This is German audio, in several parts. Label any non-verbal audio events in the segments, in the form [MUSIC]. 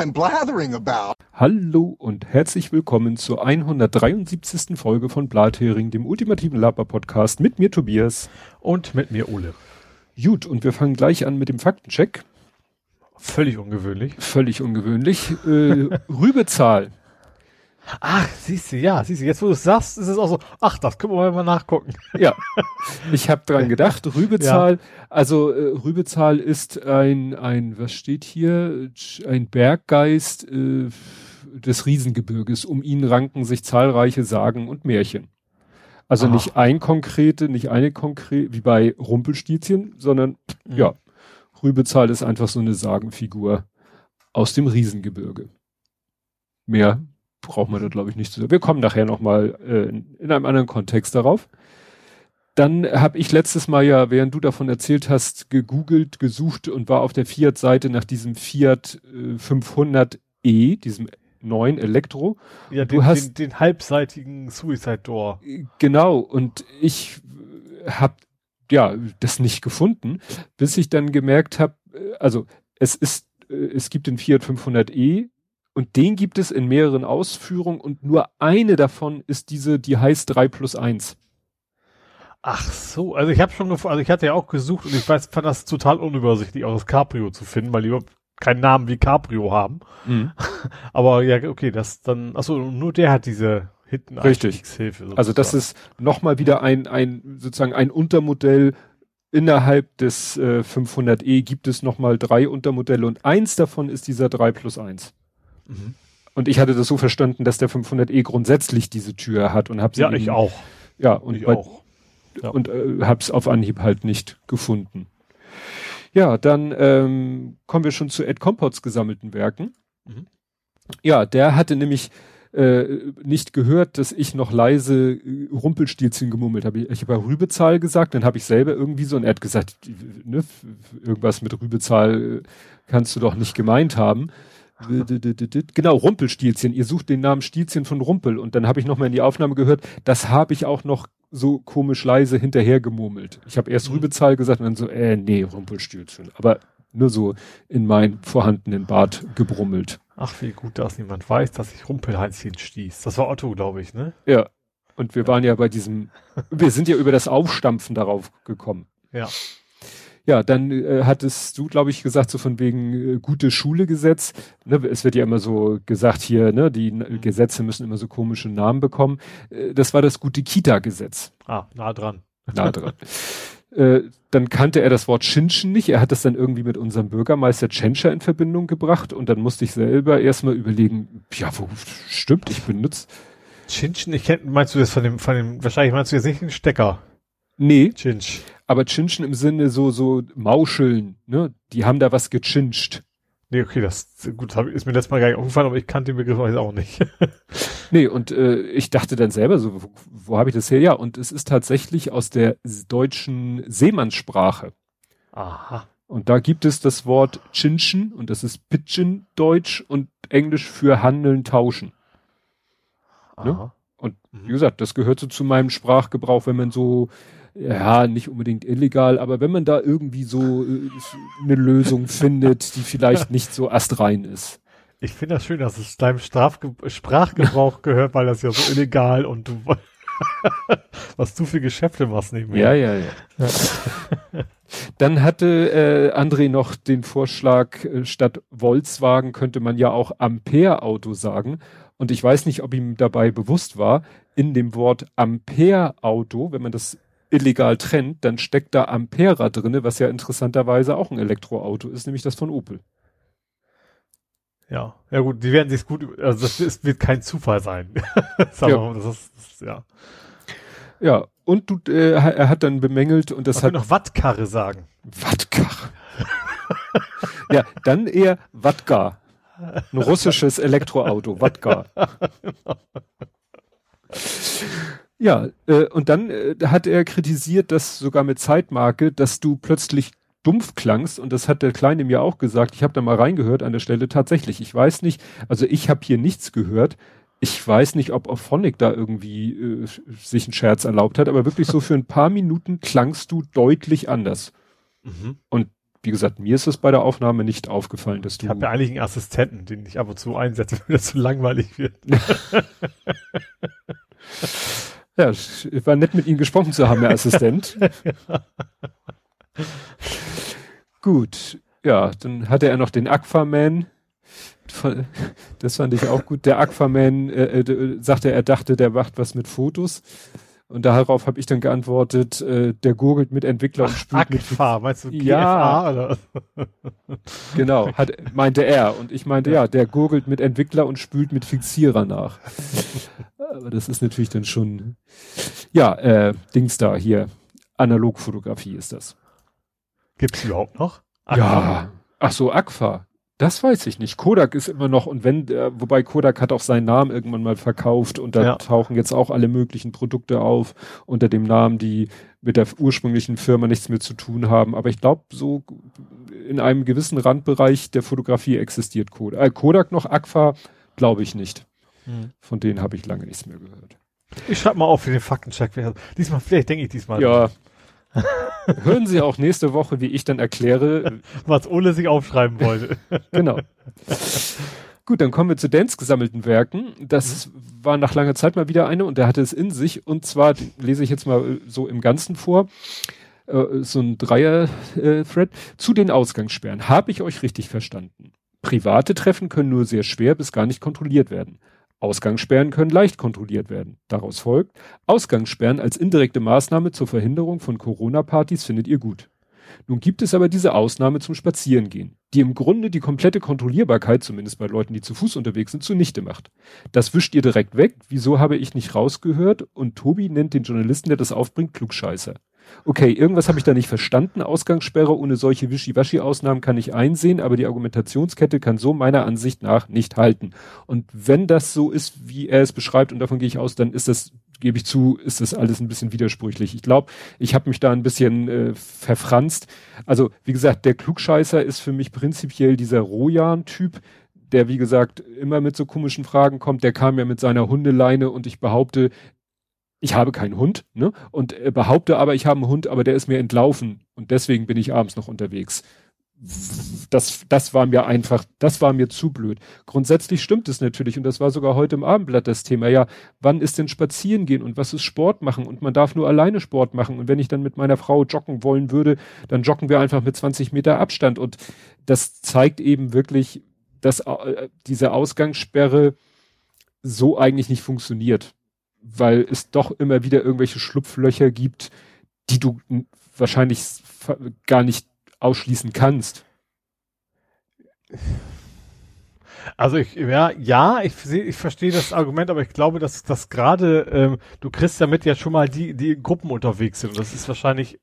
I'm blathering about. Hallo und herzlich willkommen zur 173. Folge von Blathering, dem ultimativen Laber-Podcast mit mir Tobias. Und mit mir Ole. Gut, und wir fangen gleich an mit dem Faktencheck. Völlig ungewöhnlich. Völlig ungewöhnlich. Äh, [LAUGHS] Rübezahl. Ach, siehst du, ja, siehst du, jetzt wo du es sagst, ist es auch so, ach, das können wir mal nachgucken. Ja, ich habe dran gedacht, [LAUGHS] Rübezahl, ja. also äh, Rübezahl ist ein, ein, was steht hier, ein Berggeist äh, des Riesengebirges. Um ihn ranken sich zahlreiche Sagen und Märchen. Also Ach. nicht ein konkrete, nicht eine konkrete, wie bei Rumpelstilzchen, sondern mhm. ja, Rübezahl ist einfach so eine Sagenfigur aus dem Riesengebirge. Mehr braucht man da glaube ich nicht zu sagen. Wir kommen nachher nochmal äh, in einem anderen Kontext darauf. Dann habe ich letztes Mal ja, während du davon erzählt hast, gegoogelt, gesucht und war auf der Fiat-Seite nach diesem Fiat äh, 500e, diesem neuen Elektro. Ja, du den, hast den, den halbseitigen Suicide Door. Genau. Und ich habe ja das nicht gefunden, bis ich dann gemerkt habe, äh, also es ist, äh, es gibt den Fiat 500e und den gibt es in mehreren Ausführungen und nur eine davon ist diese, die heißt 3 plus 1. Ach so, also ich habe schon, also ich hatte ja auch gesucht und ich weiß, fand das total unübersichtlich, auch das Cabrio zu finden, weil die überhaupt keinen Namen wie Cabrio haben. Mhm. [LAUGHS] Aber ja, okay, das dann, achso, nur der hat diese hinten Richtig. Also das ist nochmal wieder ein, ein, sozusagen ein Untermodell innerhalb des äh, 500e gibt es nochmal drei Untermodelle und eins davon ist dieser 3 plus 1. Mhm. Und ich hatte das so verstanden, dass der 500e grundsätzlich diese Tür hat und habe sie Ja, ich auch. Ja, und ich bei, auch. Ja. Und äh, habe es auf Anhieb halt nicht gefunden. Ja, dann ähm, kommen wir schon zu Ed Compots gesammelten Werken. Mhm. Ja, der hatte nämlich äh, nicht gehört, dass ich noch leise äh, Rumpelstilzchen gemummelt habe. Ich, ich habe ja Rübezahl gesagt, dann habe ich selber irgendwie so und er hat gesagt, ne, irgendwas mit Rübezahl äh, kannst du doch nicht gemeint haben. Genau, Rumpelstilzchen. Ihr sucht den Namen Stilzchen von Rumpel. Und dann habe ich nochmal in die Aufnahme gehört, das habe ich auch noch so komisch leise hinterher gemurmelt. Ich habe erst mhm. Rübezahl gesagt und dann so, äh, nee, Rumpelstilzchen. Aber nur so in mein vorhandenen Bart gebrummelt. Ach, wie gut, dass niemand weiß, dass ich Rumpelheinzchen stieß. Das war Otto, glaube ich, ne? Ja. Und wir waren ja bei diesem, wir sind ja über das Aufstampfen darauf gekommen. Ja. Ja, dann äh, hattest du, glaube ich, gesagt, so von wegen äh, gute Schule Gesetz. Ne, es wird ja immer so gesagt hier, ne, die mhm. Gesetze müssen immer so komische Namen bekommen. Äh, das war das gute Kita-Gesetz. Ah, nah dran. Nah dran. äh, dann kannte er das Wort Chinchen nicht. Er hat das dann irgendwie mit unserem Bürgermeister Tschentscher in Verbindung gebracht und dann musste ich selber erstmal überlegen, ja, wo stimmt, ich benutze. Chinchen, ich kenn, meinst du das von dem, von dem, wahrscheinlich meinst du jetzt nicht den Stecker? Nee. Chinch. Aber Chinchen im Sinne so, so Mauscheln, ne? Die haben da was gechinscht. Nee, okay, das gut, ist mir letztes Mal gar nicht aufgefallen, aber ich kannte den Begriff auch nicht. [LAUGHS] nee, und äh, ich dachte dann selber so, wo, wo habe ich das her? Ja, und es ist tatsächlich aus der deutschen Seemannssprache. Aha. Und da gibt es das Wort Chinchen und das ist Pitchen Deutsch und Englisch für Handeln, Tauschen. Ne? Aha. Ne? Und mhm. wie gesagt, das gehört so zu meinem Sprachgebrauch, wenn man so ja, nicht unbedingt illegal, aber wenn man da irgendwie so äh, eine Lösung [LAUGHS] findet, die vielleicht nicht so astrein ist. Ich finde das schön, dass es deinem Strafge Sprachgebrauch [LAUGHS] gehört, weil das ja so illegal und du [LAUGHS] was du für Geschäfte machst nebenher. Ja, ja, ja. Dann hatte äh, André noch den Vorschlag, äh, statt Volkswagen könnte man ja auch Ampere-Auto sagen. Und ich weiß nicht, ob ihm dabei bewusst war, in dem Wort Ampere-Auto, wenn man das illegal trennt, dann steckt da Ampera drinne, was ja interessanterweise auch ein Elektroauto ist, nämlich das von Opel. Ja, ja gut, die werden sich gut, also das ist, wird kein Zufall sein. [LAUGHS] das ja. Das ist, das, ja. ja, und du, äh, er hat dann bemängelt und das Man hat noch Wattkarre sagen. Wattkarre. [LAUGHS] ja, dann eher Wattka. Ein russisches Elektroauto, Wattka. [LAUGHS] Ja, äh, und dann äh, hat er kritisiert, dass sogar mit Zeitmarke, dass du plötzlich dumpf klangst und das hat der Kleine mir auch gesagt. Ich habe da mal reingehört an der Stelle tatsächlich. Ich weiß nicht, also ich habe hier nichts gehört. Ich weiß nicht, ob Ophonic da irgendwie äh, sich einen Scherz erlaubt hat, aber wirklich so für ein paar Minuten klangst du deutlich anders. Mhm. Und wie gesagt, mir ist es bei der Aufnahme nicht aufgefallen, dass du. Ich habe ja eigentlich einen Assistenten, den ich ab und zu einsetze, [LAUGHS] wenn das zu langweilig wird. [LAUGHS] ja, war nett mit Ihnen gesprochen zu haben, Herr Assistent. [LAUGHS] Gut, ja, dann hatte er noch den Aquaman. Das fand ich auch gut. Der Aquaman äh, äh, sagte, er dachte, der macht was mit Fotos. Und darauf habe ich dann geantwortet, äh, der gurgelt mit Entwickler Ach, und spielt Aqua, mit meinst du GFA, ja, oder? [LAUGHS] genau, hat, meinte er. Und ich meinte, ja. ja, der gurgelt mit Entwickler und spült mit Fixierer nach. [LAUGHS] Aber das ist natürlich dann schon, ja, äh, Dings da hier. Analogfotografie ist das. Gibt's überhaupt noch? Aqua. Ja. Ach so, Aqua. Das weiß ich nicht. Kodak ist immer noch, und wenn, äh, wobei Kodak hat auch seinen Namen irgendwann mal verkauft und da ja. tauchen jetzt auch alle möglichen Produkte auf unter dem Namen, die mit der ursprünglichen Firma nichts mehr zu tun haben. Aber ich glaube, so in einem gewissen Randbereich der Fotografie existiert Kodak. Äh, Kodak noch, Aqua, glaube ich nicht. Hm. Von denen habe ich lange nichts mehr gehört. Ich schreibe mal auf für den Faktencheck. Diesmal, vielleicht denke ich diesmal. Ja, [LAUGHS] Hören Sie auch nächste Woche, wie ich dann erkläre. Was Ole sich aufschreiben wollte. [LAUGHS] genau. Gut, dann kommen wir zu Dance gesammelten Werken. Das mhm. war nach langer Zeit mal wieder eine und der hatte es in sich. Und zwar lese ich jetzt mal so im Ganzen vor. Äh, so ein Dreier-Thread. Zu den Ausgangssperren. Habe ich euch richtig verstanden? Private Treffen können nur sehr schwer bis gar nicht kontrolliert werden. Ausgangssperren können leicht kontrolliert werden. Daraus folgt, Ausgangssperren als indirekte Maßnahme zur Verhinderung von Corona-Partys findet ihr gut. Nun gibt es aber diese Ausnahme zum Spazierengehen, die im Grunde die komplette Kontrollierbarkeit, zumindest bei Leuten, die zu Fuß unterwegs sind, zunichte macht. Das wischt ihr direkt weg. Wieso habe ich nicht rausgehört? Und Tobi nennt den Journalisten, der das aufbringt, Klugscheißer okay, irgendwas habe ich da nicht verstanden. Ausgangssperre ohne solche Wischiwaschi-Ausnahmen kann ich einsehen, aber die Argumentationskette kann so meiner Ansicht nach nicht halten. Und wenn das so ist, wie er es beschreibt, und davon gehe ich aus, dann ist das, gebe ich zu, ist das alles ein bisschen widersprüchlich. Ich glaube, ich habe mich da ein bisschen äh, verfranst. Also, wie gesagt, der Klugscheißer ist für mich prinzipiell dieser Rojan-Typ, der, wie gesagt, immer mit so komischen Fragen kommt. Der kam ja mit seiner Hundeleine und ich behaupte, ich habe keinen Hund, ne? Und äh, behaupte aber, ich habe einen Hund, aber der ist mir entlaufen und deswegen bin ich abends noch unterwegs. Das, das war mir einfach, das war mir zu blöd. Grundsätzlich stimmt es natürlich und das war sogar heute im Abendblatt das Thema. Ja, wann ist denn spazieren gehen und was ist Sport machen und man darf nur alleine Sport machen und wenn ich dann mit meiner Frau joggen wollen würde, dann joggen wir einfach mit 20 Meter Abstand und das zeigt eben wirklich, dass äh, diese Ausgangssperre so eigentlich nicht funktioniert weil es doch immer wieder irgendwelche Schlupflöcher gibt, die du wahrscheinlich gar nicht ausschließen kannst. Also ich, ja, ja, ich ich verstehe das Argument, aber ich glaube, dass das gerade, ähm, du kriegst damit ja schon mal die, die Gruppen unterwegs sind. Und das ist wahrscheinlich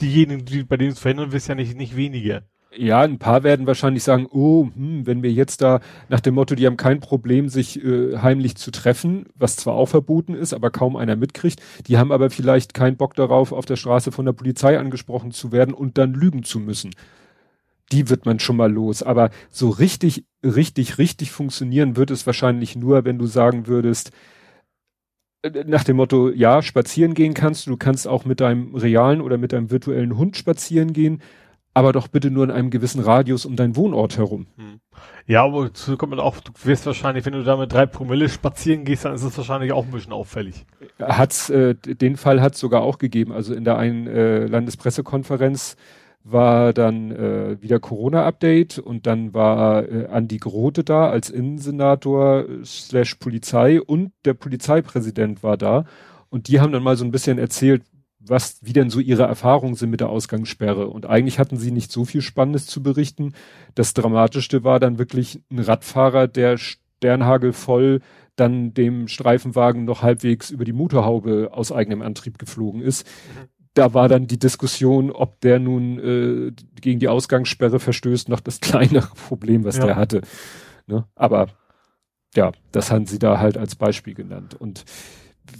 diejenigen, die bei denen es verhindern willst, ja nicht, nicht weniger. Ja, ein paar werden wahrscheinlich sagen, oh, hm, wenn wir jetzt da nach dem Motto, die haben kein Problem, sich äh, heimlich zu treffen, was zwar auch verboten ist, aber kaum einer mitkriegt, die haben aber vielleicht keinen Bock darauf, auf der Straße von der Polizei angesprochen zu werden und dann lügen zu müssen. Die wird man schon mal los. Aber so richtig, richtig, richtig funktionieren wird es wahrscheinlich nur, wenn du sagen würdest, äh, nach dem Motto, ja, spazieren gehen kannst du, du kannst auch mit deinem realen oder mit deinem virtuellen Hund spazieren gehen aber doch bitte nur in einem gewissen Radius um deinen Wohnort herum. Hm. Ja, aber dazu kommt man auch, du wirst wahrscheinlich, wenn du da mit drei Promille spazieren gehst, dann ist es wahrscheinlich auch ein bisschen auffällig. Hat's, äh, den Fall hat es sogar auch gegeben. Also in der einen äh, Landespressekonferenz war dann äh, wieder Corona-Update und dann war äh, Andi Grote da als Innensenator slash Polizei und der Polizeipräsident war da und die haben dann mal so ein bisschen erzählt, was, wie denn so ihre Erfahrungen sind mit der Ausgangssperre. Und eigentlich hatten sie nicht so viel Spannendes zu berichten. Das Dramatischste war dann wirklich ein Radfahrer, der Sternhagel voll dann dem Streifenwagen noch halbwegs über die Motorhaube aus eigenem Antrieb geflogen ist. Mhm. Da war dann die Diskussion, ob der nun äh, gegen die Ausgangssperre verstößt, noch das [LAUGHS] kleinere Problem, was ja. der hatte. Ne? Aber ja, das haben sie da halt als Beispiel genannt. Und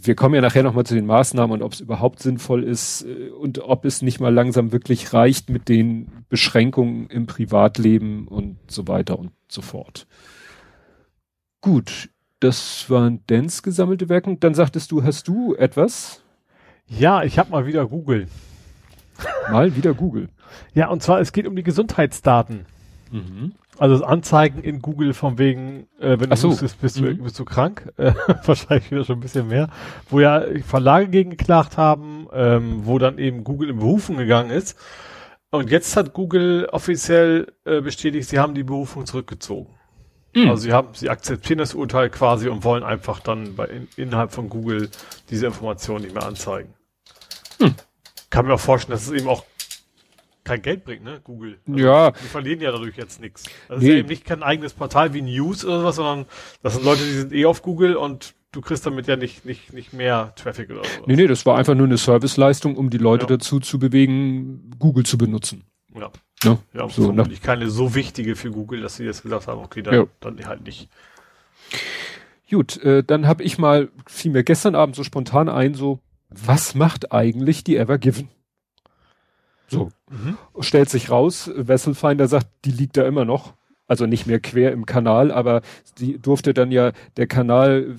wir kommen ja nachher nochmal zu den Maßnahmen und ob es überhaupt sinnvoll ist äh, und ob es nicht mal langsam wirklich reicht mit den Beschränkungen im Privatleben und so weiter und so fort. Gut, das waren Dance gesammelte Werke. Dann sagtest du, hast du etwas? Ja, ich habe mal wieder Google. Mal wieder Google. Ja, und zwar, es geht um die Gesundheitsdaten. Mhm. Also Anzeigen in Google von wegen, äh, wenn du so. bist, bist, du, mhm. bist du krank, [LAUGHS] äh, wahrscheinlich wieder schon ein bisschen mehr, wo ja Verlage gegen geklagt haben, ähm, wo dann eben Google in Berufen gegangen ist. Und jetzt hat Google offiziell äh, bestätigt, sie haben die Berufung zurückgezogen. Mhm. Also sie haben, sie akzeptieren das Urteil quasi und wollen einfach dann bei, in, innerhalb von Google diese Informationen nicht mehr anzeigen. Mhm. Kann mir auch vorstellen, dass es eben auch kein Geld bringt, ne? Google. Also ja. Die verlieren ja dadurch jetzt nichts. Das nee. ist ja eben nicht kein eigenes Portal wie News oder sowas, sondern das sind Leute, die sind eh auf Google und du kriegst damit ja nicht, nicht, nicht mehr Traffic oder sowas. Nee, nee, das war einfach nur eine Serviceleistung, um die Leute ja. dazu zu bewegen, Google zu benutzen. Ja. Ja, ja so, vermutlich keine so wichtige für Google, dass sie jetzt gesagt haben, okay, dann, ja. dann halt nicht. Gut, äh, dann habe ich mal, fiel mir gestern Abend so spontan ein, so, was macht eigentlich die Ever Given? So. Mhm. Stellt sich raus, Wesselfinder sagt, die liegt da immer noch. Also nicht mehr quer im Kanal, aber die durfte dann ja, der Kanal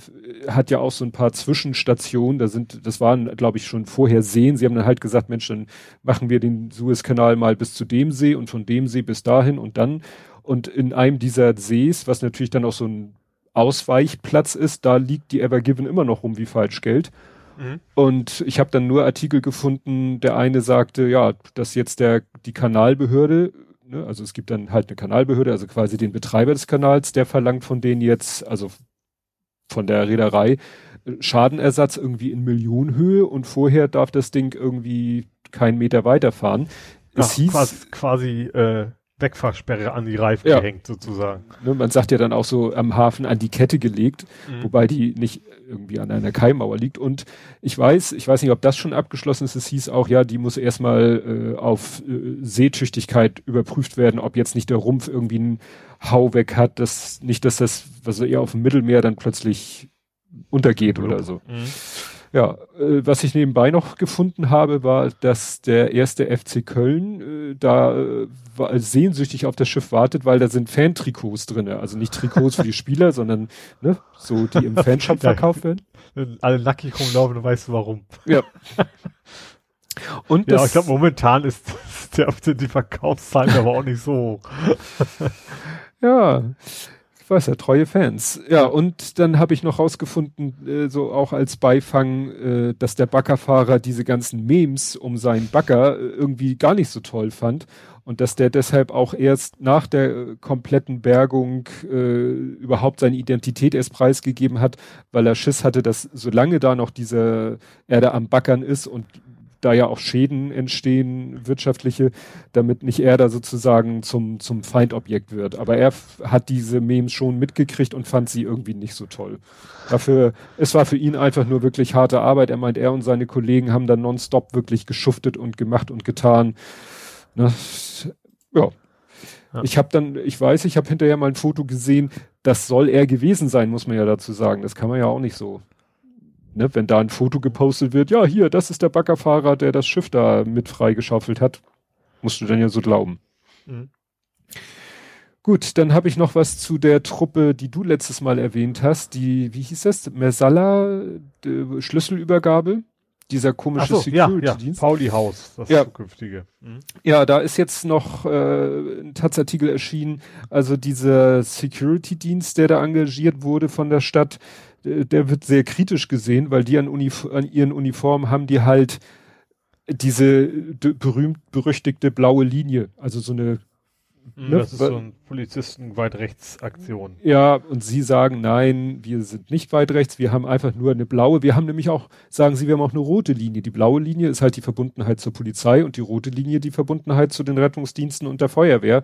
hat ja auch so ein paar Zwischenstationen, da sind, das waren, glaube ich, schon vorher Seen. Sie haben dann halt gesagt, Mensch, dann machen wir den Suezkanal mal bis zu dem See und von dem See bis dahin und dann. Und in einem dieser Sees, was natürlich dann auch so ein Ausweichplatz ist, da liegt die Ever Given immer noch rum wie Falschgeld. Mhm. Und ich habe dann nur Artikel gefunden, der eine sagte, ja, dass jetzt der die Kanalbehörde, ne, also es gibt dann halt eine Kanalbehörde, also quasi den Betreiber des Kanals, der verlangt von denen jetzt, also von der Reederei, Schadenersatz irgendwie in Millionenhöhe und vorher darf das Ding irgendwie keinen Meter weiterfahren. Es Ach, hieß quasi, quasi äh, Wegfahrsperre an die Reifen ja. gehängt sozusagen. Ne, man sagt ja dann auch so am Hafen an die Kette gelegt, mhm. wobei die nicht irgendwie an einer Keimauer liegt. Und ich weiß, ich weiß nicht, ob das schon abgeschlossen ist. Es hieß auch, ja, die muss erstmal äh, auf äh, Seetüchtigkeit überprüft werden, ob jetzt nicht der Rumpf irgendwie einen Hau weg hat, dass nicht, dass das, was eher auf dem Mittelmeer dann plötzlich untergeht oder so. Mhm. Ja, äh, was ich nebenbei noch gefunden habe, war, dass der erste FC Köln äh, da äh, war, sehnsüchtig auf das Schiff wartet, weil da sind Fantrikots drinne. Also nicht Trikots für die Spieler, [LAUGHS] sondern ne, so, die im [LAUGHS] Fanshop verkauft werden. Alle nackig rumlaufen, dann weißt du warum. Ja. [LAUGHS] Und ja, ich glaube, momentan ist der, die Verkaufszahlen aber auch nicht so hoch. ja, ich weiß ja, treue Fans. Ja, und dann habe ich noch rausgefunden, äh, so auch als Beifang, äh, dass der Baggerfahrer diese ganzen Memes um seinen Bagger äh, irgendwie gar nicht so toll fand und dass der deshalb auch erst nach der äh, kompletten Bergung äh, überhaupt seine Identität erst preisgegeben hat, weil er Schiss hatte, dass solange da noch diese Erde am Backern ist und da ja auch Schäden entstehen, wirtschaftliche, damit nicht er da sozusagen zum, zum Feindobjekt wird. Aber er hat diese Memes schon mitgekriegt und fand sie irgendwie nicht so toll. Dafür, es war für ihn einfach nur wirklich harte Arbeit. Er meint, er und seine Kollegen haben da nonstop wirklich geschuftet und gemacht und getan. Ne? Ja. ja. Ich habe dann, ich weiß, ich habe hinterher mal ein Foto gesehen, das soll er gewesen sein, muss man ja dazu sagen. Das kann man ja auch nicht so ne, wenn da ein Foto gepostet wird, ja, hier, das ist der Baggerfahrer, der das Schiff da mit freigeschaufelt hat, musst du dann ja so glauben. Mhm. Gut, dann habe ich noch was zu der Truppe, die du letztes Mal erwähnt hast, die, wie hieß das, Mersala, Schlüsselübergabe, dieser komische so, Security-Dienst. Ja, ja. Pauli Haus, das ja. zukünftige. Mhm. Ja, da ist jetzt noch äh, ein Taz-Artikel erschienen, also dieser Security-Dienst, der da engagiert wurde von der Stadt, der wird sehr kritisch gesehen, weil die an, Unif an ihren Uniformen haben die halt diese berühmt berüchtigte blaue Linie, also so eine hm, ne, das ist so ein Polizisten weit rechts Aktion. Ja, und sie sagen, nein, wir sind nicht weit rechts, wir haben einfach nur eine blaue. Wir haben nämlich auch, sagen sie, wir haben auch eine rote Linie. Die blaue Linie ist halt die Verbundenheit zur Polizei und die rote Linie die Verbundenheit zu den Rettungsdiensten und der Feuerwehr.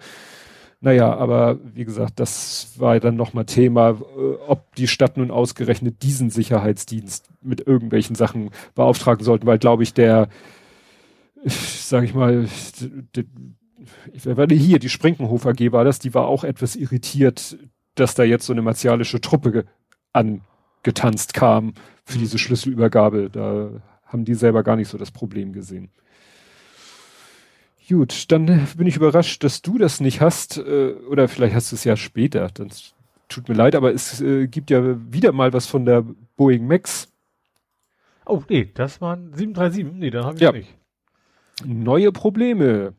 Naja, aber wie gesagt, das war dann nochmal Thema, äh, ob die Stadt nun ausgerechnet diesen Sicherheitsdienst mit irgendwelchen Sachen beauftragen sollten, weil glaube ich der, sage ich mal, ich werde hier, die Sprinkenhof AG war das, die war auch etwas irritiert, dass da jetzt so eine martialische Truppe angetanzt kam für diese Schlüsselübergabe. Da haben die selber gar nicht so das Problem gesehen. Gut, dann bin ich überrascht, dass du das nicht hast, äh, oder vielleicht hast du es ja später. Dann tut mir leid, aber es äh, gibt ja wieder mal was von der Boeing Max. Oh, nee, das waren 737. Nee, dann habe ich ja. nicht. Neue Probleme.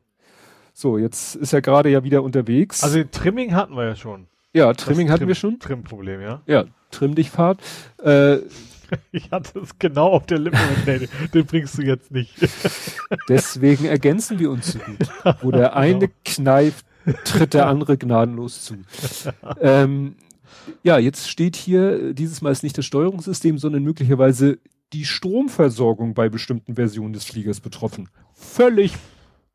So, jetzt ist er gerade ja wieder unterwegs. Also Trimming hatten wir ja schon. Ja, Trimming Das hatten Trim- wir schon. Trimmproblem, ja. Ja, Trimm dich Fahrt. Äh, [LAUGHS] Ich hatte es genau auf der Lippe. nee, den, bringst du jetzt nicht. [LAUGHS] deswegen ergänzen wir uns so gut. Wo der eine kneift, tritt der andere gnadenlos zu. ähm, ja, jetzt steht hier, dieses Mal ist nicht das Steuerungssystem, sondern möglicherweise die Stromversorgung bei bestimmten Versionen des Fliegers betroffen. Völlig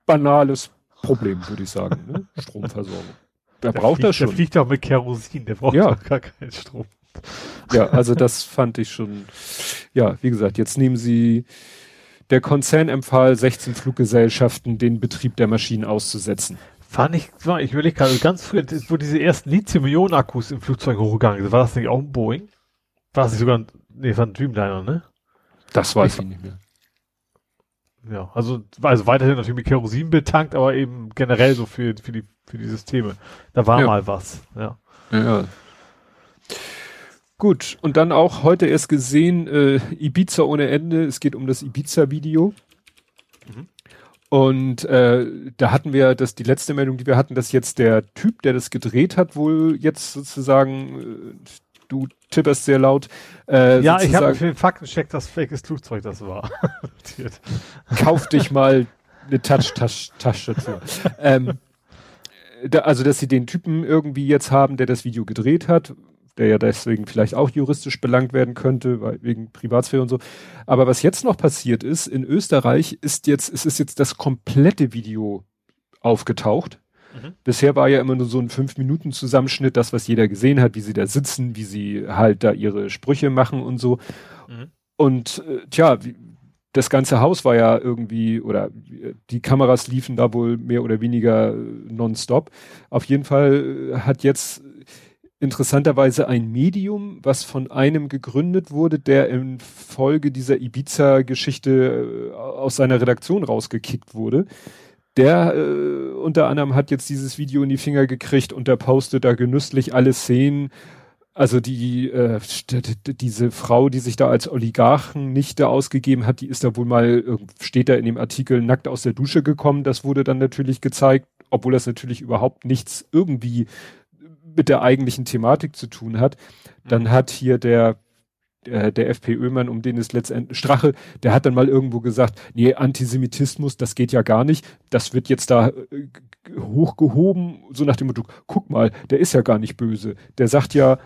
banales Problem, würde ich sagen. Ne? Stromversorgung. Wer Der braucht fliegt, das schon? Der fliegt doch mit Kerosin, der braucht Ja. doch gar keinen Strom. Ja, also das fand ich schon. Ja, wie gesagt, jetzt nehmen sie, der Konzern empfahl 16 Fluggesellschaften, den Betrieb der Maschinen auszusetzen. Fand ich, war- ich überlege gerade, ganz das- wo diese ersten Lithium-Ionen-Akkus im Flugzeug hochgegangen sind, war das nicht auch ein Boeing? War das nicht sogar ein, nee, das war ein Dreamliner, ne? Das weiß ich nicht mehr. Ja, also, also weiterhin natürlich mit Kerosin betankt, aber eben generell so für, für die, für die Systeme. Da war Ja. mal was, ja. Ja. Gut, und dann auch heute erst gesehen, äh, Ibiza ohne Ende. Es geht um das Ibiza-Video. Mhm. Und äh, da hatten wir das, die letzte Meldung, die wir hatten, dass jetzt der Typ, der das gedreht hat, wohl jetzt sozusagen, äh, du tipperst sehr laut, äh, Ja, ich habe für den Faktencheck das fakes Flugzeug, das war. [LAUGHS] kauf dich mal eine Touch-Tastatur. ähm, da, also, dass sie den Typen irgendwie jetzt haben, der das Video gedreht hat, der ja deswegen vielleicht auch juristisch belangt werden könnte, weil, wegen Privatsphäre und so. Aber was jetzt noch passiert ist, in Österreich ist jetzt, es ist jetzt das komplette Video aufgetaucht. Mhm. Bisher war ja immer nur so ein fünf Minuten Zusammenschnitt, das was jeder gesehen hat, wie sie da sitzen, wie sie halt da ihre Sprüche machen und so. Mhm. Und äh, tja, wie, das ganze Haus war ja irgendwie oder äh, die Kameras liefen da wohl mehr oder weniger äh, nonstop. Auf jeden Fall äh, hat jetzt interessanterweise ein Medium, was von einem gegründet wurde, der in Folge dieser Ibiza-Geschichte äh, aus seiner Redaktion rausgekickt wurde. Der äh, unter anderem hat jetzt dieses Video in die Finger gekriegt und der postet da genüsslich alle Szenen. Also die äh, diese Frau, die sich da als Oligarchennichte ausgegeben hat, die ist da wohl mal, irgend- steht da in dem Artikel, nackt aus der Dusche gekommen. Das wurde dann natürlich gezeigt, obwohl das natürlich überhaupt nichts irgendwie mit der eigentlichen Thematik zu tun hat. Dann hat hier der der, der FPÖ-Mann, um den es letztendlich Strache, der hat dann mal irgendwo gesagt, nee, Antisemitismus, das geht ja gar nicht. Das wird jetzt da äh, hochgehoben, so nach dem Motto, guck mal, der ist ja gar nicht böse. Der sagt ja,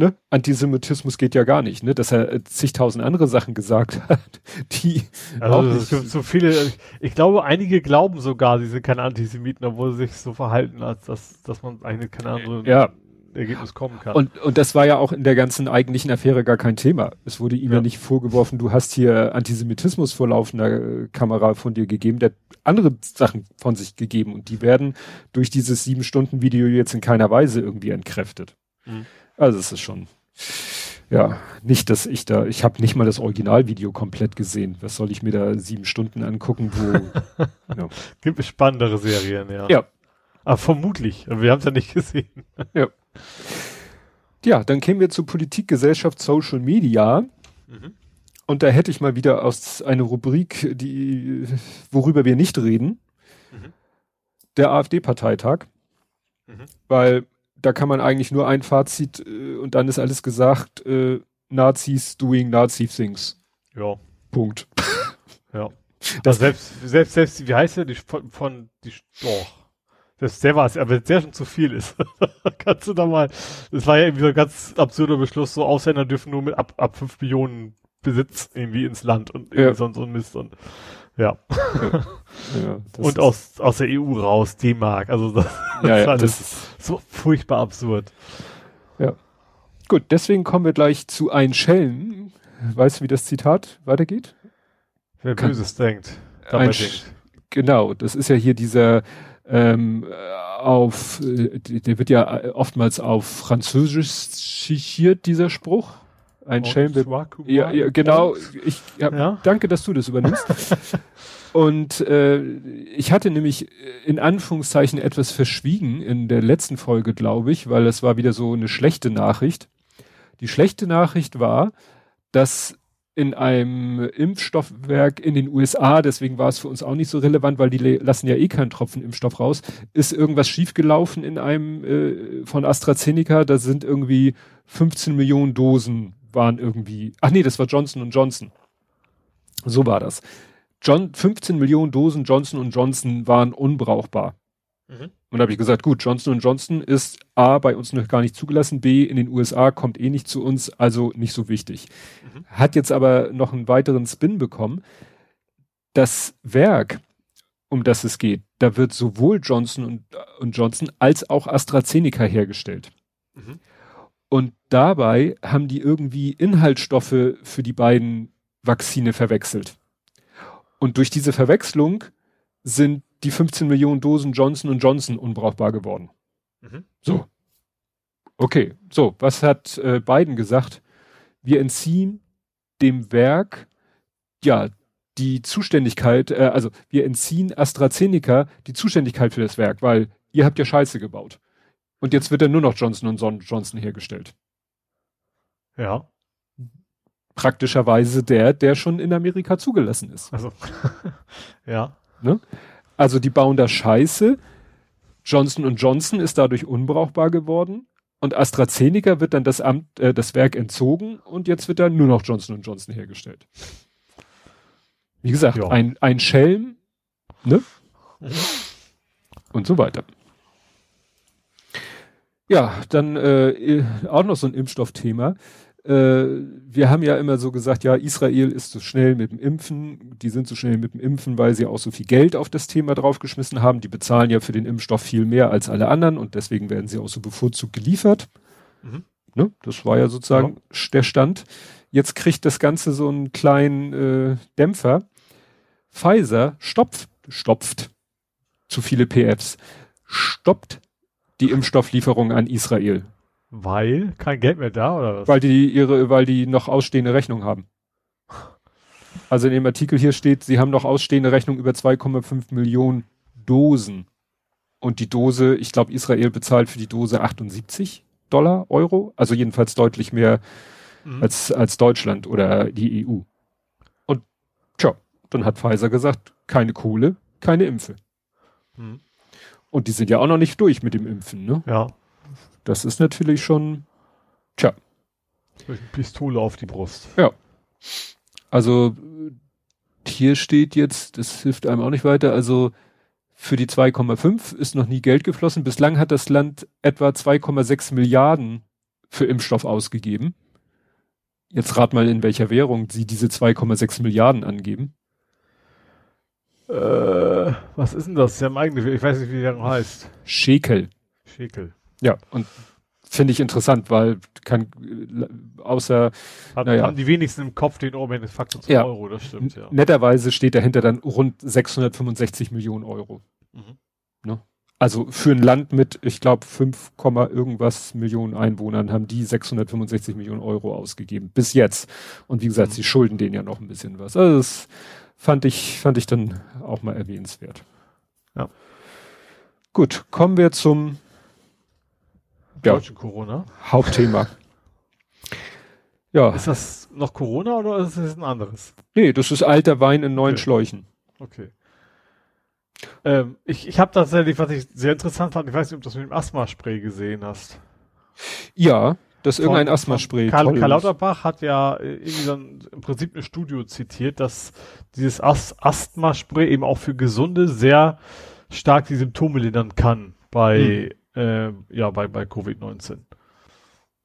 ne, Antisemitismus geht ja gar nicht, ne, dass er äh, zigtausend andere Sachen gesagt [LAUGHS] hat, die Also es gibt so viele, ich glaube, einige glauben sogar, sie sind keine Antisemiten, obwohl sie sich so verhalten, als dass, dass man eigentlich keine andere Ja. Ergebnis kommen kann. Und, und das war ja auch in der ganzen eigentlichen Affäre gar kein Thema. Es wurde ihm ja, Ja. nicht vorgeworfen, du hast hier Antisemitismus vor laufender äh, Kamera von dir gegeben. Der hat andere Sachen von sich gegeben und die werden durch dieses sieben Stunden Video jetzt in keiner Weise irgendwie entkräftet. Mhm. Also es ist schon, ja, nicht, dass ich da, ich habe nicht mal das Originalvideo komplett gesehen. Was soll ich mir da sieben Stunden angucken, wo, [LAUGHS] ja. Gibt es spannendere Serien, ja. ja. Aber vermutlich. Wir haben es ja nicht gesehen. [LAUGHS] Ja, dann kämen wir zu Politik, Gesellschaft, Social Media. Mhm. Und da hätte ich mal wieder aus eine Rubrik, die, worüber wir nicht reden. Mhm. Der AfD-Parteitag. Mhm. Weil da kann man eigentlich nur ein Fazit äh, und dann ist alles gesagt, äh, Nazis doing Nazi things. Ja, Punkt. [LAUGHS] ja. Das- Das selbst, selbst, selbst, wie heißt der, die von, von die, doch. Das, der war es, aber der schon zu viel ist, [LAUGHS] kannst du da mal, das war ja irgendwie so ein ganz absurder Beschluss, so Ausländer dürfen nur mit ab, ab 5 Millionen Besitz irgendwie ins Land und irgendwie Ja. so, so ein Mist und, ja. [LAUGHS] Ja, und aus, aus der EU raus, D-Mark, also das, ja, ist ja, [LAUGHS] alles das ist, so furchtbar absurd. gut, deswegen kommen wir gleich zu ein Schelm. Weißt du, wie das Zitat weitergeht? Wer Kann- Böses denkt, Ein denkt. Genau, das ist ja hier dieser ähm, äh, auf, äh, der wird ja oftmals auf Französisch schichiert, dieser Spruch. Ein Schelm wird ja, ja, genau. Ich ja, Ja. danke, dass du das übernimmst. [LAUGHS] Und äh, ich hatte nämlich äh, in Anführungszeichen etwas verschwiegen in der letzten Folge, glaube ich, weil es war wieder so eine schlechte Nachricht. Die schlechte Nachricht war, dass in einem Impfstoffwerk in den USA, deswegen war es für uns auch nicht so relevant, weil die lassen ja eh keinen Tropfen Impfstoff raus, ist irgendwas schiefgelaufen in einem äh, von AstraZeneca, da sind irgendwie 15 Millionen Dosen waren irgendwie, ach nee, das war Johnson Johnson. So war das. John, 15 Millionen Dosen Johnson Johnson waren unbrauchbar. Mhm. Und da habe ich gesagt, gut, Johnson Johnson ist A, bei uns noch gar nicht zugelassen, B, in den USA kommt eh nicht zu uns, also nicht so wichtig. Mhm. Hat jetzt aber noch einen weiteren Spin bekommen. Das Werk, um das es geht, da wird sowohl Johnson und, und Johnson als auch AstraZeneca hergestellt. Mhm. Und dabei haben die irgendwie Inhaltsstoffe für die beiden Vakzine verwechselt. Und durch diese Verwechslung sind die 15 Millionen Dosen Johnson Johnson unbrauchbar geworden. Mhm. So. Okay, so, was hat äh, Biden gesagt? Wir entziehen dem Werk, ja, die Zuständigkeit, äh, also wir entziehen AstraZeneca die Zuständigkeit für das Werk, weil ihr habt ja Scheiße gebaut. Und jetzt wird er nur noch Johnson Johnson hergestellt. Ja. Praktischerweise der, der schon in Amerika zugelassen ist. Also, [LAUGHS] ja. Ne? Also die bauen da Scheiße. Johnson Johnson ist dadurch unbrauchbar geworden. Und AstraZeneca wird dann das Amt, äh, das Werk entzogen und jetzt wird dann nur noch Johnson Johnson hergestellt. Wie gesagt, ja. ein, ein Schelm, ne? Mhm. Und so weiter. Ja, dann äh, auch noch so ein Impfstoffthema äh, wir haben ja immer so gesagt, ja, Israel ist so schnell mit dem Impfen, die sind so schnell mit dem Impfen, weil sie auch so viel Geld auf das Thema draufgeschmissen haben. Die bezahlen ja für den Impfstoff viel mehr als alle anderen und deswegen werden sie auch so bevorzugt geliefert. Mhm. Ne? Das war ja sozusagen ja. der Stand. Jetzt kriegt das Ganze so einen kleinen äh, Dämpfer. Pfizer stopft, stopft zu viele PFs, stoppt die Impfstofflieferung an Israel. Weil kein Geld mehr da oder was? Weil die ihre, weil die noch ausstehende Rechnung haben. Also in dem Artikel hier steht, sie haben noch ausstehende Rechnung über 2,5 Millionen Dosen. Und die Dose, ich glaube, Israel bezahlt für die Dose 78 Dollar, Euro. Also jedenfalls deutlich mehr mhm. als, als Deutschland oder die EU. Und tja, dann hat Pfizer gesagt, keine Kohle, keine Impfe. Mhm. Und die sind ja auch noch nicht durch mit dem Impfen, ne? Ja. Das ist natürlich schon, tja. Pistole auf die Brust. Ja. Also hier steht jetzt, das hilft einem auch nicht weiter, also für die 2,5 ist noch nie Geld geflossen. Bislang hat das Land etwa 2,6 Milliarden für Impfstoff ausgegeben. Jetzt rat mal, in welcher Währung sie diese 2,6 Milliarden angeben. Äh, was ist denn das? Sie haben eigentlich, ich weiß nicht, wie die Währung heißt. Schekel. Schekel. Ja, und finde ich interessant, weil kann außer Hat, naja, haben die wenigsten im Kopf den Oberman Faktor zu ja, Euro, das stimmt, ja. Netterweise steht dahinter dann rund 665 Millionen Euro. Mhm. Ne? Also für ein Land mit, ich glaube, 5, irgendwas Millionen Einwohnern haben die 665 Millionen Euro ausgegeben. Bis jetzt. Und wie gesagt, mhm. sie schulden denen ja noch ein bisschen was. Also das fand ich, fand ich dann auch mal erwähnenswert. Ja. Gut, kommen wir zum ja, deutschen Corona. Hauptthema. [LAUGHS] ja. Ist das noch Corona oder ist das ein anderes? Nee, das ist alter Wein in neuen okay. Schläuchen. Okay. Ähm, ich ich habe tatsächlich, was ich sehr interessant fand, ich weiß nicht, ob du das mit dem Asthma-Spray gesehen hast. Ja, das ist irgendein Asthma-Spray. Karl, Karl Lauterbach hat ja äh, irgendwie so ein, im Prinzip ein Studio zitiert, dass dieses Asthma-Spray eben auch für Gesunde sehr stark die Symptome lindern kann bei hm äh, ja, bei, bei Covid-19.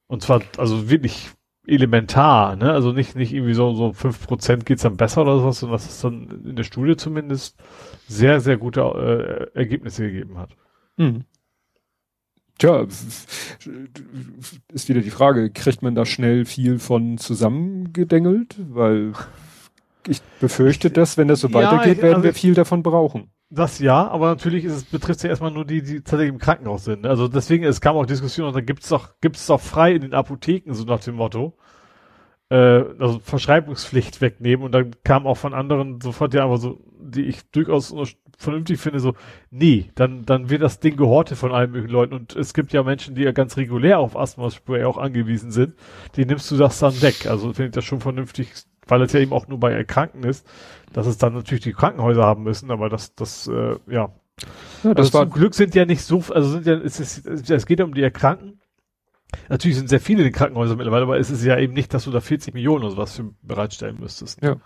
Und zwar, also wirklich elementar, ne? Also nicht, nicht irgendwie so, so fünf Prozent geht's dann besser oder sowas, sondern dass es dann in der Studie zumindest sehr, sehr gute äh, Ergebnisse gegeben hat. Hm. Tja, ist wieder die Frage, kriegt man da schnell viel von zusammengedengelt? Weil ich befürchte, dass, wenn das so ja, weitergeht, werden also wir viel davon brauchen. Das ja, aber natürlich ist es, betrifft ja erstmal nur die, die tatsächlich im Krankenhaus sind. Also deswegen, es kam auch Diskussion, und dann gibt's doch, gibt's doch frei in den Apotheken, so nach dem Motto. Äh, also Verschreibungspflicht wegnehmen und dann kam auch von anderen sofort ja aber so, die ich durchaus vernünftig finde, so, nee, dann, dann wird das Ding gehortet von allen möglichen Leuten und es gibt ja Menschen, die ja ganz regulär auf Asthma-Spray auch angewiesen sind, die nimmst du das dann weg. Also finde ich das schon vernünftig weil es ja eben auch nur bei Erkrankten ist, dass es dann natürlich die Krankenhäuser haben müssen, aber das, das, äh, ja. ja das also war zum Glück sind ja nicht so, also sind ja, es, ist, es geht ja um die Erkrankten. Natürlich sind sehr viele in den Krankenhäusern mittlerweile, aber es ist ja eben nicht, dass du da 40 Millionen oder sowas für bereitstellen müsstest. Ja.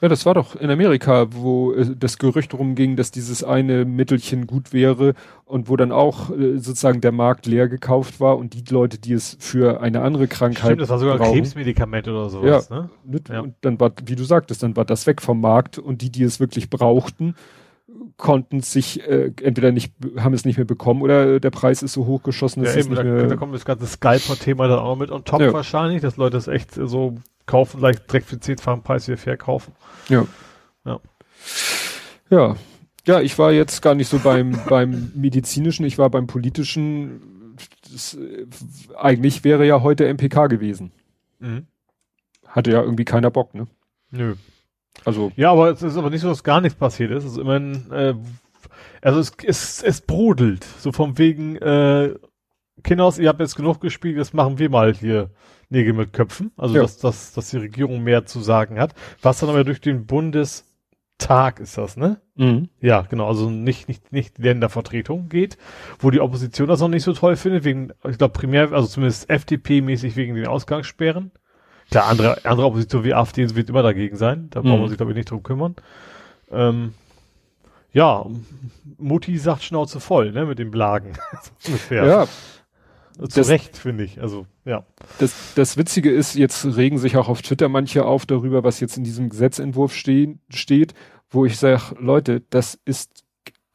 Ja, das war doch in Amerika, wo äh, das Gerücht rumging, dass dieses eine Mittelchen gut wäre und wo dann auch äh, sozusagen der Markt leer gekauft war und die Leute, die es für eine andere Krankheit Stimmt, das war sogar brauchen, Krebsmedikament oder sowas, ja, ne? Ja. Und dann war, wie du sagtest, dann war das weg vom Markt und die, die es wirklich brauchten, konnten sich äh, entweder nicht, haben es nicht mehr bekommen oder der Preis ist so hochgeschossen, dass ja, eben, es nicht da, mehr da kommt das ganze Scalper-Thema dann auch mit on top ja. wahrscheinlich, dass Leute es echt so kaufen, gleich direkt für zehnfachen Preis wieder verkaufen. Ja. Ja. Ja. Ja, ich war jetzt gar nicht so beim, [LAUGHS] beim medizinischen, ich war beim politischen. Das, äh, eigentlich wäre ja heute MPK gewesen. Mhm. Hatte ja irgendwie keiner Bock, ne? Nö. Also. Ja, aber es ist aber nicht so, dass gar nichts passiert ist. Es ist immerhin, äh, also es, es, es brodelt. So vom wegen, äh, Kinders, ihr habt jetzt genug gespielt, jetzt machen wir mal hier Nägel mit Köpfen. Also, ja. dass, dass, dass die Regierung mehr zu sagen hat. Was dann aber durch den Bundestag ist das, ne? Mhm. Ja, genau. Also nicht, nicht, nicht Ländervertretung geht, wo die Opposition das noch nicht so toll findet, wegen, ich glaube, primär, also zumindest FDP-mäßig wegen den Ausgangssperren. Klar, andere, andere Opposition wie AfD wird immer dagegen sein. Da mhm. braucht man sich, glaube ich, nicht drum kümmern. Ähm, ja, Mutti sagt Schnauze voll, ne, mit dem Blagen. [LAUGHS] ja, zu das, Recht, finde ich. Also, ja. Das, das Witzige ist, jetzt regen sich auch auf Twitter manche auf darüber, was jetzt in diesem Gesetzentwurf stehen, steht, wo ich sage, Leute, das ist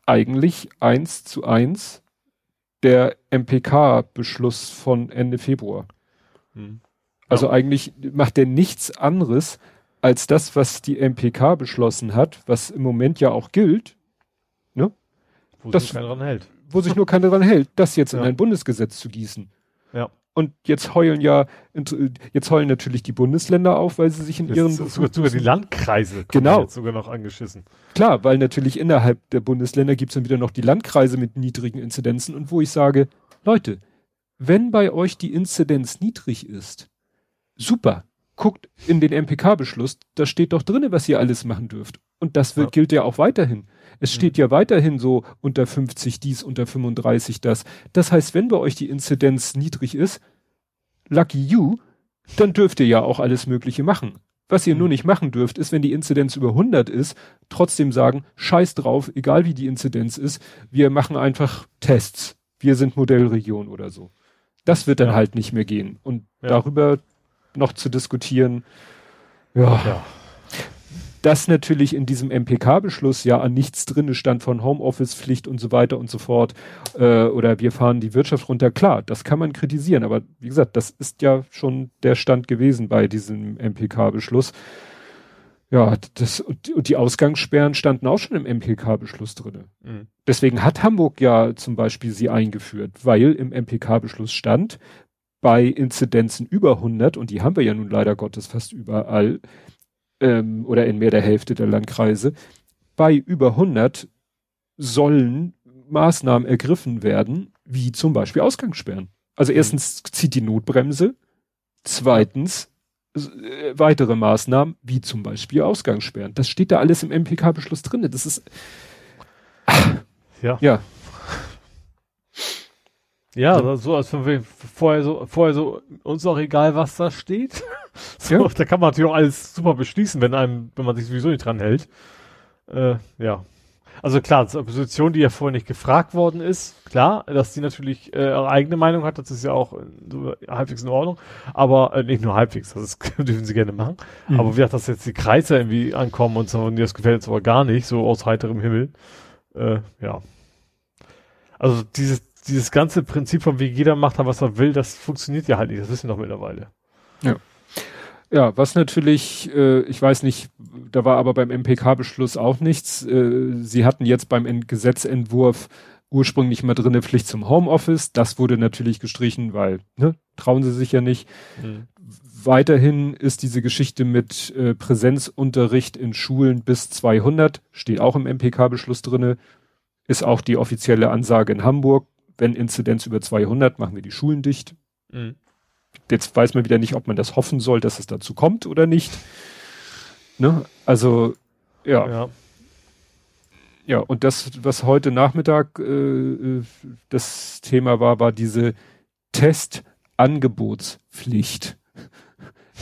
eigentlich eins zu eins der MPK-Beschluss von Ende Februar. Hm. Also ja. eigentlich macht der nichts anderes als das, was die MPK beschlossen hat, was im Moment ja auch gilt. Ne? Wo das, sich keiner dran hält wo sich nur keiner dran hält, das jetzt ja. in ein Bundesgesetz zu gießen. Ja. Und jetzt heulen ja, jetzt heulen natürlich die Bundesländer auf, weil sie sich in das ihren. Sogar, sogar die Landkreise genau. jetzt sogar noch angeschissen. Klar, weil natürlich innerhalb der Bundesländer gibt's dann wieder noch die Landkreise mit niedrigen Inzidenzen und wo ich sage, Leute, wenn bei euch die Inzidenz niedrig ist, super, guckt in den MPK-Beschluss, da steht doch drinne, was ihr alles machen dürft. Und das wird, ja. gilt ja auch weiterhin. Es mhm. steht ja weiterhin so unter 50 dies, unter 35 das. Das heißt, wenn bei euch die Inzidenz niedrig ist, lucky you, dann dürft ihr ja auch alles Mögliche machen. Was ihr mhm. nur nicht machen dürft, ist, wenn die Inzidenz über 100 ist, trotzdem sagen, scheiß drauf, egal wie die Inzidenz ist, wir machen einfach Tests. Wir sind Modellregion oder so. Das wird dann ja. halt nicht mehr gehen. Und ja. darüber noch zu diskutieren, ja. ja dass natürlich in diesem MPK-Beschluss ja an nichts drinne stand von Homeoffice-Pflicht und so weiter und so fort, äh, oder wir fahren die Wirtschaft runter, klar, das kann man kritisieren, aber wie gesagt, das ist ja schon der Stand gewesen bei diesem MPK-Beschluss. Ja, das, und die Ausgangssperren standen auch schon im MPK-Beschluss drinne. Mhm. Deswegen hat Hamburg ja zum Beispiel sie eingeführt, weil im MPK-Beschluss stand, bei Inzidenzen über 100, und die haben wir ja nun leider Gottes fast überall, ähm, oder in mehr der Hälfte der Landkreise, bei über 100 sollen Maßnahmen ergriffen werden, wie zum Beispiel Ausgangssperren. Also mhm. erstens zieht die Notbremse, zweitens äh, weitere Maßnahmen, wie zum Beispiel Ausgangssperren. Das steht da alles im MPK-Beschluss drin. Das ist ach, ja. ja. Ja, so als wenn wir vorher so, vorher so, uns auch egal, was da steht. [LAUGHS] so, ja. Da kann man natürlich auch alles super beschließen, wenn einem, wenn man sich sowieso nicht dran hält. Äh, ja. Also klar, als Opposition, die ja vorher nicht gefragt worden ist, klar, dass die natürlich äh, ihre eigene Meinung hat, das ist ja auch so halbwegs in Ordnung, aber äh, nicht nur halbwegs, das [LAUGHS] dürfen sie gerne machen. Mhm. Aber wie gesagt, dass jetzt die Kreise irgendwie ankommen und so, und das gefällt jetzt aber gar nicht, so aus heiterem Himmel. Äh, ja. Also dieses, dieses ganze Prinzip von wie jeder macht, was er will, das funktioniert ja halt nicht. Das wissen wir doch mittlerweile. Ja. Ja, was natürlich, äh, ich weiß nicht, da war aber beim MPK-Beschluss auch nichts. Äh, sie hatten jetzt beim Gesetzentwurf ursprünglich mal drinne Pflicht zum Homeoffice. Das wurde natürlich gestrichen, weil ne, trauen sie sich ja nicht. Mhm. Weiterhin ist diese Geschichte mit äh, Präsenzunterricht in Schulen bis 200, steht auch im MPK-Beschluss drinne, ist auch die offizielle Ansage in Hamburg wenn Inzidenz über 200, machen wir die Schulen dicht. Mhm. Jetzt weiß man wieder nicht, ob man das hoffen soll, dass es dazu kommt oder nicht. Ne? Also, ja. ja. Ja, und das, was heute Nachmittag äh, das Thema war, war diese Testangebotspflicht.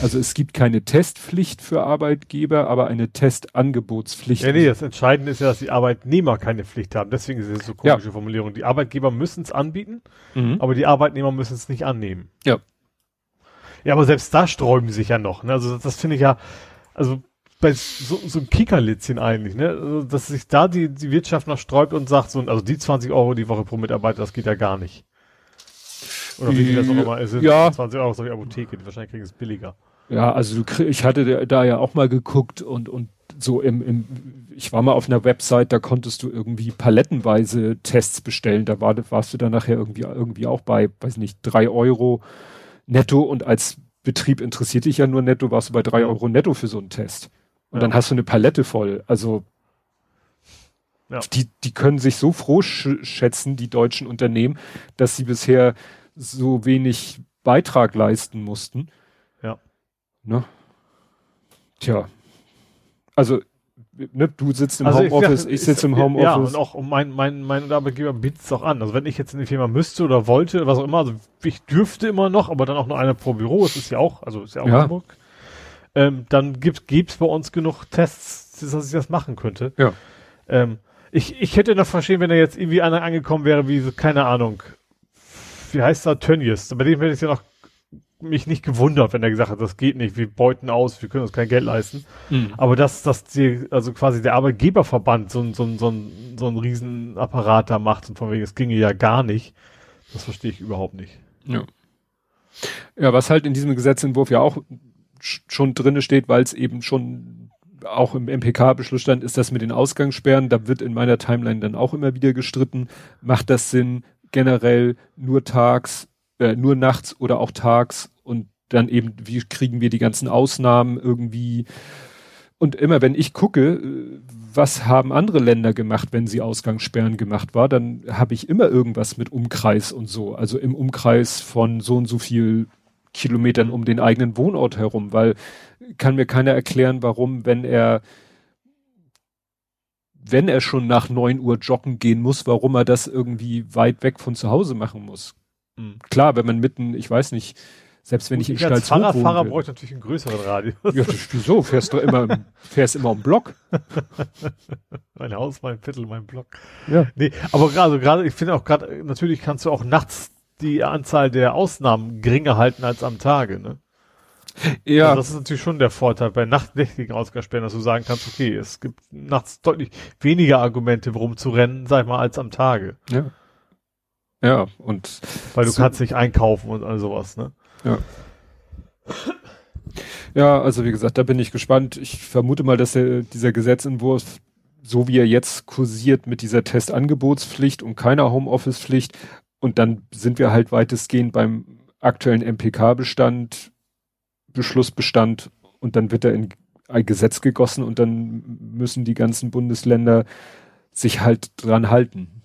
Also es gibt keine Testpflicht für Arbeitgeber, aber eine Testangebotspflicht. Ja, nee, das Entscheidende ist ja, dass die Arbeitnehmer keine Pflicht haben. Deswegen ist es so komische ja. Formulierung. Die Arbeitgeber müssen es anbieten, mhm. aber die Arbeitnehmer müssen es nicht annehmen. Ja. Ja, aber selbst da sträuben sich ja noch. Ne? Also das, das finde ich ja, also bei so, so ein Kickerlitzchen eigentlich, ne? Also, dass sich da die, die Wirtschaft noch sträubt und sagt, so, also die 20 Euro die Woche pro Mitarbeiter, das geht ja gar nicht. Oder wie viel das auch immer ist. Ja. 20 Euro ist die Apotheke, die wahrscheinlich kriegen es billiger. Ja, also du, ich hatte da ja auch mal geguckt und, und so im, im, ich war mal auf einer Website, da konntest du irgendwie palettenweise Tests bestellen. Da war, warst du dann nachher irgendwie, irgendwie auch bei, weiß nicht, drei Euro netto und als Betrieb interessiert dich ja nur netto, warst du bei drei Euro netto für so einen Test. Und ja. dann hast du eine Palette voll. Also ja. die, die können sich so froh sch schätzen, die deutschen Unternehmen, dass sie bisher so wenig Beitrag leisten mussten. Ja. Ne? Tja. Also, ne, du sitzt im also Homeoffice, ich, ich sitze im Homeoffice. Ja, und auch mein, mein, mein Arbeitgeber bietet es auch an. Also wenn ich jetzt in die Firma müsste oder wollte, was auch immer, also ich dürfte immer noch, aber dann auch nur einer pro Büro, es ist ja auch, also ist ja auch ja. Hamburg, ähm, dann gibt es bei uns genug Tests, dass ich das machen könnte. Ja. Ähm, ich, ich hätte noch verstehen, wenn er jetzt irgendwie einer angekommen wäre, wie, so, keine Ahnung, wie heißt er, Tönnies. Bei dem hätte ich ja noch mich nicht gewundert, wenn er gesagt hat, das geht nicht, wir beuten aus, wir können uns kein Geld leisten. Mhm. Aber dass, dass die, also quasi der Arbeitgeberverband so, ein so, ein so, ein so ein Riesenapparat da macht und von wegen, es ginge ja gar nicht, das verstehe ich überhaupt nicht. Ja. Ja, was halt in diesem Gesetzentwurf ja auch schon drinne steht, weil es eben schon auch im MPK-Beschluss stand, ist das mit den Ausgangssperren. Da wird in meiner Timeline dann auch immer wieder gestritten. Macht das Sinn, generell nur tags, äh, nur nachts oder auch tags und dann eben, wie kriegen wir die ganzen Ausnahmen irgendwie? Und immer wenn ich gucke, äh, was haben andere Länder gemacht, wenn sie Ausgangssperren gemacht war, dann habe ich immer irgendwas mit Umkreis und so. Also im Umkreis von so und so viel Kilometern um den eigenen Wohnort herum, weil kann mir keiner erklären, warum, wenn er wenn er schon nach neun Uhr joggen gehen muss, warum er das irgendwie weit weg von zu Hause machen muss. Mhm. Klar, wenn man mitten, ich weiß nicht, selbst wenn Gut, ich in Stalzhof Als Fahrradfahrer brauche ich natürlich einen größeren Radius. Ja, wieso? Fährst du immer, fährst immer im Block? [LAUGHS] mein Haus, mein Viertel, mein Block. Ja. Nee, aber gerade, gerade, ich finde auch gerade, natürlich kannst du auch nachts die Anzahl der Ausnahmen geringer halten als am Tage, ne? Ja. Also das ist natürlich schon der Vorteil bei nachtnächtigen Ausgangssperren, dass du sagen kannst, okay, es gibt nachts deutlich weniger Argumente, warum zu rennen, sag ich mal, als am Tage. Ja. Ja, und. Weil du kannst nicht einkaufen und all sowas, ne? Ja. Ja, also wie gesagt, da bin ich gespannt. Ich vermute mal, dass der, dieser Gesetzentwurf, so wie er jetzt kursiert mit dieser Testangebotspflicht und keiner Homeoffice-Pflicht, und dann sind wir halt weitestgehend beim aktuellen MPK-Bestand, Beschlussbestand und dann wird er in ein Gesetz gegossen und dann müssen die ganzen Bundesländer sich halt dran halten.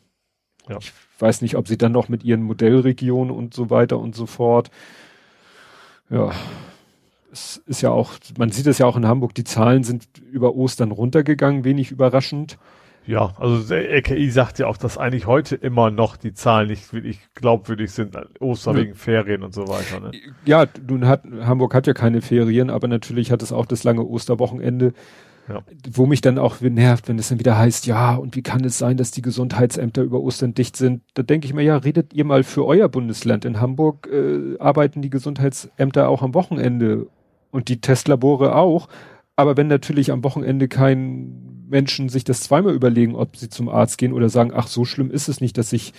Ja. Ich weiß nicht, ob sie dann noch mit ihren Modellregionen und so weiter und so fort. Ja, es ist ja auch, man sieht es ja auch in Hamburg, die Zahlen sind über Ostern runtergegangen, wenig überraschend. Ja, also der RKI sagt ja auch, dass eigentlich heute immer noch die Zahlen nicht wirklich glaubwürdig sind, Ostern wegen Ferien und so weiter. Ne? Ja, nun hat, Hamburg hat ja keine Ferien, aber natürlich hat es auch das lange Osterwochenende, ja. wo mich dann auch nervt, wenn es dann wieder heißt, ja, und wie kann es sein, dass die Gesundheitsämter über Ostern dicht sind? Da denke ich mir, ja, redet ihr mal für euer Bundesland. In Hamburg äh, arbeiten die Gesundheitsämter auch am Wochenende und die Testlabore auch. Aber wenn natürlich am Wochenende kein Menschen sich das zweimal überlegen, ob sie zum Arzt gehen oder sagen, ach, so schlimm ist es nicht, dass ich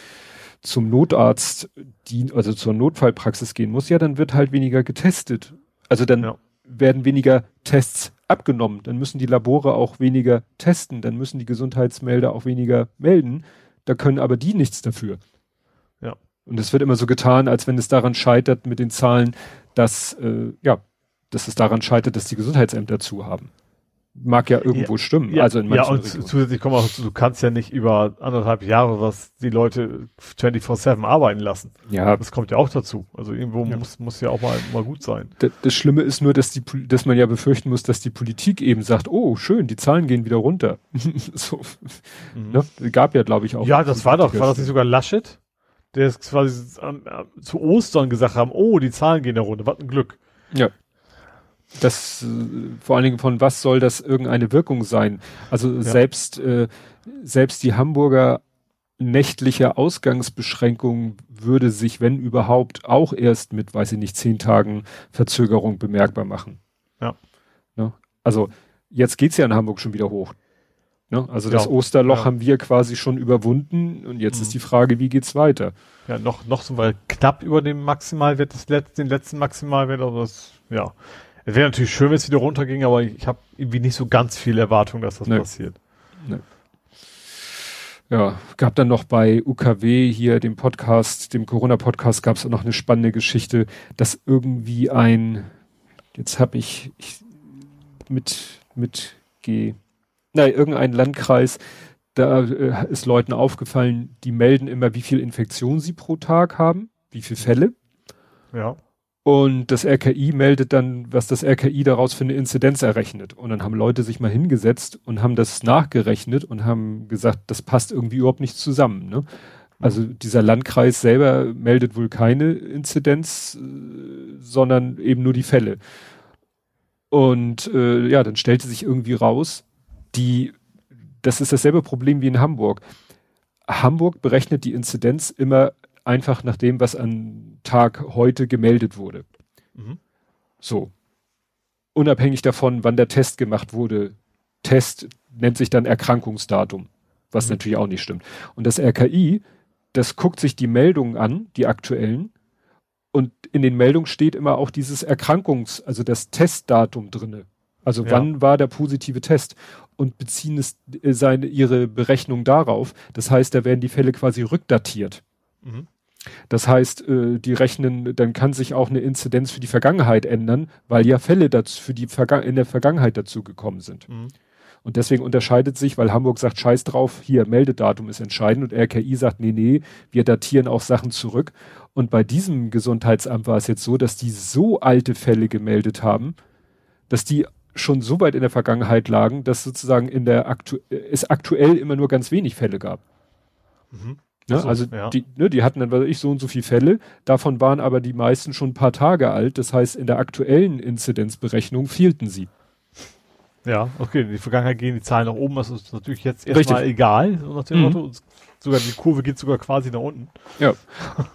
zum Notarzt, die, also zur Notfallpraxis gehen muss, ja, dann wird halt weniger getestet. Also dann ja. werden weniger Tests abgenommen. Dann müssen die Labore auch weniger testen. Dann müssen die Gesundheitsmelder auch weniger melden. Da können aber die nichts dafür. Ja. Und es wird immer so getan, als wenn es daran scheitert mit den Zahlen, dass, äh, ja, dass es daran scheitert, dass die Gesundheitsämter zu haben mag ja irgendwo ja, stimmen. Ja, also in manchen ja, und Regionen. zusätzlich kommt auch, du kannst ja nicht über anderthalb Jahre was die Leute 24-7 arbeiten lassen. Ja. Das kommt ja auch dazu. Also irgendwo ja. muss, muss ja auch mal, mal gut sein. Das, das Schlimme ist nur, dass die, dass man ja befürchten muss, dass die Politik eben sagt, oh, schön, die Zahlen gehen wieder runter. [LAUGHS] so, mhm. ne? Gab ja, glaube ich, auch. Ja, das war doch, war das nicht sogar Laschet? Der ist quasi zu Ostern gesagt haben, oh, die Zahlen gehen da runter, was ein Glück. Ja das äh, vor allen Dingen von was soll das irgendeine Wirkung sein? Also ja. selbst äh, selbst die Hamburger nächtliche Ausgangsbeschränkung würde sich, wenn überhaupt, auch erst mit, weiß ich nicht, zehn Tagen Verzögerung bemerkbar machen. Ja. Ne? Also jetzt geht's ja in Hamburg schon wieder hoch. Ne? Also ja. das Osterloch ja. haben wir quasi schon überwunden und jetzt mhm. ist die Frage, wie geht's weiter? Ja, noch, noch sind wir knapp über dem Maximalwert des letzten, den letzten Maximalwert, aber das, ja. Es wäre natürlich schön, wenn es wieder runterging, aber ich habe irgendwie nicht so ganz viel Erwartung, dass das nee. passiert. Nee. Ja, gab dann noch bei UKW hier dem Podcast, dem Corona-Podcast, gab es noch eine spannende Geschichte, dass irgendwie ein, jetzt habe ich, ich mit mit G, nein, irgendein Landkreis, da äh, ist Leuten aufgefallen, die melden immer, wie viel Infektionen sie pro Tag haben, wie viele Fälle. Ja. Und das RKI meldet dann, was das RKI daraus für eine Inzidenz errechnet. Und dann haben Leute sich mal hingesetzt und haben das nachgerechnet und haben gesagt, das passt irgendwie überhaupt nicht zusammen. Ne? Also dieser Landkreis selber meldet wohl keine Inzidenz, äh, sondern eben nur die Fälle. Und äh, ja, dann stellte sich irgendwie raus, die, das ist dasselbe Problem wie in Hamburg. Hamburg berechnet die Inzidenz immer einfach nach dem, was an Tag heute gemeldet wurde. Mhm. So. Unabhängig davon, wann der Test gemacht wurde. Test nennt sich dann Erkrankungsdatum, was mhm. natürlich auch nicht stimmt. Und das RKI, das guckt sich die Meldungen an, die aktuellen, und in den Meldungen steht immer auch dieses Erkrankungs-, also das Testdatum drinne. Also ja. wann war der positive Test? Und beziehen es äh, seine, ihre Berechnung darauf. Das heißt, da werden die Fälle quasi rückdatiert. Mhm. Das heißt, äh, die rechnen, dann kann sich auch eine Inzidenz für die Vergangenheit ändern, weil ja Fälle dazu für die Verga in der Vergangenheit dazu gekommen sind. Mhm. Und deswegen unterscheidet sich, weil Hamburg sagt, scheiß drauf, hier, Meldedatum ist entscheidend und RKI sagt, nee, nee, wir datieren auch Sachen zurück. Und bei diesem Gesundheitsamt war es jetzt so, dass die so alte Fälle gemeldet haben, dass die schon so weit in der Vergangenheit lagen, dass sozusagen in der aktu es aktuell immer nur ganz wenig Fälle gab. Mhm. Ne? So, also ja. die, ne, die hatten dann, weiß ich, so und so viele Fälle. Davon waren aber die meisten schon ein paar Tage alt. Das heißt, in der aktuellen Inzidenzberechnung fehlten sie. Ja, okay. In die Vergangenheit gehen die Zahlen nach oben. Das ist natürlich jetzt erstmal egal. So nach dem mhm. Motto. Sogar die Kurve geht sogar quasi nach unten. Ja.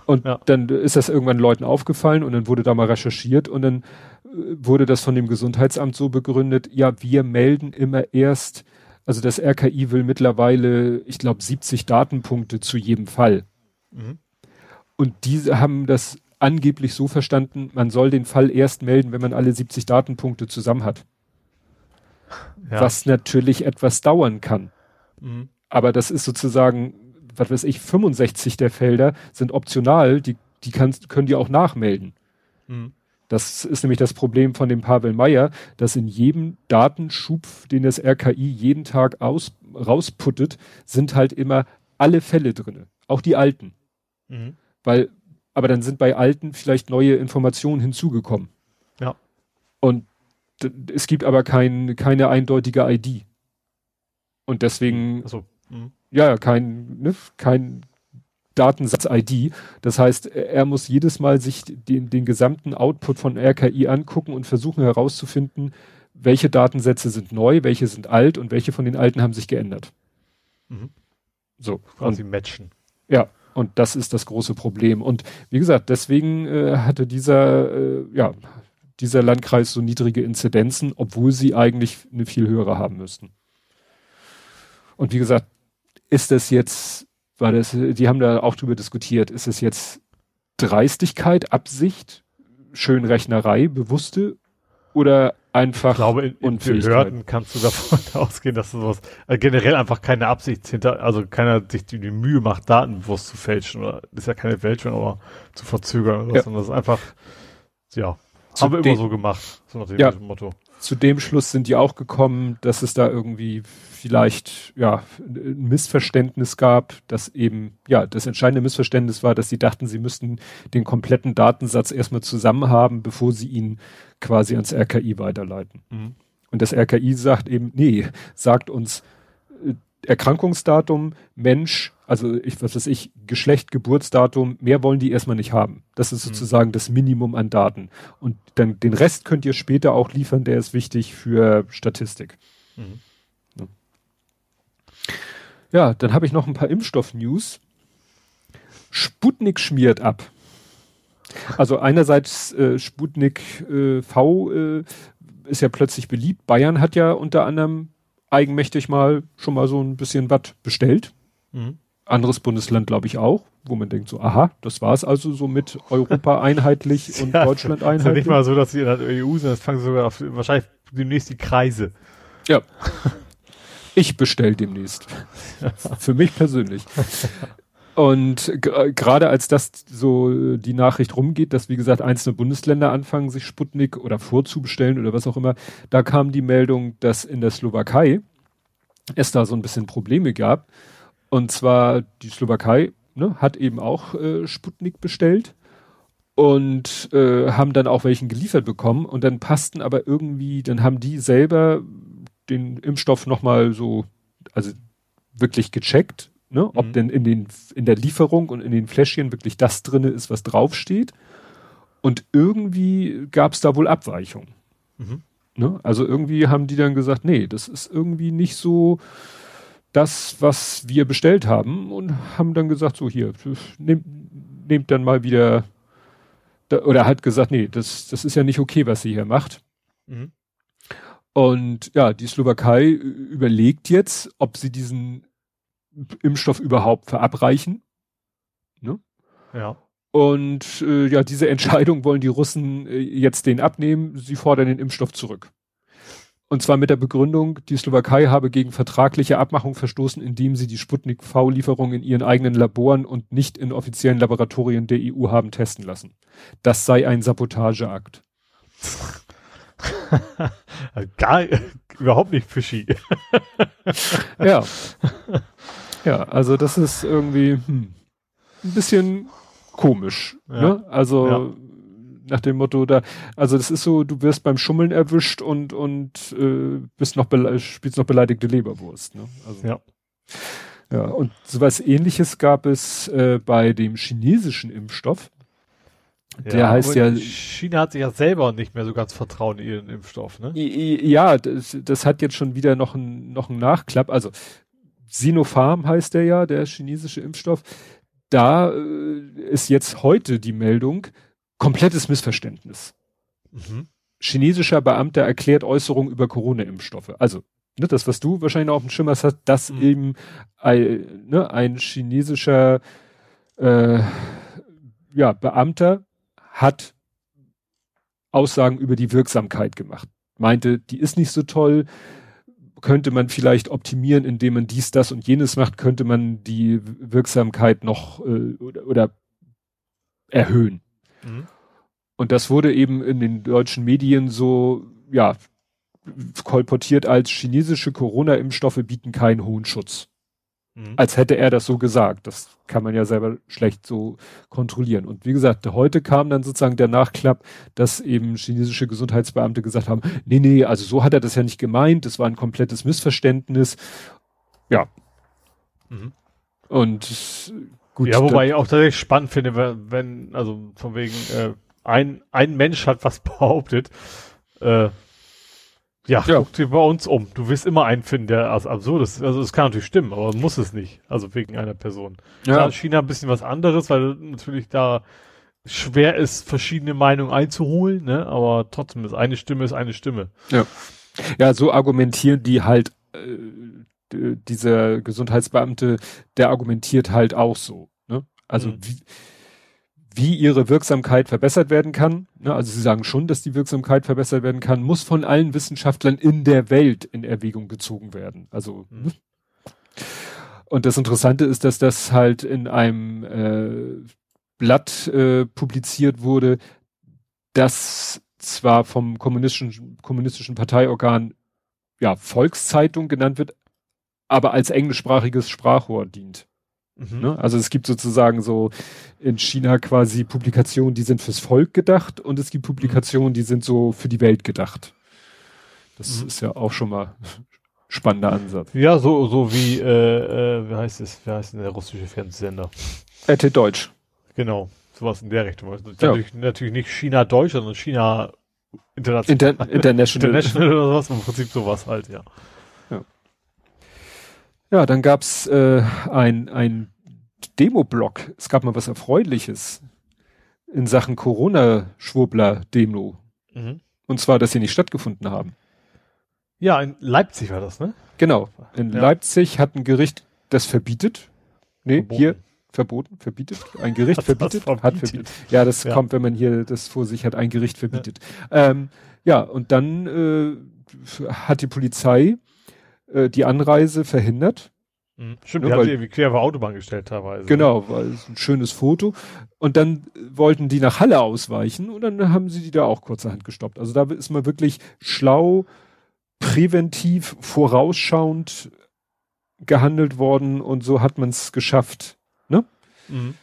Und [LAUGHS] ja. dann ist das irgendwann Leuten aufgefallen und dann wurde da mal recherchiert und dann äh, wurde das von dem Gesundheitsamt so begründet, ja, wir melden immer erst also das RKI will mittlerweile, ich glaube, 70 Datenpunkte zu jedem Fall. Mhm. Und diese haben das angeblich so verstanden, man soll den Fall erst melden, wenn man alle 70 Datenpunkte zusammen hat. Ja. Was natürlich etwas dauern kann. Mhm. Aber das ist sozusagen, was weiß ich, 65 der Felder sind optional, die, die kannst, können die auch nachmelden. Mhm. Das ist nämlich das Problem von dem Pavel Meyer, dass in jedem Datenschub, den das RKI jeden Tag aus, rausputtet, sind halt immer alle Fälle drinne, auch die alten. Mhm. Weil, aber dann sind bei alten vielleicht neue Informationen hinzugekommen. Ja. Und es gibt aber kein, keine eindeutige ID. Und deswegen, also, ja, kein, ne, kein Datensatz-ID. Das heißt, er muss jedes Mal sich den, den gesamten Output von RKI angucken und versuchen herauszufinden, welche Datensätze sind neu, welche sind alt und welche von den alten haben sich geändert. Mhm. So. Quasi und, matchen. Ja, und das ist das große Problem. Und wie gesagt, deswegen äh, hatte dieser, äh, ja, dieser Landkreis so niedrige Inzidenzen, obwohl sie eigentlich eine viel höhere haben müssten. Und wie gesagt, ist das jetzt war das, die haben da auch drüber diskutiert, ist es jetzt Dreistigkeit, Absicht, Schönrechnerei, bewusste oder einfach Ich glaube, in, in Behörden kannst du davon [LAUGHS] ausgehen, dass sowas äh, generell einfach keine Absicht hinter, also keiner sich die, die Mühe macht, Daten bewusst zu fälschen oder ist ja keine Fälschung, aber zu verzögern oder ja. sondern das ist einfach, ja, haben wir immer so gemacht, so nach dem ja. Motto. Zu dem Schluss sind die auch gekommen, dass es da irgendwie vielleicht ja ein Missverständnis gab, dass eben ja das entscheidende Missverständnis war, dass sie dachten, sie müssten den kompletten Datensatz erstmal zusammen haben, bevor sie ihn quasi ans RKI weiterleiten. Mhm. Und das RKI sagt eben, nee, sagt uns äh, Erkrankungsdatum, Mensch, also ich, was weiß ich, Geschlecht, Geburtsdatum, mehr wollen die erstmal nicht haben. Das ist mhm. sozusagen mhm. das Minimum an Daten. Und dann den Rest könnt ihr später auch liefern, der ist wichtig für Statistik. Mhm. Ja. ja, dann habe ich noch ein paar Impfstoff-News. Sputnik schmiert ab. Also einerseits äh, Sputnik äh, V äh, ist ja plötzlich beliebt. Bayern hat ja unter anderem eigenmächtig mal schon mal so ein bisschen was bestellt. Mhm. Anderes Bundesland, glaube ich, auch, wo man denkt so, aha, das war es also so mit Europa [LAUGHS] einheitlich und [LAUGHS] ja, Deutschland einheitlich. Ist ja nicht mal so, dass sie in der EU sind, das fangen sogar auf, wahrscheinlich demnächst die Kreise. Ja. Ich bestell demnächst. [LAUGHS] Für mich persönlich. Und gerade als das so die Nachricht rumgeht, dass wie gesagt einzelne Bundesländer anfangen, sich Sputnik oder vorzubestellen oder was auch immer, da kam die Meldung, dass in der Slowakei es da so ein bisschen Probleme gab. Und zwar die Slowakei ne, hat eben auch äh, Sputnik bestellt und äh, haben dann auch welchen geliefert bekommen und dann passten aber irgendwie, dann haben die selber den Impfstoff nochmal so, also wirklich gecheckt ne? ob mhm. denn in den in der Lieferung und in den Fläschchen wirklich das drinne ist, was draufsteht. Und irgendwie gab es da wohl Abweichungen. Mhm. Ne? Also irgendwie haben die dann gesagt, nee, das ist irgendwie nicht so das, was wir bestellt haben und haben dann gesagt, so hier, nehmt, nehmt dann mal wieder da, oder hat gesagt, nee, das, das ist ja nicht okay, was sie hier macht. Mhm. Und ja, die Slowakei überlegt jetzt, ob sie diesen Impfstoff überhaupt verabreichen. Ne? Ja. Und äh, ja, diese Entscheidung wollen die Russen äh, jetzt den abnehmen. Sie fordern den Impfstoff zurück. Und zwar mit der Begründung, die Slowakei habe gegen vertragliche Abmachung verstoßen, indem sie die Sputnik V-Lieferung in ihren eigenen Laboren und nicht in offiziellen Laboratorien der EU haben testen lassen. Das sei ein Sabotageakt. [LAUGHS] Gar, überhaupt nicht fishy. [LAUGHS] ja. Ja, also das ist irgendwie hm, ein bisschen komisch. Ja. Ne? Also ja. Nach dem Motto, da, also das ist so, du wirst beim Schummeln erwischt und und äh, bist noch spielst noch beleidigte Leberwurst. Ne? Also, ja. Ja, und sowas ähnliches gab es äh, bei dem chinesischen Impfstoff. Der ja, heißt ja. China hat sich ja selber nicht mehr so ganz vertrauen in ihren Impfstoff, ne? Ja, das, das hat jetzt schon wieder noch ein, noch ein Nachklapp. Also Sinopharm heißt der ja, der chinesische Impfstoff. Da äh, ist jetzt heute die Meldung, komplettes Missverständnis. Mhm. Chinesischer Beamter erklärt Äußerungen über Corona-Impfstoffe. Also, ne, das, was du wahrscheinlich noch auf dem Schirm hast, dass mhm. eben ein, ne, ein chinesischer äh, ja, Beamter hat Aussagen über die Wirksamkeit gemacht. Meinte, die ist nicht so toll, könnte man vielleicht optimieren, indem man dies, das und jenes macht, könnte man die Wirksamkeit noch äh, oder, oder erhöhen. Mhm. Und das wurde eben in den deutschen Medien so, ja, kolportiert als chinesische Corona-Impfstoffe bieten keinen hohen Schutz. Mhm. Als hätte er das so gesagt. Das kann man ja selber schlecht so kontrollieren. Und wie gesagt, heute kam dann sozusagen der Nachklapp, dass eben chinesische Gesundheitsbeamte gesagt haben, nee, nee, also so hat er das ja nicht gemeint, das war ein komplettes Missverständnis. Ja. Mhm. Und gut. Ja, wobei ich auch tatsächlich spannend finde, wenn, also von wegen, äh, ein, ein Mensch hat was [LAUGHS] behauptet, äh, ja, ja, guck dir bei uns um. Du wirst immer einen finden, der also absurd ist. Also es kann natürlich stimmen, aber muss es nicht. Also wegen einer Person. Ja. Klar, China ein bisschen was anderes, weil natürlich da schwer ist, verschiedene Meinungen einzuholen, ne? Aber trotzdem ist eine Stimme ist eine Stimme. Ja. Ja, so argumentieren die halt, äh, dieser Gesundheitsbeamte, der argumentiert halt auch so. Ne? Also mhm. wie, wie ihre Wirksamkeit verbessert werden kann, ne, also sie sagen schon, dass die Wirksamkeit verbessert werden kann, muss von allen Wissenschaftlern in der Welt in Erwägung gezogen werden. Also mhm. und das Interessante ist, dass das halt in einem äh, Blatt äh, publiziert wurde, das zwar vom kommunistischen, kommunistischen Parteiorgan ja, Volkszeitung genannt wird, aber als englischsprachiges Sprachrohr dient. Mhm. Ne? Also es gibt sozusagen so in China quasi Publikationen, die sind fürs Volk gedacht und es gibt Publikationen, die sind so für die Welt gedacht. Das mhm. ist ja auch schon mal spannender Ansatz. Ja, so, so wie, äh, äh, wie heißt es, wie heißt denn der russische Fernsehsender? RT Deutsch. Genau, sowas in der Richtung. Also ja. natürlich, natürlich nicht China Deutsch, sondern China International. Inter International. International oder sowas, im Prinzip sowas halt, ja. Ja, ja dann gab's äh, ein, ein Demo-Blog. Es gab mal was Erfreuliches in Sachen Corona-Schwurbler-Demo. Mhm. Und zwar, dass sie nicht stattgefunden haben. Ja, in Leipzig war das, ne? Genau. In ja. Leipzig hat ein Gericht das verbietet. Nee, verboten. hier verboten, verbietet. Ein Gericht [LAUGHS] hat verbietet, verbietet, hat verbietet. Ja, das ja. kommt, wenn man hier das vor sich hat, ein Gericht verbietet. Ja, ähm, ja und dann äh, hat die Polizei äh, die Anreise verhindert. Mhm. Stimmt, ne, die haben sie irgendwie quer auf Autobahn gestellt teilweise. Genau, weil es ein schönes Foto. Und dann wollten die nach Halle ausweichen und dann haben sie die da auch kurzerhand gestoppt. Also da ist man wirklich schlau präventiv vorausschauend gehandelt worden und so hat man es geschafft. Ne? Mhm.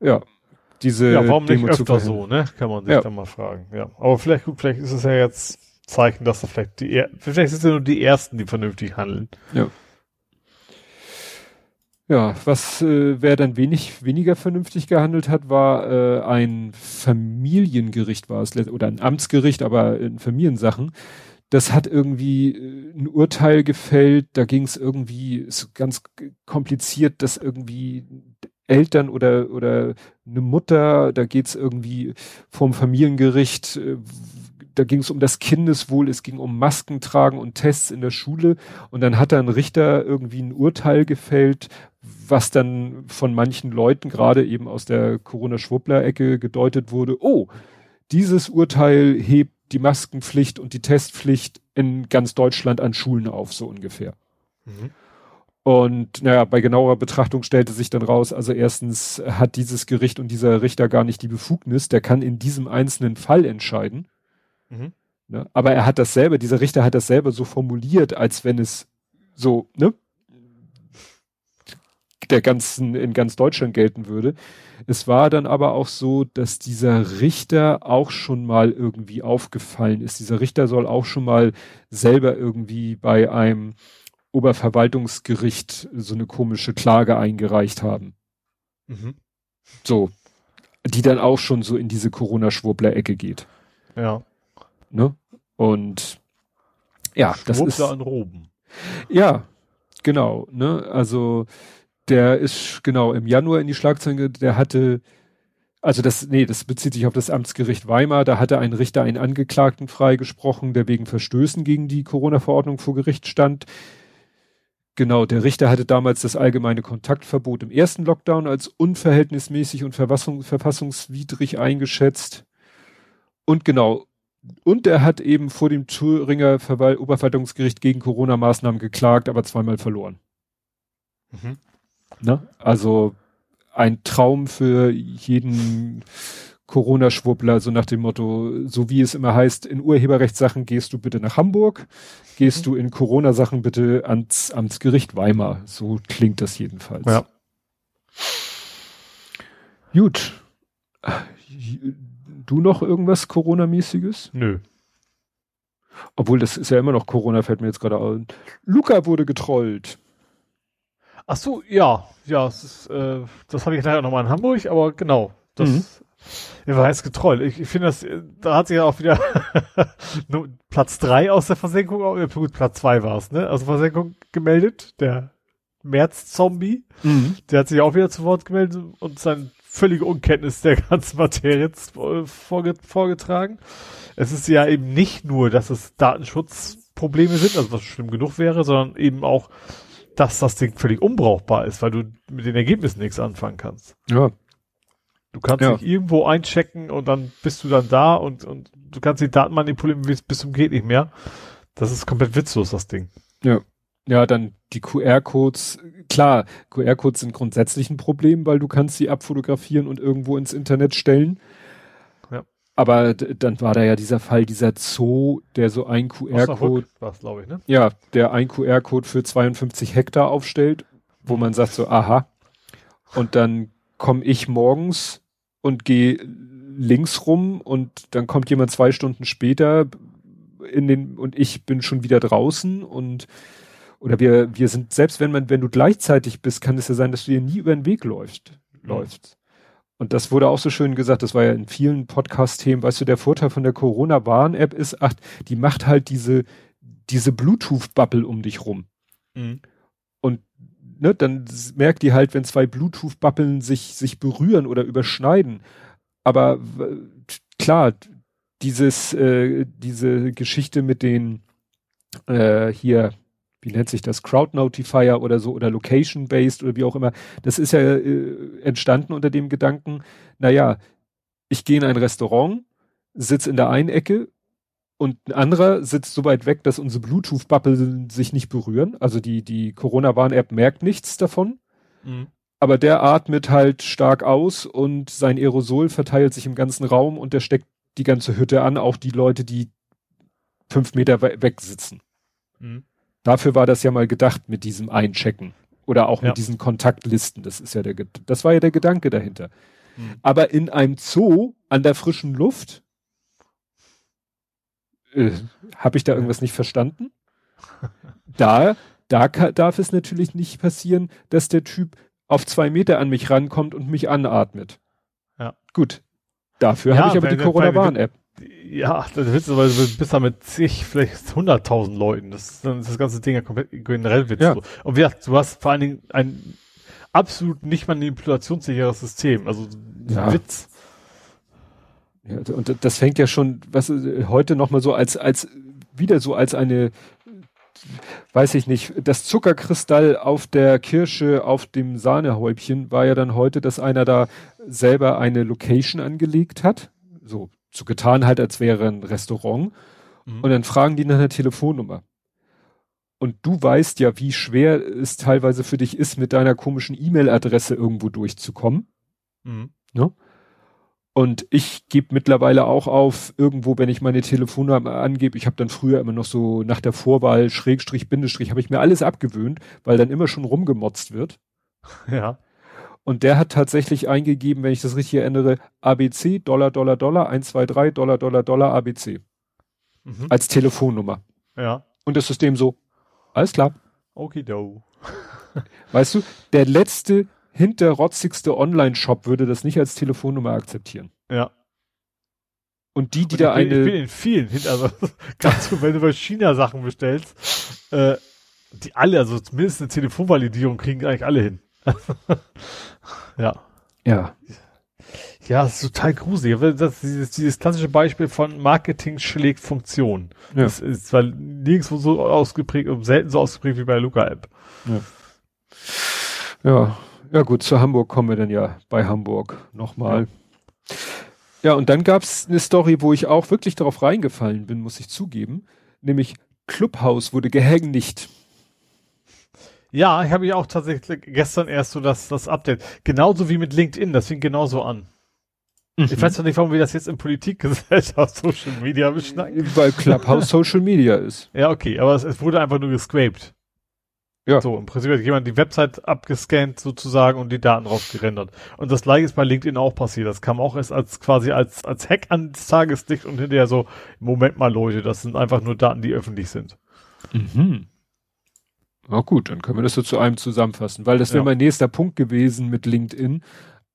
Ja, diese ja, warum Demo nicht öfter so, ne? Kann man sich ja. dann mal fragen. Ja, aber vielleicht gut, vielleicht ist es ja jetzt Zeichen, dass da vielleicht die vielleicht sind es ja nur die ersten, die vernünftig handeln. Ja. Ja, was äh, wer dann wenig weniger vernünftig gehandelt hat, war äh, ein Familiengericht war es oder ein Amtsgericht, aber in Familiensachen das hat irgendwie äh, ein Urteil gefällt, da ging es irgendwie ist ganz kompliziert, dass irgendwie Eltern oder oder eine Mutter, da geht's irgendwie vom Familiengericht, äh, da ging es um das Kindeswohl, es ging um Maskentragen und Tests in der Schule und dann hat da ein Richter irgendwie ein Urteil gefällt, was dann von manchen Leuten gerade eben aus der Corona-Schwurbler-Ecke gedeutet wurde, oh, dieses Urteil hebt die Maskenpflicht und die Testpflicht in ganz Deutschland an Schulen auf, so ungefähr. Mhm. Und naja, bei genauerer Betrachtung stellte sich dann raus, also erstens hat dieses Gericht und dieser Richter gar nicht die Befugnis, der kann in diesem einzelnen Fall entscheiden. Mhm. Ne? Aber er hat das selber, dieser Richter hat das selber so formuliert, als wenn es so, ne, der ganzen, in ganz Deutschland gelten würde. Es war dann aber auch so, dass dieser Richter auch schon mal irgendwie aufgefallen ist. Dieser Richter soll auch schon mal selber irgendwie bei einem Oberverwaltungsgericht so eine komische Klage eingereicht haben. Mhm. So. Die dann auch schon so in diese Corona-Schwurbler-Ecke geht. Ja. Ne? Und ja, Schwurbler das ist. an Roben. Ja, genau. Ne? Also der ist genau im Januar in die Schlagzeilen, der hatte, also das, nee, das bezieht sich auf das Amtsgericht Weimar, da hatte ein Richter einen Angeklagten freigesprochen, der wegen Verstößen gegen die Corona-Verordnung vor Gericht stand. Genau, der Richter hatte damals das allgemeine Kontaktverbot im ersten Lockdown als unverhältnismäßig und verfassungswidrig eingeschätzt. Und genau, und er hat eben vor dem Thüringer Verwalt Oberverwaltungsgericht gegen Corona-Maßnahmen geklagt, aber zweimal verloren. Mhm. Ne? Also ein Traum für jeden Corona-Schwuppler, so nach dem Motto, so wie es immer heißt, in Urheberrechtssachen gehst du bitte nach Hamburg, gehst mhm. du in Corona-Sachen bitte ans Amtsgericht Weimar. So klingt das jedenfalls. Ja. Gut. Du noch irgendwas Corona-mäßiges? Nö. Obwohl, das ist ja immer noch Corona, fällt mir jetzt gerade ein. Luca wurde getrollt. Ach so, ja, ja, das, ist, äh, das habe ich leider nochmal in Hamburg, aber genau, das mhm. war jetzt getrollt. Ich, ich finde das, da hat sich ja auch wieder [LAUGHS] Platz drei aus der Versenkung, äh, gut, Platz zwei war es, ne, aus der Versenkung gemeldet, der März-Zombie, mhm. der hat sich auch wieder zu Wort gemeldet und sein völlige Unkenntnis der [LAUGHS] ganzen Materie vorgetragen. Es ist ja eben nicht nur, dass es Datenschutzprobleme sind, also was schlimm genug wäre, sondern eben auch dass das Ding völlig unbrauchbar ist, weil du mit den Ergebnissen nichts anfangen kannst. Ja. Du kannst ja. dich irgendwo einchecken und dann bist du dann da und, und du kannst die Daten manipulieren bis, bis zum geht nicht mehr. Das ist komplett witzlos, das Ding. Ja. Ja, dann die QR-Codes. Klar, QR-Codes sind grundsätzlich ein Problem, weil du kannst sie abfotografieren und irgendwo ins Internet stellen. Ja. aber dann war da ja dieser Fall, dieser Zoo, der so ein QR-Code, glaube ich, ne? Ja, der ein QR-Code für 52 Hektar aufstellt, wo man sagt so, aha. Und dann komme ich morgens und gehe links rum und dann kommt jemand zwei Stunden später in den und ich bin schon wieder draußen und oder wir wir sind selbst wenn man wenn du gleichzeitig bist, kann es ja sein, dass du dir nie über den Weg läufst, mhm. läufst. Und das wurde auch so schön gesagt, das war ja in vielen Podcast-Themen, weißt du, der Vorteil von der Corona-Warn-App ist, ach, die macht halt diese, diese Bluetooth-Bubble um dich rum. Mhm. Und ne, dann merkt die halt, wenn zwei Bluetooth-Bubbeln sich, sich berühren oder überschneiden. Aber klar, dieses, äh, diese Geschichte mit den äh, hier, wie nennt sich das, Crowd Notifier oder so oder Location Based oder wie auch immer, das ist ja äh, entstanden unter dem Gedanken, naja, ich gehe in ein Restaurant, sitze in der einen Ecke und ein anderer sitzt so weit weg, dass unsere Bluetooth-Bubble sich nicht berühren. Also die, die Corona-Warn-App merkt nichts davon. Mhm. Aber der atmet halt stark aus und sein Aerosol verteilt sich im ganzen Raum und der steckt die ganze Hütte an, auch die Leute, die fünf Meter weg sitzen. Mhm. Dafür war das ja mal gedacht mit diesem Einchecken oder auch ja. mit diesen Kontaktlisten. Das ist ja der, das war ja der Gedanke dahinter. Mhm. Aber in einem Zoo an der frischen Luft, äh, habe ich da irgendwas nicht verstanden? [LAUGHS] Da, da kann, darf es natürlich nicht passieren, dass der Typ auf zwei Meter an mich rankommt und mich anatmet. Ja. Gut. Dafür ja, habe ich aber die Corona-Warn-App. Ja, das willst du, weil du bist da mit zig, vielleicht hunderttausend Leuten. Das, dann ist das ganze Ding ja komplett generell witzig. Ja. Und wie gesagt, du hast vor allen Dingen ein absolut nicht manipulationssicheres System. Also ja. Witz. Ja, und das fängt ja schon, was heute nochmal so als, als, wieder so als eine, weiß ich nicht, das Zuckerkristall auf der Kirsche auf dem Sahnehäubchen war ja dann heute, dass einer da selber eine Location angelegt hat. So so getan halt, als wäre ein Restaurant. Mhm. Und dann fragen die nach einer Telefonnummer. Und du weißt ja, wie schwer es teilweise für dich ist, mit deiner komischen E-Mail-Adresse irgendwo durchzukommen. Mhm. Ne? Und ich gebe mittlerweile auch auf, irgendwo, wenn ich meine Telefonnummer angebe, ich habe dann früher immer noch so nach der Vorwahl, Schrägstrich, Bindestrich, habe ich mir alles abgewöhnt, weil dann immer schon rumgemotzt wird. [LAUGHS] Ja. Und der hat tatsächlich eingegeben, wenn ich das richtig erinnere, ABC, Dollar, Dollar, Dollar, 123, Dollar, Dollar, Dollar, ABC. Mhm. Als Telefonnummer. Ja. Und das System so, alles klar. Okido. weißt du, der letzte, hinterrotzigste Online-Shop würde das nicht als Telefonnummer akzeptieren. Ja. Und die, die Und da bin, eine. Ich bin in vielen, also [LAUGHS] ganz gut, wenn du bei China Sachen bestellst, äh, die alle, also zumindest eine Telefonvalidierung kriegen eigentlich alle hin. [LAUGHS] ja. Ja. Ja, das ist total gruselig. Das, dieses, dieses klassische Beispiel von Marketing schlägt Funktion. Ja. Das ist zwar nirgendwo so ausgeprägt, selten so ausgeprägt wie bei der Luca-App. Ja. ja. Ja, gut, zu Hamburg kommen wir dann ja bei Hamburg nochmal. Ja. ja, und dann gab's eine Story, wo ich auch wirklich darauf reingefallen bin, muss ich zugeben. Nämlich Clubhouse wurde gehängt. Ja, ich habe ich auch tatsächlich gestern erst so das, das Update. Genauso wie mit LinkedIn, das fing genauso an. Mhm. Ich weiß noch nicht, warum wir das jetzt in Politikgesellschaft [LAUGHS] Social Media beschneiden. Weil Clubhouse [LAUGHS] Social Media ist. Ja, okay, aber es, es wurde einfach nur gescraped. Ja. So, im Prinzip hat jemand die Website abgescannt sozusagen und die Daten drauf gerendert. Und das gleiche ist bei LinkedIn auch passiert. Das kam auch erst als quasi als, als Hack ans Tageslicht und hinterher so, Moment mal Leute, das sind einfach nur Daten, die öffentlich sind. Mhm. Na gut, dann können wir das so zu einem zusammenfassen, weil das wäre mein nächster Punkt gewesen mit LinkedIn.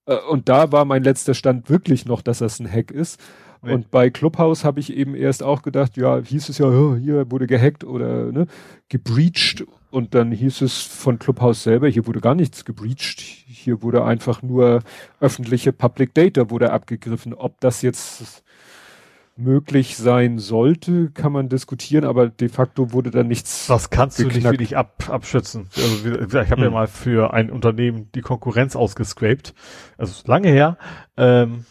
Äh, und da war mein letzter Stand wirklich noch, dass das ein Hack ist. Nee. Und bei Clubhouse habe ich eben erst auch gedacht, ja, hieß es ja, oh, hier wurde gehackt oder ne, gebreached. Und dann hieß es von Clubhouse selber, hier wurde gar nichts gebreached. Hier wurde einfach nur öffentliche Public Data wurde abgegriffen. Ob das jetzt möglich sein sollte, kann man diskutieren, aber de facto wurde da nichts. Das kannst geknackt. du nicht wirklich ab, abschützen. Also ich habe hm. ja mal für ein Unternehmen die Konkurrenz ausgescrapt. Also lange her. Ähm,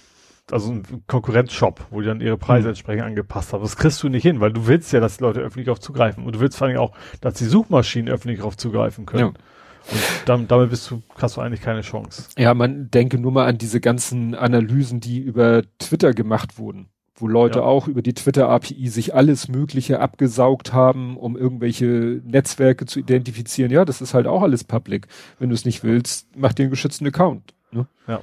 also ein Konkurrenzshop, wo die dann ihre Preise mhm. entsprechend angepasst haben. Das kriegst du nicht hin, weil du willst ja, dass die Leute öffentlich darauf zugreifen. Und du willst vor allem auch, dass die Suchmaschinen öffentlich darauf zugreifen können. Ja. Und damit, damit bist du, hast du eigentlich keine Chance. Ja, man denke nur mal an diese ganzen Analysen, die über Twitter gemacht wurden wo Leute ja. auch über die Twitter-API sich alles Mögliche abgesaugt haben, um irgendwelche Netzwerke zu identifizieren. Ja, das ist halt auch alles public. Wenn du es nicht willst, mach dir einen geschützten Account. Ne? Ja.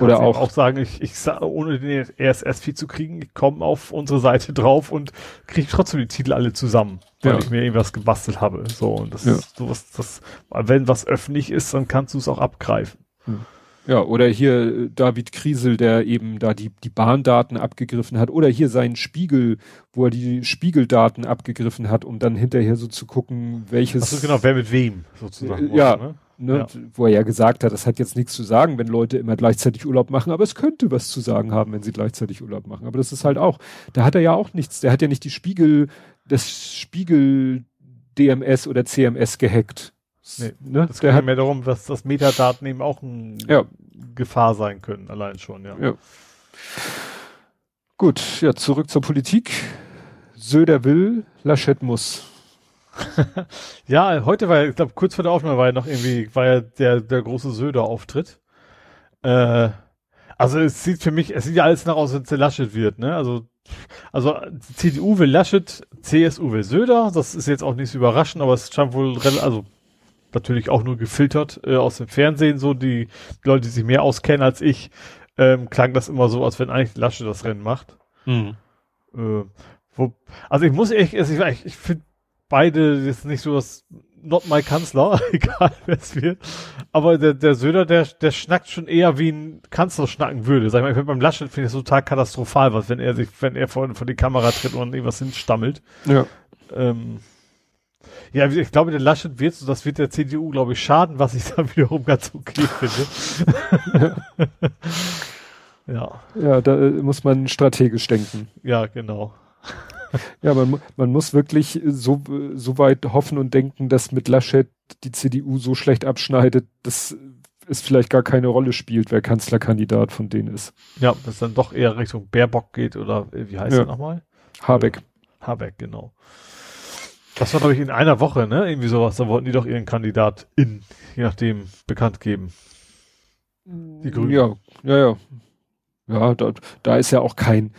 Oder auch, auch sagen, ich, ich ohne den RSS-Feed zu kriegen, ich komme auf unsere Seite drauf und kriege trotzdem die Titel alle zusammen, weil ja. ich mir irgendwas gebastelt habe. So, und das ja. ist sowas, das, wenn was öffentlich ist, dann kannst du es auch abgreifen. Hm. Ja, oder hier äh, David Kriesel, der eben da die, die Bahndaten abgegriffen hat, oder hier seinen Spiegel, wo er die Spiegeldaten abgegriffen hat, um dann hinterher so zu gucken, welches. Ach so, genau, wer mit wem sozusagen. Äh, ja, ne? Ne, ja. wo er ja gesagt hat, das hat jetzt nichts zu sagen, wenn Leute immer gleichzeitig Urlaub machen, aber es könnte was zu sagen haben, wenn sie gleichzeitig Urlaub machen. Aber das ist halt auch, da hat er ja auch nichts, der hat ja nicht die Spiegel, das Spiegel DMS oder CMS gehackt. Nee, ne? Das geht ja mehr darum, dass das Metadaten eben auch eine ja. Gefahr sein können, allein schon, ja. ja. Gut, ja, zurück zur Politik. Söder will, Laschet muss. [LAUGHS] ja, heute war, ich glaube, kurz vor der Aufnahme war ja noch irgendwie, war ja der, der große Söder-Auftritt. Äh, also es sieht für mich, es sieht ja alles nach aus, wenn es der Laschet wird, ne? Also, also CDU will Laschet, CSU will Söder, das ist jetzt auch nicht so überraschend, aber es scheint wohl, also natürlich auch nur gefiltert äh, aus dem Fernsehen, so die, die Leute, die sich mehr auskennen als ich, ähm, klang das immer so, als wenn eigentlich Laschet das Rennen macht. Mhm. Äh, wo, also ich muss ehrlich, also ich, ich finde beide jetzt nicht so das not my Kanzler, [LAUGHS] egal wer es wird. Aber der, der Söder, der, der schnackt schon eher wie ein Kanzler schnacken würde. Sag ich mal, ich find, beim Laschet finde ich es total katastrophal, was, wenn er sich, wenn er vor, vor die Kamera tritt und irgendwas hinstammelt. Ja. Ähm, ja, ich glaube, der Laschet wird, so das wird der CDU, glaube ich, schaden, was ich [LAUGHS] da wiederum ganz okay finde. [LAUGHS] ja. Ja, da äh, muss man strategisch denken. Ja, genau. [LAUGHS] Ja, man, man muss wirklich so, so weit hoffen und denken, dass mit Laschet die CDU so schlecht abschneidet, dass es vielleicht gar keine Rolle spielt, wer Kanzlerkandidat von denen ist. Ja, dass dann doch eher Richtung Baerbock geht oder äh, wie heißt ja. er nochmal? Habeck. Habeck, genau. Das war, glaube ich, in einer Woche, ne? Irgendwie sowas. Da wollten die doch ihren Kandidat in, je nachdem, bekannt geben. Die Grünen. Ja, ja, ja. Ja, da, da ist ja auch kein,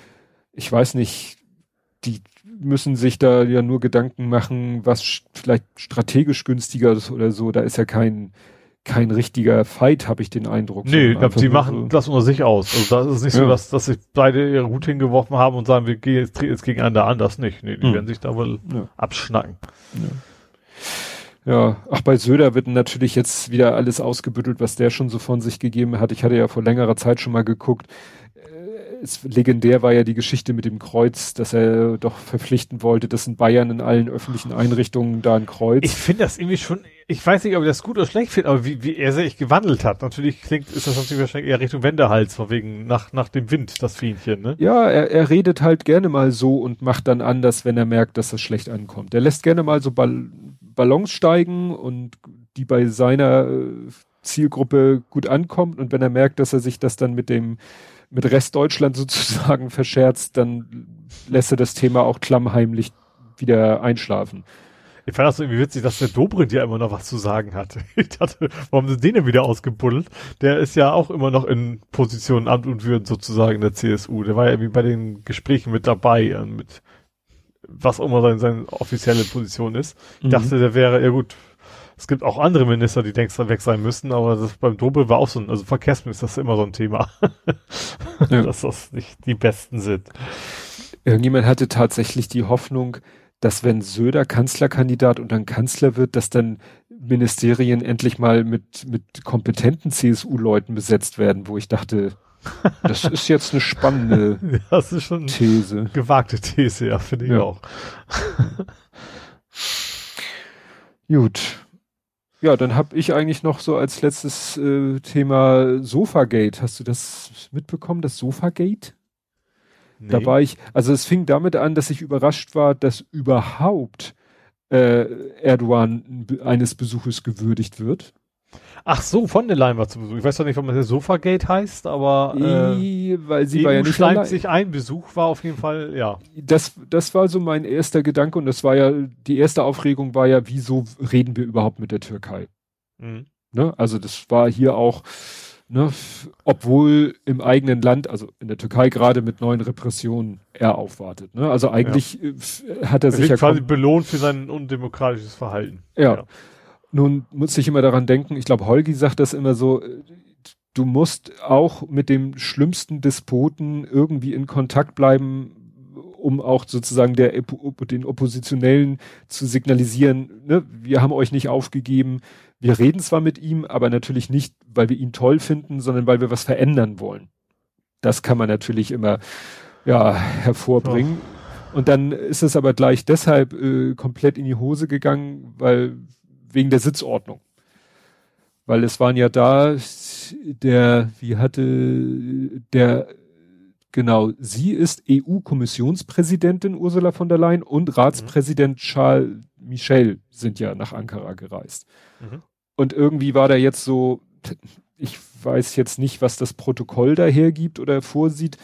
ich weiß nicht, die müssen sich da ja nur Gedanken machen, was vielleicht strategisch günstiger ist oder so. Da ist ja kein, kein richtiger Fight, habe ich den Eindruck. Nee, ich glaube, die machen so. das unter sich aus. Also das ist nicht ja. so, dass, dass sich beide ihre Hut hingeworfen haben und sagen, wir gehen jetzt, jetzt gegeneinander an, das nicht. Nee, die hm. werden sich da wohl ja. abschnacken. Ja. ja. ach, bei Söder wird natürlich jetzt wieder alles ausgebüttelt, was der schon so von sich gegeben hat. Ich hatte ja vor längerer Zeit schon mal geguckt, es, legendär war ja die Geschichte mit dem Kreuz, dass er doch verpflichten wollte, dass in Bayern in allen öffentlichen Einrichtungen da ein Kreuz. Ich finde das irgendwie schon, ich weiß nicht, ob ich das gut oder schlecht finde, aber wie, wie er sich gewandelt hat. Natürlich klingt, ist das natürlich wahrscheinlich eher Richtung Wendehals, von wegen nach, nach dem Wind, das Fienchen, ne? Ja, er, er redet halt gerne mal so und macht dann anders, wenn er merkt, dass das schlecht ankommt. Er lässt gerne mal so Ball Ballons steigen und die bei seiner äh, Zielgruppe gut ankommt und wenn er merkt, dass er sich das dann mit dem mit Restdeutschland sozusagen [LAUGHS] verscherzt, dann lässt er das Thema auch klammheimlich wieder einschlafen. Ich fand das so irgendwie witzig, dass der Dobrindt ja immer noch was zu sagen hat. [LAUGHS] Ich dachte, warum sind den denn wieder ausgebuddelt? Der ist ja auch immer noch in Position Amt und Würden sozusagen in der CSU. Der war ja irgendwie bei den Gesprächen mit dabei, mit was auch immer seine, seine offizielle Position ist. Ich mhm. dachte, der wäre, ja gut, es gibt auch andere Minister, die denkst weg sein müssen, aber das beim Dobel war auch so ein, also Verkehrsminister ist immer so ein Thema. [LAUGHS] ja. Dass das nicht die besten sind. Irgendjemand hatte tatsächlich die Hoffnung, dass wenn Söder Kanzlerkandidat und dann Kanzler wird, dass dann Ministerien endlich mal mit, mit kompetenten CSU-Leuten besetzt werden, wo ich dachte, das ist jetzt eine spannende [LAUGHS] das ist schon These. Gewagte These, ja, finde ich ja. auch. [LAUGHS] Gut. Ja, dann habe ich eigentlich noch so als letztes äh, Thema Sofagate. Hast du das mitbekommen, das Sofagate? Nee. Da war ich, also es fing damit an, dass ich überrascht war, dass überhaupt äh, Erdogan eines Besuches gewürdigt wird. Ach so, von der Leyen war zu Besuch. Ich weiß doch nicht, warum das Sofagate heißt, aber äh, weil sie war ja nicht schleimt sich ein. Besuch war auf jeden Fall, ja. Das, das war so mein erster Gedanke und das war ja, die erste Aufregung war ja, wieso reden wir überhaupt mit der Türkei? Mhm. Ne? Also das war hier auch Ne, obwohl im eigenen Land, also in der Türkei gerade mit neuen Repressionen er aufwartet. Ne? Also eigentlich ja. Äh, hat er, er sich ja quasi belohnt für sein undemokratisches Verhalten. Ja. ja. Nun muss ich immer daran denken, ich glaube, Holgi sagt das immer so, äh, du musst auch mit dem schlimmsten Despoten irgendwie in Kontakt bleiben, um auch sozusagen der, den Oppositionellen zu signalisieren, ne, wir haben euch nicht aufgegeben, wir reden zwar mit ihm, aber natürlich nicht, weil wir ihn toll finden, sondern weil wir was verändern wollen. Das kann man natürlich immer ja, hervorbringen. Oh. Und dann ist es aber gleich deshalb äh, komplett in die Hose gegangen, weil wegen der Sitzordnung. Weil es waren ja da der, wie hatte der, genau, sie ist EU-Kommissionspräsidentin Ursula von der Leyen und Ratspräsident Charles Michel sind ja nach Ankara gereist. Mhm. Und irgendwie war da jetzt so, ich weiß jetzt nicht, was das Protokoll daher oder vorsieht.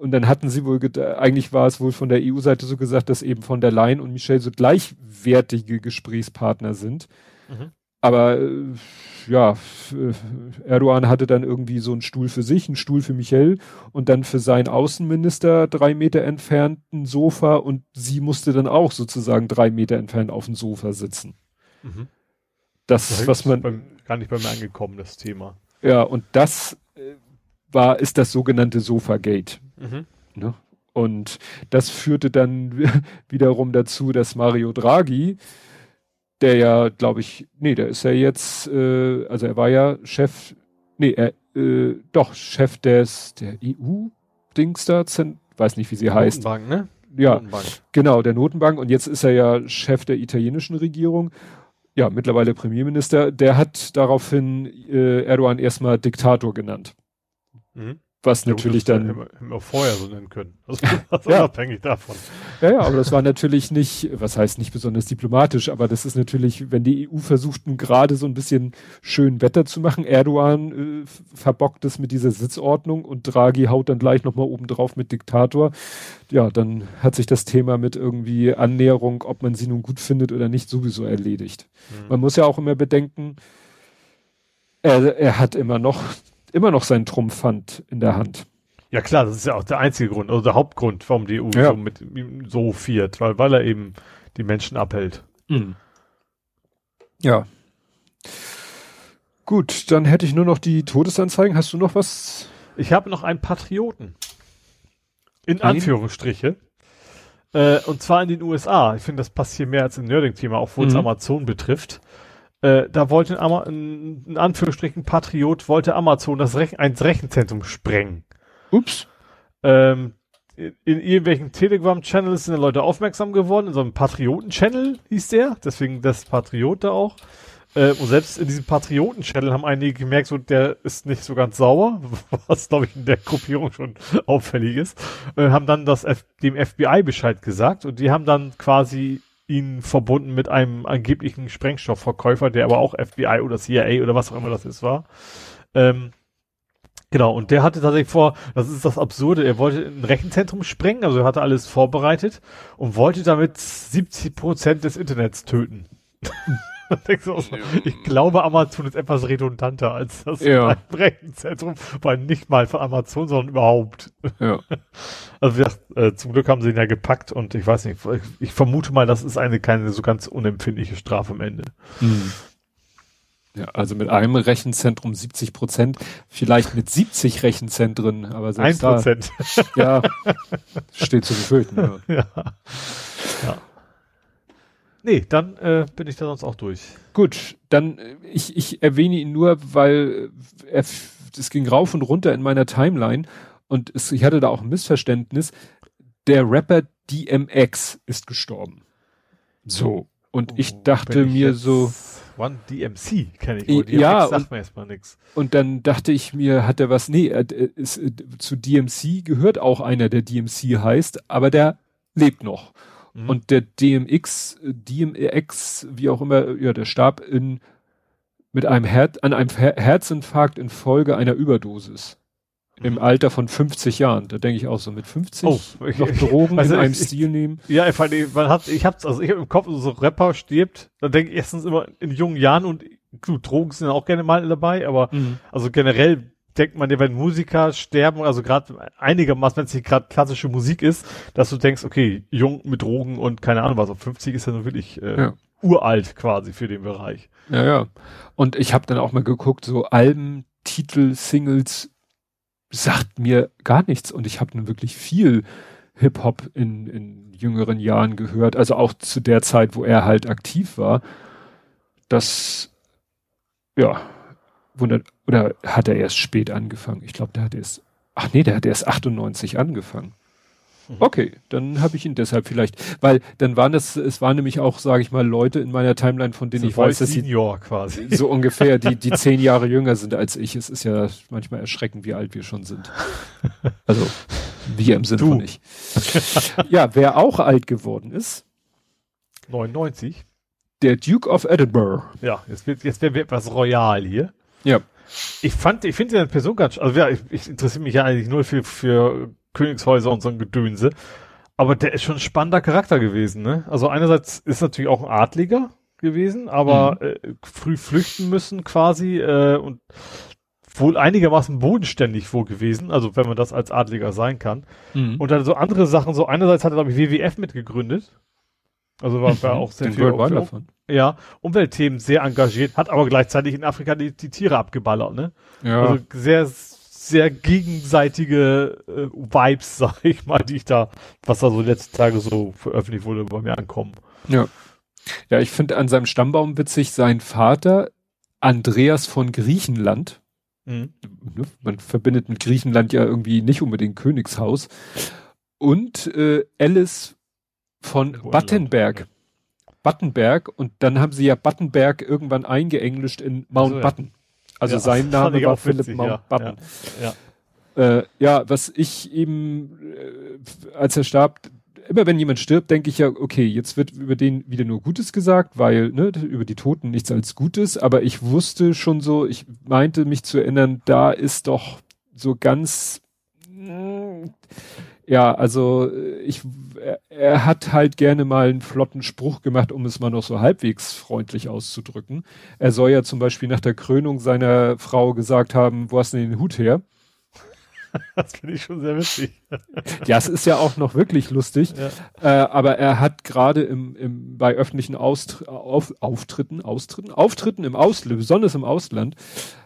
Und dann hatten sie wohl, eigentlich war es wohl von der EU-Seite so gesagt, dass eben von der Leyen und Michel so gleichwertige Gesprächspartner sind. Mhm. Aber äh, ja, Erdogan hatte dann irgendwie so einen Stuhl für sich, einen Stuhl für Michel und dann für seinen Außenminister drei Meter entfernt ein Sofa und sie musste dann auch sozusagen drei Meter entfernt auf dem Sofa sitzen. Mhm. Das, das was man. Beim, gar nicht bei mir angekommen, das Thema. Ja, und das äh, war, ist das sogenannte Sofa-Gate. Mhm. Ne? Und das führte dann [LAUGHS] wiederum dazu, dass Mario Draghi, der ja, glaube ich, nee, der ist ja jetzt, äh, also er war ja Chef, nee, er, äh, doch, Chef des, der EU-Dings da, weiß nicht, wie sie heißt. Notenbank, ne? Ja, Notenbank. genau, der Notenbank. Und jetzt ist er ja Chef der italienischen Regierung. Ja, mittlerweile Premierminister. Der hat daraufhin äh, Erdogan erstmal Diktator genannt. Mhm was ja, natürlich dann. Wir vorher so nennen können. [LAUGHS] Also, also ja. unabhängig davon. Ja, ja, aber das war natürlich nicht, was heißt nicht besonders diplomatisch, aber das ist natürlich, wenn die EU versucht, gerade so ein bisschen schön Wetter zu machen, Erdogan äh, verbockt es mit dieser Sitzordnung und Draghi haut dann gleich nochmal oben drauf mit Diktator. Ja, dann hat sich das Thema mit irgendwie Annäherung, ob man sie nun gut findet oder nicht, sowieso erledigt. Mhm. Man muss ja auch immer bedenken, er, er hat immer noch immer noch seinen Trumpfhand in der Hand. Ja klar, das ist ja auch der einzige Grund, also der Hauptgrund, warum die EU ja. so mit ihm so fiert, weil, weil er eben die Menschen abhält. Mhm. Ja. Gut, dann hätte ich nur noch die Todesanzeigen. Hast du noch was? Ich habe noch einen Patrioten. In Ein? Anführungsstriche. Äh, und zwar in den USA. Ich finde, das passt hier mehr als im Nerding-Thema, auch wo es mhm. Amazon betrifft. Äh, da wollte ein, in Anführungsstrichen Patriot, wollte Amazon das Rech ein Rechenzentrum sprengen. Ups. Ähm, in, in irgendwelchen Telegram-Channels sind Leute aufmerksam geworden, in so einem Patrioten-Channel hieß der, deswegen das Patriot da auch. Äh, und selbst in diesem Patrioten-Channel haben einige gemerkt, so der ist nicht so ganz sauer, [LAUGHS] was glaube ich in der Gruppierung schon auffällig ist, äh, haben dann das F dem FBI Bescheid gesagt und die haben dann quasi ihn verbunden mit einem angeblichen Sprengstoffverkäufer, der aber auch FBI oder CIA oder was auch immer das ist war. Ähm, genau, und der hatte tatsächlich vor, das ist das Absurde, er wollte ein Rechenzentrum sprengen, also er hatte alles vorbereitet und wollte damit 70 Prozent des Internets töten. [LAUGHS] [LAUGHS] ich glaube, Amazon ist etwas redundanter als das ja. Rechenzentrum, weil nicht mal von Amazon, sondern überhaupt. Ja. [LAUGHS] Also ja, äh, zum Glück haben sie ihn ja gepackt und ich weiß nicht, ich vermute mal, das ist eine keine so ganz unempfindliche Strafe am Ende. Hm. Ja, also mit einem Rechenzentrum 70 Prozent, vielleicht mit 70 Rechenzentren, aber selbst Ein Prozent. Ja, [LAUGHS] steht zu befürchten. Ja. ja. ja. Nee, dann äh, bin ich da sonst auch durch. Gut, dann äh, ich, ich erwähne ihn nur, weil äh, er, es ging rauf und runter in meiner Timeline und es, ich hatte da auch ein Missverständnis. Der Rapper DMX ist gestorben. So. Und oh, ich dachte ich mir so. One DMC kenne ich. Wohl. DMX ja, sagt mir erstmal nichts. Und dann dachte ich mir, hat er was? Nee, er, ist, zu DMC gehört auch einer, der DMC heißt, aber der lebt noch. Mhm. Und der DMX, DMX, wie auch immer, ja, der starb in, mit einem Her an einem Her Herzinfarkt infolge einer Überdosis. Im mhm. Alter von 50 Jahren. Da denke ich auch so, mit 50 oh, ich, noch [LAUGHS] Drogen also in einem ich, Stil nehmen. Ja, ich, man hat, ich hab's, also ich hab im Kopf, so Rapper stirbt, dann denke ich erstens immer in jungen Jahren und gut, Drogen sind auch gerne mal dabei, aber mhm. also generell denkt man ja, wenn Musiker sterben, also gerade einigermaßen, wenn es nicht gerade klassische Musik ist, dass du denkst, okay, jung mit Drogen und keine Ahnung was, auf 50 ist ja nur wirklich äh, ja. uralt quasi für den Bereich. Ja, ja. Und ich habe dann auch mal geguckt, so Alben, Titel, Singles sagt mir gar nichts und ich habe dann wirklich viel Hip-Hop in, in jüngeren Jahren gehört, also auch zu der Zeit, wo er halt aktiv war. Das, ja, wundert, oder hat er erst spät angefangen? Ich glaube, der hat erst, ach nee, der hat erst 98 angefangen. Mhm. Okay, dann habe ich ihn deshalb vielleicht, weil dann waren das, es waren nämlich auch, sage ich mal, Leute in meiner Timeline, von denen so ich weiß, dass sie quasi. so ungefähr, die die [LAUGHS] zehn Jahre jünger sind als ich. Es ist ja manchmal erschreckend, wie alt wir schon sind. Also wir im Sinne von ich. ja, wer auch alt geworden ist. 99. Der Duke of Edinburgh. Ja, jetzt wird jetzt wäre etwas royal hier. Ja. Ich fand, ich finde die Person ganz, also ja, ich, ich interessiere mich ja eigentlich nur für, für Königshäuser und so ein Gedönse. Aber der ist schon ein spannender Charakter gewesen, ne? Also einerseits ist natürlich auch ein Adliger gewesen, aber mhm. äh, früh flüchten müssen quasi äh, und wohl einigermaßen bodenständig wohl gewesen, also wenn man das als Adliger sein kann. Mhm. Und dann so andere Sachen, so einerseits hat er, glaube ich, WWF mitgegründet. Also war, war auch sehr Den viel auch davon. Ja, Umweltthemen sehr engagiert, hat aber gleichzeitig in Afrika die, die Tiere abgeballert, ne? Ja. Also sehr sehr gegenseitige äh, Vibes, [LAUGHS] sag ich mal, die ich da, was da so letzte Tage so veröffentlicht wurde, bei mir ankommen. Ja. Ja, ich finde an seinem Stammbaum witzig, sein Vater, Andreas von Griechenland. Mhm. Ne, man verbindet mit Griechenland ja irgendwie nicht unbedingt Königshaus. Und äh, Alice von Wo Battenberg. Battenberg und dann haben sie ja Battenberg irgendwann eingeenglischt in Mount also, ja. Button. Also ja, sein [LAUGHS] Name war Philipp Mountbatten. Ja, ja. Äh, ja, was ich eben, äh, als er starb, immer wenn jemand stirbt, denke ich ja, okay, jetzt wird über den wieder nur Gutes gesagt, weil ne, über die Toten nichts als Gutes, aber ich wusste schon so, ich meinte mich zu erinnern, da ist doch so ganz, mh, ja, also äh, ich, er, er, hat halt gerne mal einen flotten Spruch gemacht, um es mal noch so halbwegs freundlich auszudrücken. Er soll ja zum Beispiel nach der Krönung seiner Frau gesagt haben, wo hast du denn den Hut her? [LAUGHS] Das finde ich schon sehr witzig. Ja, es ist ja auch noch wirklich lustig. Ja. Äh, aber er hat gerade im, im, bei öffentlichen Austr auf, Auftritten, Austritten, Auftritten im Ausland, besonders im Ausland,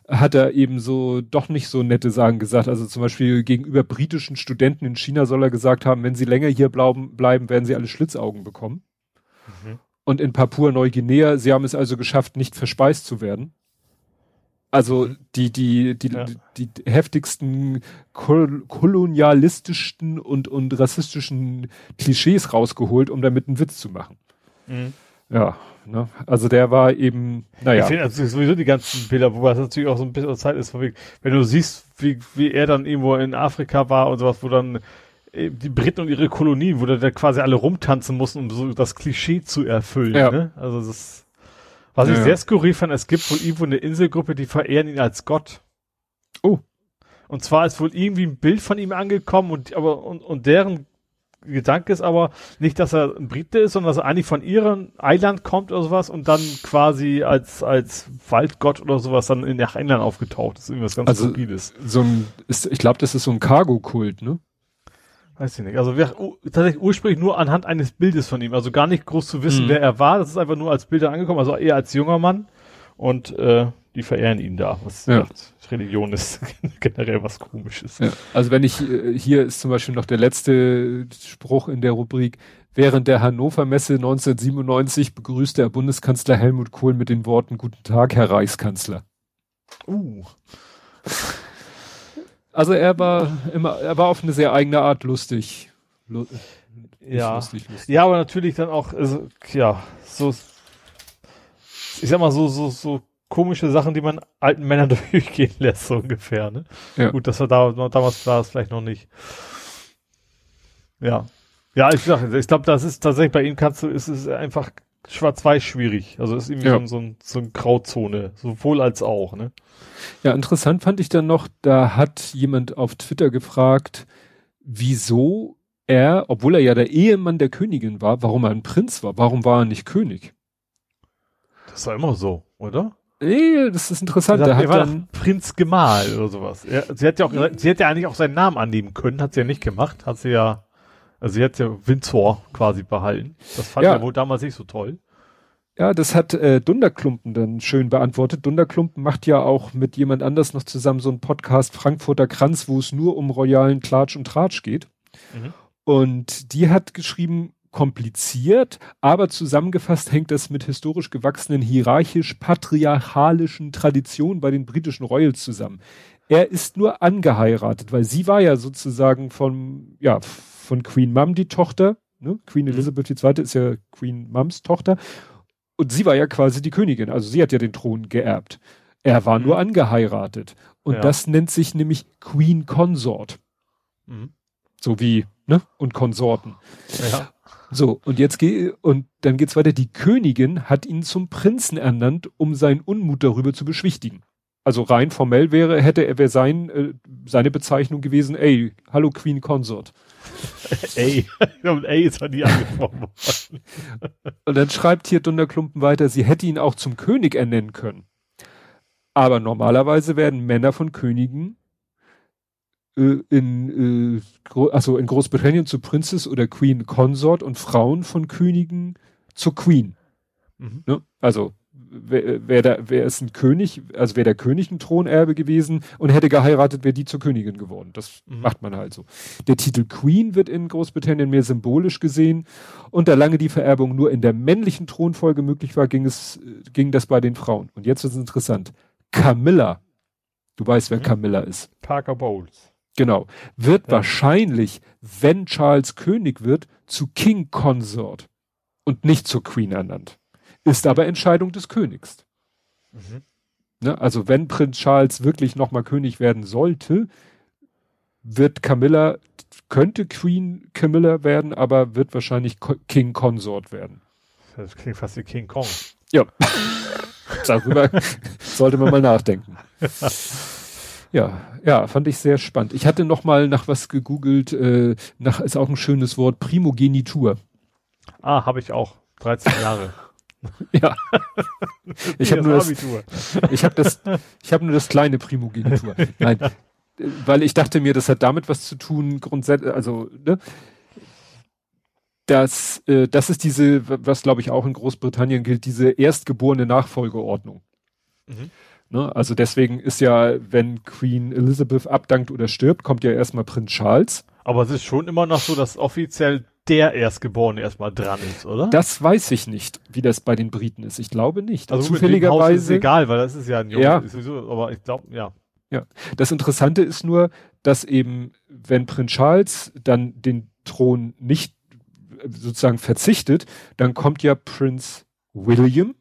hat er eben so doch nicht so nette Sachen gesagt. Also zum Beispiel gegenüber britischen Studenten in China soll er gesagt haben, wenn sie länger hier bleiben, bleiben werden sie alle Schlitzaugen bekommen. Mhm. Und in Papua-Neuguinea, sie haben es also geschafft, nicht verspeist zu werden. Also mhm. die, die, die, ja. die, die, heftigsten kol kolonialistischsten und, und rassistischen Klischees rausgeholt, um damit einen Witz zu machen. Mhm. Ja, ne? Also der war eben, naja. Ich finde also sowieso die ganzen Bilder, wobei es natürlich auch so ein bisschen Zeit ist, wenn du siehst, wie, wie er dann irgendwo in Afrika war und sowas, wo dann äh, die Briten und ihre Kolonien, wo da quasi alle rumtanzen mussten, um so das Klischee zu erfüllen. Ja. Ne? Also das was ja, ich sehr skurril fand, es gibt wohl irgendwo eine Inselgruppe, die verehren ihn als Gott. Oh. Und zwar ist wohl irgendwie ein Bild von ihm angekommen und, aber, und, und deren Gedanke ist aber nicht, dass er ein Brite ist, sondern dass er eigentlich von ihrem Eiland kommt oder sowas und dann quasi als, als Waldgott oder sowas dann in nach England aufgetaucht ist. Irgendwas ganz also. So ein, ist, ich glaube, das ist so ein Cargo-Kult, ne? Weiß ich nicht. Also wir, tatsächlich ursprünglich nur anhand eines Bildes von ihm. Also gar nicht groß zu wissen, mhm. wer er war. Das ist einfach nur als Bilder angekommen. Also eher als junger Mann. Und äh, die verehren ihn da. Was ja. Religion ist [LAUGHS] generell was komisches. Ja. Also wenn ich, äh, hier ist zum Beispiel noch der letzte Spruch in der Rubrik. Während der Hannover Messe 1997 begrüßte er Bundeskanzler Helmut Kohl mit den Worten Guten Tag, Herr Reichskanzler. Uh. Also er war immer, er war auf eine sehr eigene Art lustig. Lu ja. Lustig, lustig. Ja, aber natürlich dann auch, also, ja, so, ich sag mal so, so, so komische Sachen, die man alten Männern [LAUGHS] durchgehen lässt, so ungefähr, ne? Ja. Gut, das war da, damals war es vielleicht noch nicht. Ja. Ja, ich sag, ich glaube, das ist tatsächlich bei ihm kannst du, ist es einfach schwarz-weiß schwierig. Also ist irgendwie ja. so, so, ein, so ein Grauzone, sowohl als auch, ne? Ja, interessant fand ich dann noch, da hat jemand auf Twitter gefragt, wieso er, obwohl er ja der Ehemann der Königin war, warum er ein Prinz war, warum war er nicht König? Das war immer so, oder? Nee, das ist interessant. Der hat dann Prinz Gemahl oder sowas. Ja, sie hat ja auch, sie hätte ja eigentlich auch seinen Namen annehmen können, hat sie ja nicht gemacht, hat sie ja, also sie hat ja Windsor quasi behalten. Das fand ja. er wohl damals nicht so toll. Ja, das hat äh, Dunderklumpen dann schön beantwortet. Dunderklumpen macht ja auch mit jemand anders noch zusammen so einen Podcast Frankfurter Kranz, wo es nur um royalen Klatsch und Tratsch geht. Mhm. Und die hat geschrieben, kompliziert, aber zusammengefasst hängt das mit historisch gewachsenen hierarchisch-patriarchalischen Traditionen bei den britischen Royals zusammen. Er ist nur angeheiratet, weil sie war ja sozusagen von, ja, von Queen Mum die Tochter, ne? Queen mhm. Elizabeth II. ist ja Queen Mums Tochter und sie war ja quasi die Königin, also sie hat ja den Thron geerbt. Er war mhm. nur angeheiratet. Und ja. das nennt sich nämlich Queen Consort. Mhm. So wie, ne? Und Konsorten. Ja. So, und jetzt geht, und dann geht's weiter. Die Königin hat ihn zum Prinzen ernannt, um seinen Unmut darüber zu beschwichtigen. Also rein formell wäre, hätte er, wäre sein, äh, seine Bezeichnung gewesen, ey, hallo Queen Consort. Ey, [LAUGHS] und ey ist halt nie angesprochen worden. Und dann schreibt hier Dunderklumpen weiter, sie hätte ihn auch zum König ernennen können. Aber normalerweise werden Männer von Königen äh, in, äh, also in Großbritannien zu Princess oder Queen Consort und Frauen von Königen zur Queen. Mhm. Ne? Also wäre wär da, wär es ein König, also wäre der König ein Thronerbe gewesen und hätte geheiratet, wäre die zur Königin geworden. Das mhm. macht man halt so. Der Titel Queen wird in Großbritannien mehr symbolisch gesehen und da lange die Vererbung nur in der männlichen Thronfolge möglich war, ging es, ging das bei den Frauen. Und jetzt ist es interessant. Camilla, du weißt, wer mhm. Camilla ist. Parker Bowles. Genau. Wird ja. wahrscheinlich, wenn Charles König wird, zu King Consort und nicht zur Queen ernannt ist aber Entscheidung des Königs. Mhm. Ne? Also wenn Prinz Charles wirklich nochmal König werden sollte, wird Camilla, könnte Queen Camilla werden, aber wird wahrscheinlich King Consort werden. Das klingt fast wie King Kong. Ja. Darüber [LAUGHS] sollte man mal nachdenken. Ja, ja, fand ich sehr spannend. Ich hatte noch mal nach was gegoogelt, äh, nach ist auch ein schönes Wort, Primogenitur. Ah, habe ich auch. 13 Jahre. [LAUGHS] Ja. ich habe nur das, [LAUGHS] ich habe das, ich habe nur das kleine Primogenitur. Nein, weil ich dachte mir, das hat damit was zu tun, grundsätzlich, also, ne? Das, äh, das ist diese, was glaube ich auch in Großbritannien gilt, diese erstgeborene Nachfolgeordnung. Mhm. Ne? Also deswegen ist ja, wenn Queen Elizabeth abdankt oder stirbt, kommt ja erstmal Prinz Charles. Aber es ist schon immer noch so, dass offiziell der Erstgeborene erstmal dran ist, oder? Das weiß ich nicht, wie das bei den Briten ist. Ich glaube nicht. Also zufälligerweise ist egal, weil das ist ja ein Junge, ja. sowieso, aber ich glaube, ja. Ja. Das Interessante ist nur, dass eben, wenn Prinz Charles dann den Thron nicht sozusagen verzichtet, dann kommt ja Prinz William.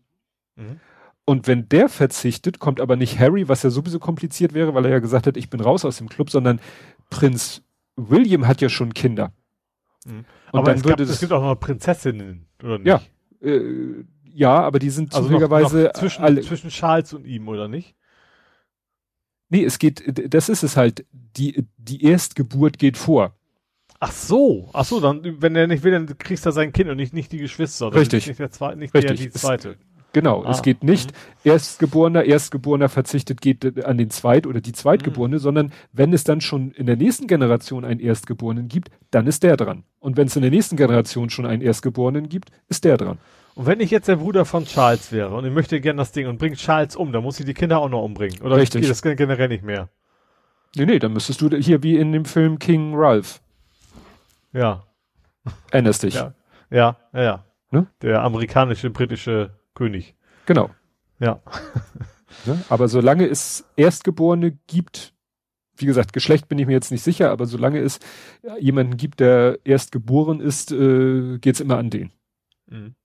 Mhm. Und wenn der verzichtet, kommt aber nicht Harry, was ja sowieso kompliziert wäre, weil er ja gesagt hat, ich bin raus aus dem Club, sondern Prinz William hat ja schon Kinder. Mhm. Und aber dann es, würde gab, es gibt auch noch Prinzessinnen, oder nicht? Ja, äh, ja, aber die sind also zufälligerweise zwischen, alle, zwischen Charles und ihm, oder nicht? Nee, es geht, das ist es halt, die, die Erstgeburt geht vor. Ach so, ach so, dann, wenn er nicht will, dann kriegst du sein Kind und nicht, nicht die Geschwister. Richtig. Nicht der zweite, nicht Richtig. der, die zweite. Genau, ah. es geht nicht mhm. Erstgeborener, Erstgeborener verzichtet geht an den Zweit- oder die Zweitgeborene, mhm. sondern wenn es dann schon in der nächsten Generation einen Erstgeborenen gibt, dann ist der dran. Und wenn es in der nächsten Generation schon einen Erstgeborenen gibt, ist der dran. Und wenn ich jetzt der Bruder von Charles wäre und ich möchte gern das Ding und bringe Charles um, dann muss ich die Kinder auch noch umbringen. Oder Richtig. geht das generell nicht mehr? Nee, nee, dann müsstest du hier wie in dem Film King Ralph. Ja. Erinnerst dich. Ja, ja, ja. ja. Ne? Der amerikanische, britische König. Genau. Ja. [LAUGHS] ne? Aber solange es Erstgeborene gibt, wie gesagt, Geschlecht bin ich mir jetzt nicht sicher, aber solange es jemanden gibt, der erst geboren ist, äh, geht's immer an den. Mhm.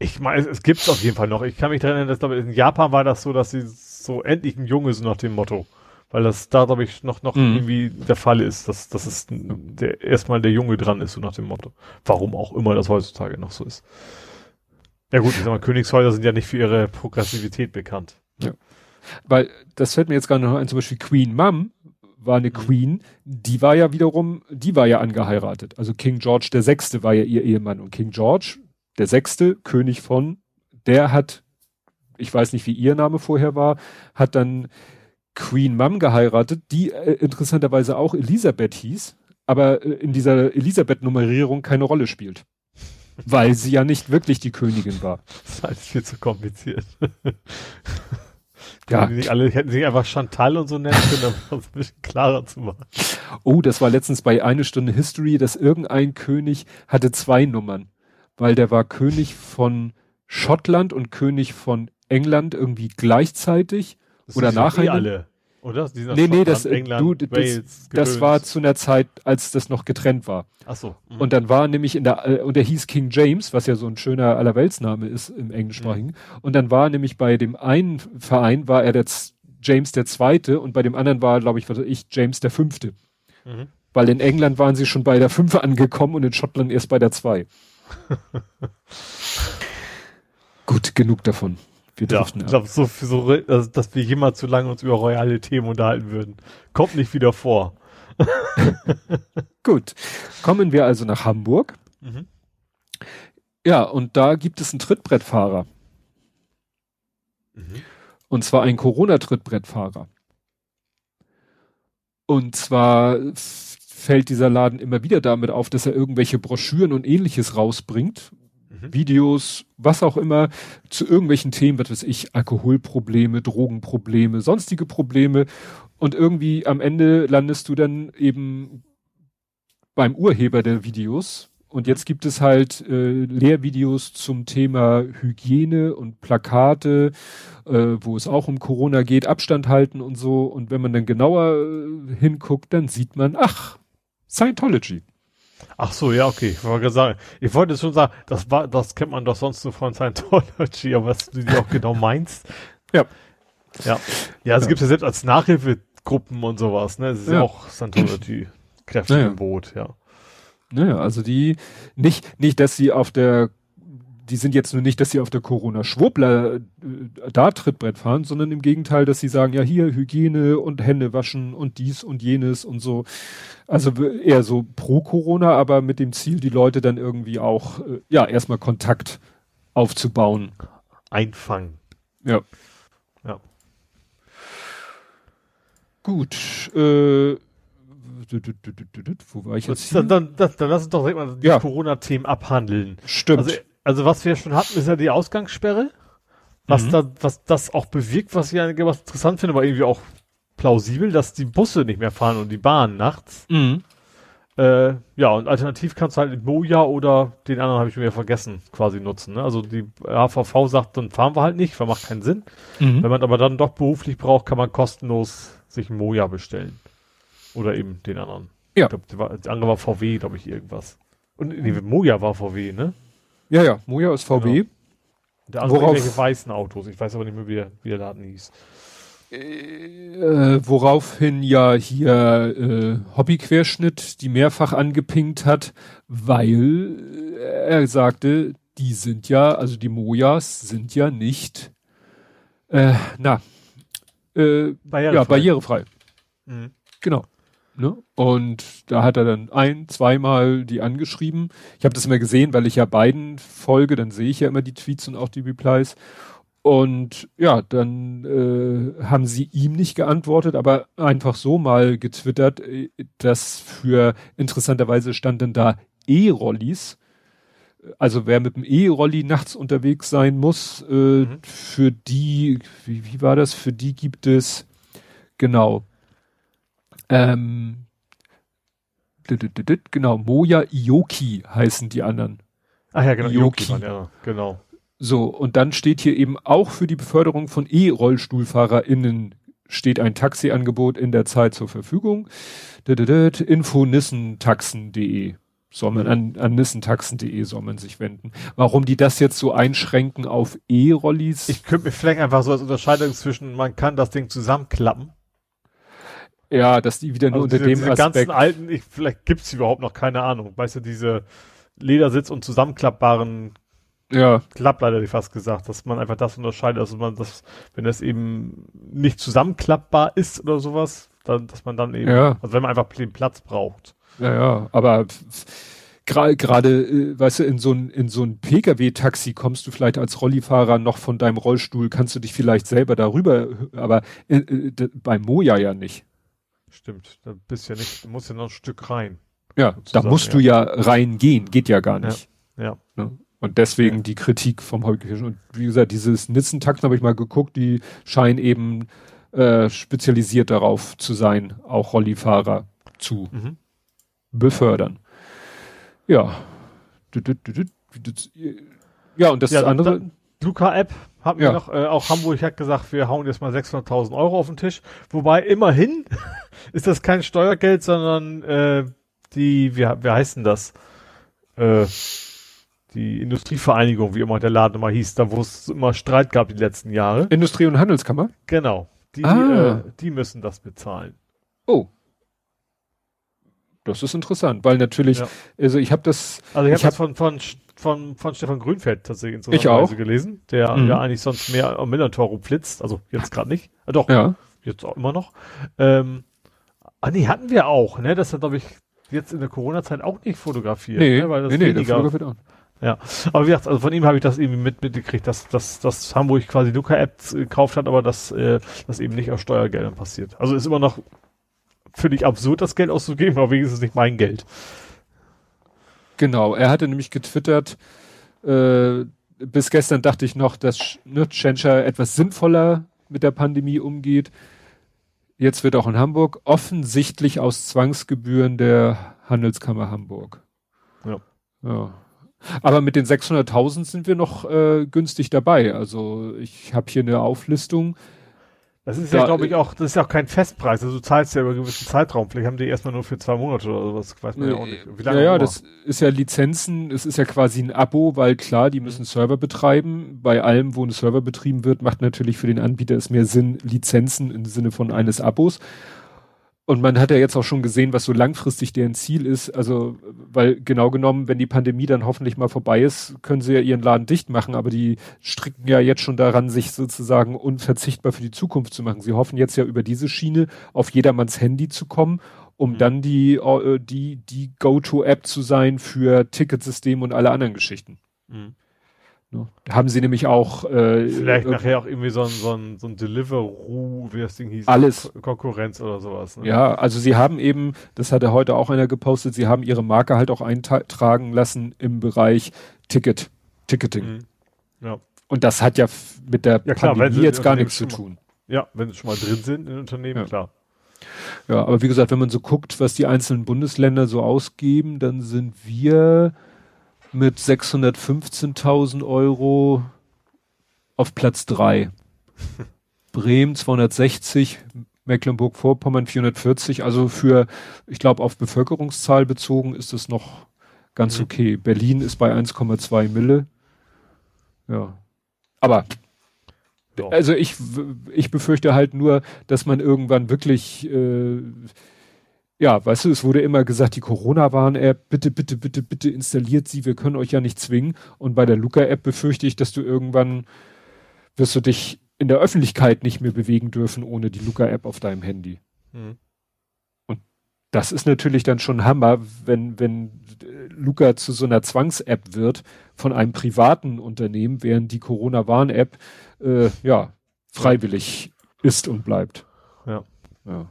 Ich meine, es, es gibt's auf jeden Fall noch. Ich kann mich daran erinnern, dass glaube in Japan war das so, dass sie so endlich ein Junge sind nach dem Motto. Weil das da, glaube ich, noch, noch mhm. irgendwie der Fall ist, dass, dass es der, erstmal der Junge dran ist, so nach dem Motto. Warum auch immer das heutzutage noch so ist. Ja gut, ich sag mal, Königshäuser sind ja nicht für ihre Progressivität bekannt. Ja. Weil, das fällt mir jetzt gerade noch ein, zum Beispiel Queen Mum war eine mhm. Queen, die war ja wiederum, die war ja angeheiratet. Also King George der Sechste war ja ihr Ehemann und King George der Sechste, König von, der hat ich weiß nicht, wie ihr Name vorher war, hat dann Queen Mum geheiratet, die äh, interessanterweise auch Elisabeth hieß, aber äh, in dieser Elisabeth-Nummerierung keine Rolle spielt. Weil sie ja nicht wirklich die Königin war. Das ist alles viel zu kompliziert. Ja. Die alle hätten sich einfach Chantal und so nennen können, um es ein bisschen klarer zu machen. Oh, das war letztens bei eine Stunde History, dass irgendein König hatte zwei Nummern, weil der war König von Schottland und König von England irgendwie gleichzeitig Das oder ja eh alle, oder? Die Nee, nee, das, äh, England, du, das, Wales, das war zu einer Zeit, als das noch getrennt war. Ach so. mhm. Und dann war nämlich in der, äh, und der hieß King James, was ja so ein schöner Allerweltsname ist im Englischsprachigen. Und dann war nämlich bei dem einen Verein war er der James der Zweite und bei dem anderen war, glaube ich, was ich, James der Fünfte. Mhm. Weil in England waren sie schon bei der Fünf angekommen und in Schottland erst bei der Zwei. [LAUGHS] Gut, genug davon. Wir Ja, driften ich glaube, so, so, dass, dass wir jemals zu lange uns über royale Themen unterhalten würden. Kommt nicht wieder vor. [LAUGHS] Gut. Kommen wir also nach Hamburg. Mhm. Ja, und da gibt es einen Trittbrettfahrer. Mhm. Und zwar ein Corona-Trittbrettfahrer. Und zwar fällt dieser Laden immer wieder damit auf, dass er irgendwelche Broschüren und ähnliches rausbringt. Mhm. Videos, was auch immer, zu irgendwelchen Themen, was weiß ich, Alkoholprobleme, Drogenprobleme, sonstige Probleme. Und irgendwie am Ende landest du dann eben beim Urheber der Videos. Und jetzt gibt es halt äh, Lehrvideos zum Thema Hygiene und Plakate, äh, wo es auch um Corona geht, Abstand halten und so. Und wenn man dann genauer äh, hinguckt, dann sieht man, ach, Scientology. Ach so, ja, okay. Ich wollte sagen, ich wollte schon sagen, das war, das kennt man doch sonst nur von Scientology, [LAUGHS] aber was du dir auch genau meinst. Ja. Ja. Ja, es Ja. gibt ja selbst als Nachhilfegruppen und sowas, ne? Es ist ja, Ja. auch Scientology-Kräfte Ja, ja. im Boot, ja. Naja, also die, nicht, nicht, dass sie auf der, die sind jetzt nur nicht, dass sie auf der Corona-Schwurbler äh, da Trittbrett fahren, sondern im Gegenteil, dass sie sagen, ja hier Hygiene und Hände waschen und dies und jenes und so. Also eher so pro Corona, aber mit dem Ziel, die Leute dann irgendwie auch, äh, ja, erstmal Kontakt aufzubauen. Einfangen. Ja. Ja. Gut, äh, wo war ich jetzt? Dann, dann, das, dann lass uns doch direkt mal die Ja. Corona-Themen abhandeln. Stimmt. Also, also was wir schon hatten, ist ja die Ausgangssperre. Was Mhm. da, was das auch bewirkt, was ich was interessant finde, aber irgendwie auch plausibel, dass die Busse nicht mehr fahren und die Bahn nachts. mhm. Äh, ja, und alternativ kannst du halt mit Moja oder den anderen habe ich mir ja vergessen, quasi nutzen. Ne? Also die HVV sagt, dann fahren wir halt nicht, weil macht keinen Sinn. Mhm. Wenn man aber dann doch beruflich braucht, kann man kostenlos sich Moja bestellen. Oder eben den anderen. Ja. Ich glaub, der, war, der andere war VW, glaube ich, irgendwas. Und nee, Moja war VW, ne? Ja, ja, Moja ist VW. Der andere Worauf- irgendwelche weißen Autos. Ich weiß aber nicht mehr, wie der, wie der Laden hieß. Äh, woraufhin ja hier äh, Hobbyquerschnitt die mehrfach angepinkt hat, weil äh, er sagte, die sind ja, also die Mojas sind ja nicht, äh, na, äh, ja, barrierefrei. Mhm. Genau. Ne? Und da hat er dann ein, zweimal die angeschrieben. Ich habe das immer gesehen, weil ich ja beiden folge, dann sehe ich ja immer die Tweets und auch die Replies. Und ja, dann äh, haben sie ihm nicht geantwortet, aber einfach so mal getwittert, äh, dass für interessanterweise standen da E-Rollis. Also wer mit dem E-Rolli nachts unterwegs sein muss, äh, Mhm. für die, wie, wie war das? Für die gibt es genau ähm, genau, Moja Ioki heißen die anderen. Ach ja, genau. Waren, Ja, genau. So, und dann steht hier eben auch für die Beförderung von E-RollstuhlfahrerInnen steht ein Taxiangebot in der Zeit zur Verfügung. Info-nissentaxen.de soll man an, an nissentaxen.de soll man sich wenden. Warum die das jetzt so einschränken auf E-Rollis? Ich könnte mir vielleicht einfach so als Unterscheidung zwischen, man kann das Ding zusammenklappen. Ja, dass die wieder nur Also unter diese, dem diese Aspekt. ganzen alten, ich, vielleicht gibt's die überhaupt noch, keine Ahnung. Weißt du, diese Ledersitz- und zusammenklappbaren Ja, hätte ich fast gesagt, dass man einfach das unterscheidet, also man das, wenn das eben nicht zusammenklappbar ist oder sowas, dann, dass man dann eben, Ja. also wenn man einfach den Platz braucht. Ja, ja, aber gerade, äh, weißt du, in so ein, in so ein Pkw-Taxi kommst du vielleicht als Rollifahrer noch von deinem Rollstuhl, kannst du dich vielleicht selber darüber, aber äh, äh, bei Moja ja nicht. Stimmt, da bist ja nicht, du musst ja noch ein Stück rein. Ja, da musst ja. du ja reingehen, geht ja gar nicht. Ja. ja. Ne? Und deswegen ja. die Kritik vom Häuptlichen. Und wie gesagt, dieses Nitzentaxen habe ich mal geguckt, die scheinen eben äh, spezialisiert darauf zu sein, auch Rollifahrer zu mhm. befördern. Ja. Ja, und das ja, andere. Luca-App mir ja. noch, äh, auch Hamburg hat gesagt, wir hauen jetzt mal 600.000 Euro auf den Tisch. Wobei immerhin [LAUGHS] ist das kein Steuergeld, sondern äh, die, wie, wie heißt denn das? Äh, die Industrievereinigung, wie immer der Laden immer hieß, da wo es immer Streit gab die letzten Jahre. Industrie- und Handelskammer? Genau. Die, ah. äh, die müssen das bezahlen. Oh. Das ist interessant, weil natürlich, ja. also ich habe das. Also ich habe hab das von, von, von, von Stefan Grünfeld tatsächlich in so einer gelesen, der mhm. ja eigentlich sonst mehr am Millantor flitzt, also jetzt gerade nicht. Äh, doch, ja. jetzt auch immer noch. Ähm, ah nee, hatten wir auch, ne? Das hat, glaube ich, jetzt in der Corona-Zeit auch nicht fotografiert. Nee, ne? weil das nee, nee, weniger, der fotografiert auch. Ja, aber wie gesagt, also von ihm habe ich das irgendwie mit, mitgekriegt, dass, dass, dass Hamburg quasi Luca-App gekauft hat, aber dass äh, das eben nicht aus Steuergeldern passiert. Also ist immer noch völlig absurd, das Geld auszugeben, aber wenigstens nicht mein Geld. Genau, er hatte nämlich getwittert, äh, bis gestern dachte ich noch, dass ne, Tschentscher etwas sinnvoller mit der Pandemie umgeht. Jetzt wird auch in Hamburg offensichtlich aus Zwangsgebühren der Handelskammer Hamburg. Ja. ja. Aber mit den 600.000 sind wir noch äh, günstig dabei. Also ich habe hier eine Auflistung. Das ist da, ja, glaube ich, auch, das ist ja auch kein Festpreis. Also du zahlst ja über einen gewissen Zeitraum. Vielleicht haben die erstmal nur für zwei Monate oder sowas. Weiß man ja auch nicht. Wie lange ja, ja, das ist ja Lizenzen. Es ist ja quasi ein Abo, weil klar, die müssen Server betreiben. Bei allem, wo ein Server betrieben wird, macht natürlich für den Anbieter es mehr Sinn, Lizenzen im Sinne von eines Abos. Und man hat ja jetzt auch schon gesehen, was so langfristig deren Ziel ist. Also, weil genau genommen, wenn die Pandemie dann hoffentlich mal vorbei ist, können sie ja ihren Laden dicht machen. Aber die stricken ja jetzt schon daran, sich sozusagen unverzichtbar für die Zukunft zu machen. Sie hoffen jetzt ja über diese Schiene auf jedermanns Handy zu kommen, um mhm. dann die, äh, die, die Go-To-App zu sein für Ticketsystem und alle anderen Geschichten. Mhm. Ne? Haben sie nämlich auch äh, vielleicht nachher auch irgendwie so ein, so ein, so ein Deliveroo, wie das Ding hieß, alles Konkurrenz oder sowas. Ne? Ja, also sie haben eben, das hatte heute auch einer gepostet, sie haben ihre Marke halt auch eintragen lassen im Bereich Ticket, Ticketing. Mhm. Ja. Und das hat ja mit der ja, klar, Pandemie jetzt gar nichts zu tun. Ja, wenn sie schon mal drin sind in Unternehmen, ja. klar. Ja, aber wie gesagt, wenn man so guckt, was die einzelnen Bundesländer so ausgeben, dann sind wir mit 615.000 Euro auf Platz drei. [LAUGHS] Bremen 260, Mecklenburg-Vorpommern 440. Also für, ich glaube, auf Bevölkerungszahl bezogen ist es noch ganz mhm. okay. Berlin ist bei 1,2 Mille. Ja. Aber ja. also ich, ich befürchte halt nur, dass man irgendwann wirklich äh, ja, weißt du, es wurde immer gesagt, die Corona-Warn-App, bitte, bitte, bitte, bitte installiert sie, wir können euch ja nicht zwingen. Und bei der Luca-App befürchte ich, dass du irgendwann wirst du dich in der Öffentlichkeit nicht mehr bewegen dürfen ohne die Luca-App auf deinem Handy. Mhm. Und das ist natürlich dann schon Hammer, wenn, wenn Luca zu so einer Zwangs-App wird von einem privaten Unternehmen, während die Corona-Warn-App, äh, ja, freiwillig ist und bleibt. Ja. Ja.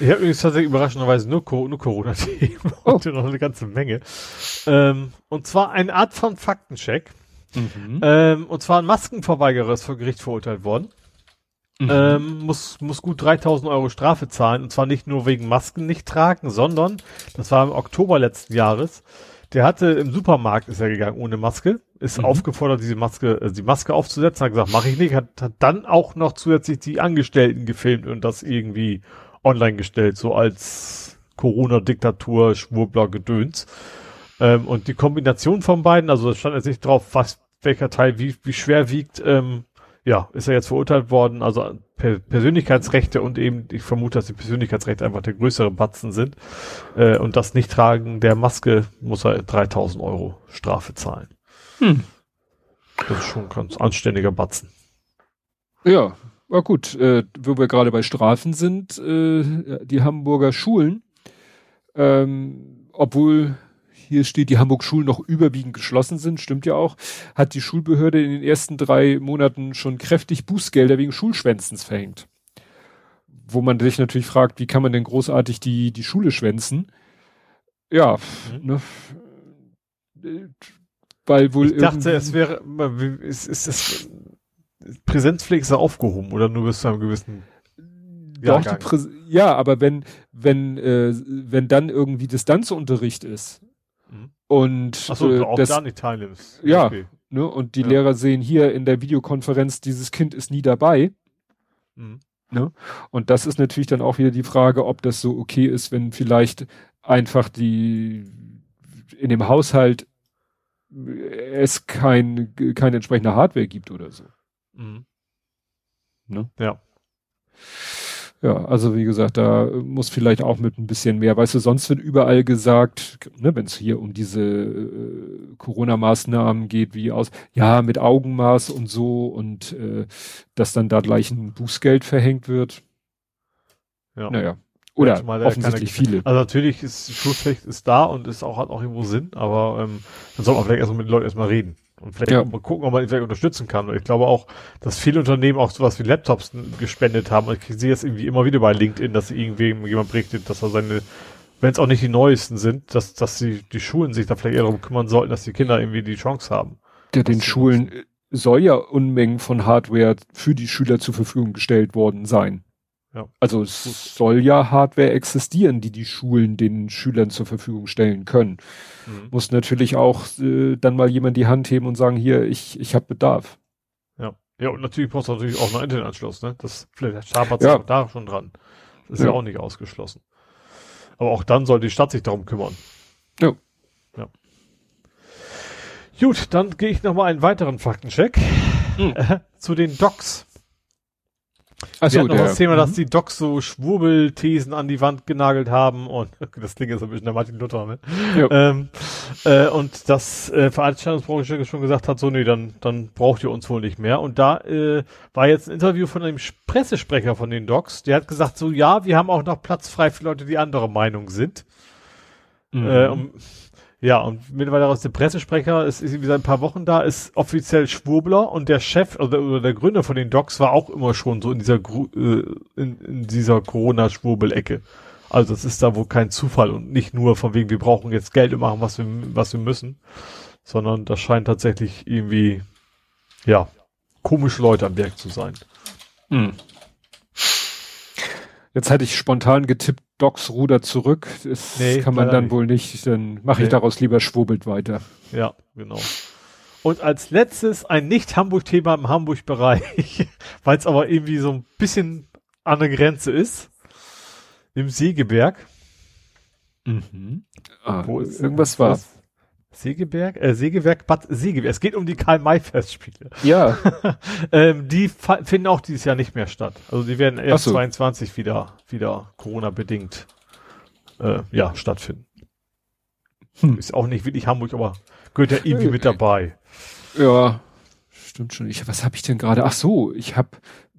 Ich habe übrigens tatsächlich überraschenderweise nur, nur Corona-Themen [LAUGHS] oh. und noch eine ganze Menge. Ähm, und zwar eine Art von Faktencheck. Mhm. Ähm, und zwar ein Maskenverweigerer ist vor Gericht verurteilt worden. Mhm. Ähm, muss, muss gut 3000 Euro Strafe zahlen. Und zwar nicht nur wegen Masken nicht tragen, sondern, das war im Oktober letzten Jahres, der hatte im Supermarkt ist er gegangen ohne Maske, ist mhm. aufgefordert, diese Maske, äh, die Maske aufzusetzen, hat gesagt, mache ich nicht, hat, hat dann auch noch zusätzlich die Angestellten gefilmt und das irgendwie online gestellt, so als Corona-Diktatur, Schwurbler, Gedöns. Ähm, und die Kombination von beiden, also es stand jetzt nicht drauf, was welcher Teil wie, wie schwer wiegt, ähm, ja, ist er jetzt verurteilt worden, also per Persönlichkeitsrechte und eben, ich vermute, dass die Persönlichkeitsrechte einfach der größere Batzen sind. Äh, und das Nichttragen der Maske muss er 3000 Euro Strafe zahlen. Hm. Das ist schon ein ganz anständiger Batzen. Ja, ja gut, äh, wo wir gerade bei Strafen sind, äh, die Hamburger Schulen, ähm, obwohl hier steht, die Hamburg-Schulen noch überwiegend geschlossen sind, stimmt ja auch, hat die Schulbehörde in den ersten drei Monaten schon kräftig Bußgelder wegen Schulschwänzens verhängt. Wo man sich natürlich fragt, wie kann man denn großartig die, die Schule schwänzen? Ja, mhm. ne, weil wohl. Ich dachte, es wäre, ist, ist, ist, Präsenzpflege ist aufgehoben oder nur bis zu einem gewissen doch, ja, aber wenn, wenn, äh, wenn dann irgendwie Distanzunterricht ist mhm. und Ach so, äh, auch das, da nicht teilnimmst. Ja, okay. ne, und die ja. Lehrer sehen hier in der Videokonferenz, dieses Kind ist nie dabei. Mhm. Ne? Und das ist natürlich dann auch wieder die Frage, ob das so okay ist, wenn vielleicht einfach die in dem Haushalt es kein, keine entsprechende Hardware gibt oder so. Mhm. Ne? Ja. Ja, also wie gesagt, da muss vielleicht auch mit ein bisschen mehr, weißt du, sonst wird überall gesagt, ne, wenn es hier um diese äh, Corona-Maßnahmen geht, wie aus, ja, mit Augenmaß und so und äh, dass dann da gleich ein Bußgeld verhängt wird. Ja. Naja. Oder ja, offensichtlich keine, viele. Also natürlich ist Schulpflicht ist da und ist auch, hat auch irgendwo Sinn, aber ähm, dann soll man vielleicht erstmal mit den Leuten erstmal reden. Und vielleicht ja. mal gucken, ob man ihn vielleicht unterstützen kann. Und ich glaube auch, dass viele Unternehmen auch sowas wie Laptops gespendet haben. Und ich sehe es irgendwie immer wieder bei LinkedIn, dass irgendwie jemand berichtet, dass er seine, wenn es auch nicht die neuesten sind, dass, dass die, die Schulen sich da vielleicht eher darum kümmern sollten, dass die Kinder irgendwie die Chance haben. Ja, den Schulen soll ja Unmengen von Hardware für die Schüler zur Verfügung gestellt worden sein. Ja. Also es soll ja Hardware existieren, die die Schulen den Schülern zur Verfügung stellen können. Mhm. Muss natürlich auch äh, dann mal jemand die Hand heben und sagen, hier, ich, ich habe Bedarf. Ja. Ja, und natürlich brauchst du natürlich auch einen Internetanschluss, ne? Das vielleicht hapert ja. da schon dran. Das ist ja. ja auch nicht ausgeschlossen. Aber auch dann soll die Stadt sich darum kümmern. Ja. Ja. Gut, dann gehe ich nochmal einen weiteren Faktencheck mhm. äh, zu den Docs. Achso, noch das Thema, dass mhm. die Docs so Schwurbelthesen an die Wand genagelt haben und [LAUGHS] das Ding ist ein bisschen der Martin Luther, ne? Ähm, äh, und das äh, Veranstaltungsbranche schon gesagt hat, so nee, dann, dann braucht ihr uns wohl nicht mehr. Und da äh, war jetzt ein Interview von einem Pressesprecher von den Docs, der hat gesagt, so ja, wir haben auch noch Platz frei für Leute, die anderer Meinung sind. Mhm. Äh, um, ja, und mittlerweile aus dem Pressesprecher, ist, ist seit ein paar Wochen da, ist offiziell Schwurbler und der Chef oder, oder der Gründer von den Docs war auch immer schon so in dieser äh, in, in dieser Corona-Schwurbel-Ecke. Also es ist da wohl kein Zufall und nicht nur von wegen, wir brauchen jetzt Geld und machen, was wir, was wir müssen, sondern das scheint tatsächlich irgendwie, ja, komische Leute am Werk zu sein. Hm. Jetzt hatte ich spontan getippt, Docs Ruder zurück. Das nee, kann man dann nicht. wohl nicht. Dann mache ich nee. daraus lieber schwurbelt weiter. Ja, genau. Und als letztes ein Nicht-Hamburg-Thema im Hamburg-Bereich, [LAUGHS] weil es aber irgendwie so ein bisschen an der Grenze ist. Im Segeberg. Mhm. Ah, Wo ist irgendwas war. Segeberg, äh, Segewerk Bad Segeberg. Es geht um die Karl-May-Festspiele. Ja. [LAUGHS] ähm, die finden auch dieses Jahr nicht mehr statt. Also die werden erst so. 22 wieder, wieder Corona-bedingt, äh, ja, stattfinden. Hm. Ist auch nicht wirklich Hamburg, aber gehört ja irgendwie mit dabei. Ja, stimmt schon. Ich, was habe ich denn gerade? Ach so, ich habe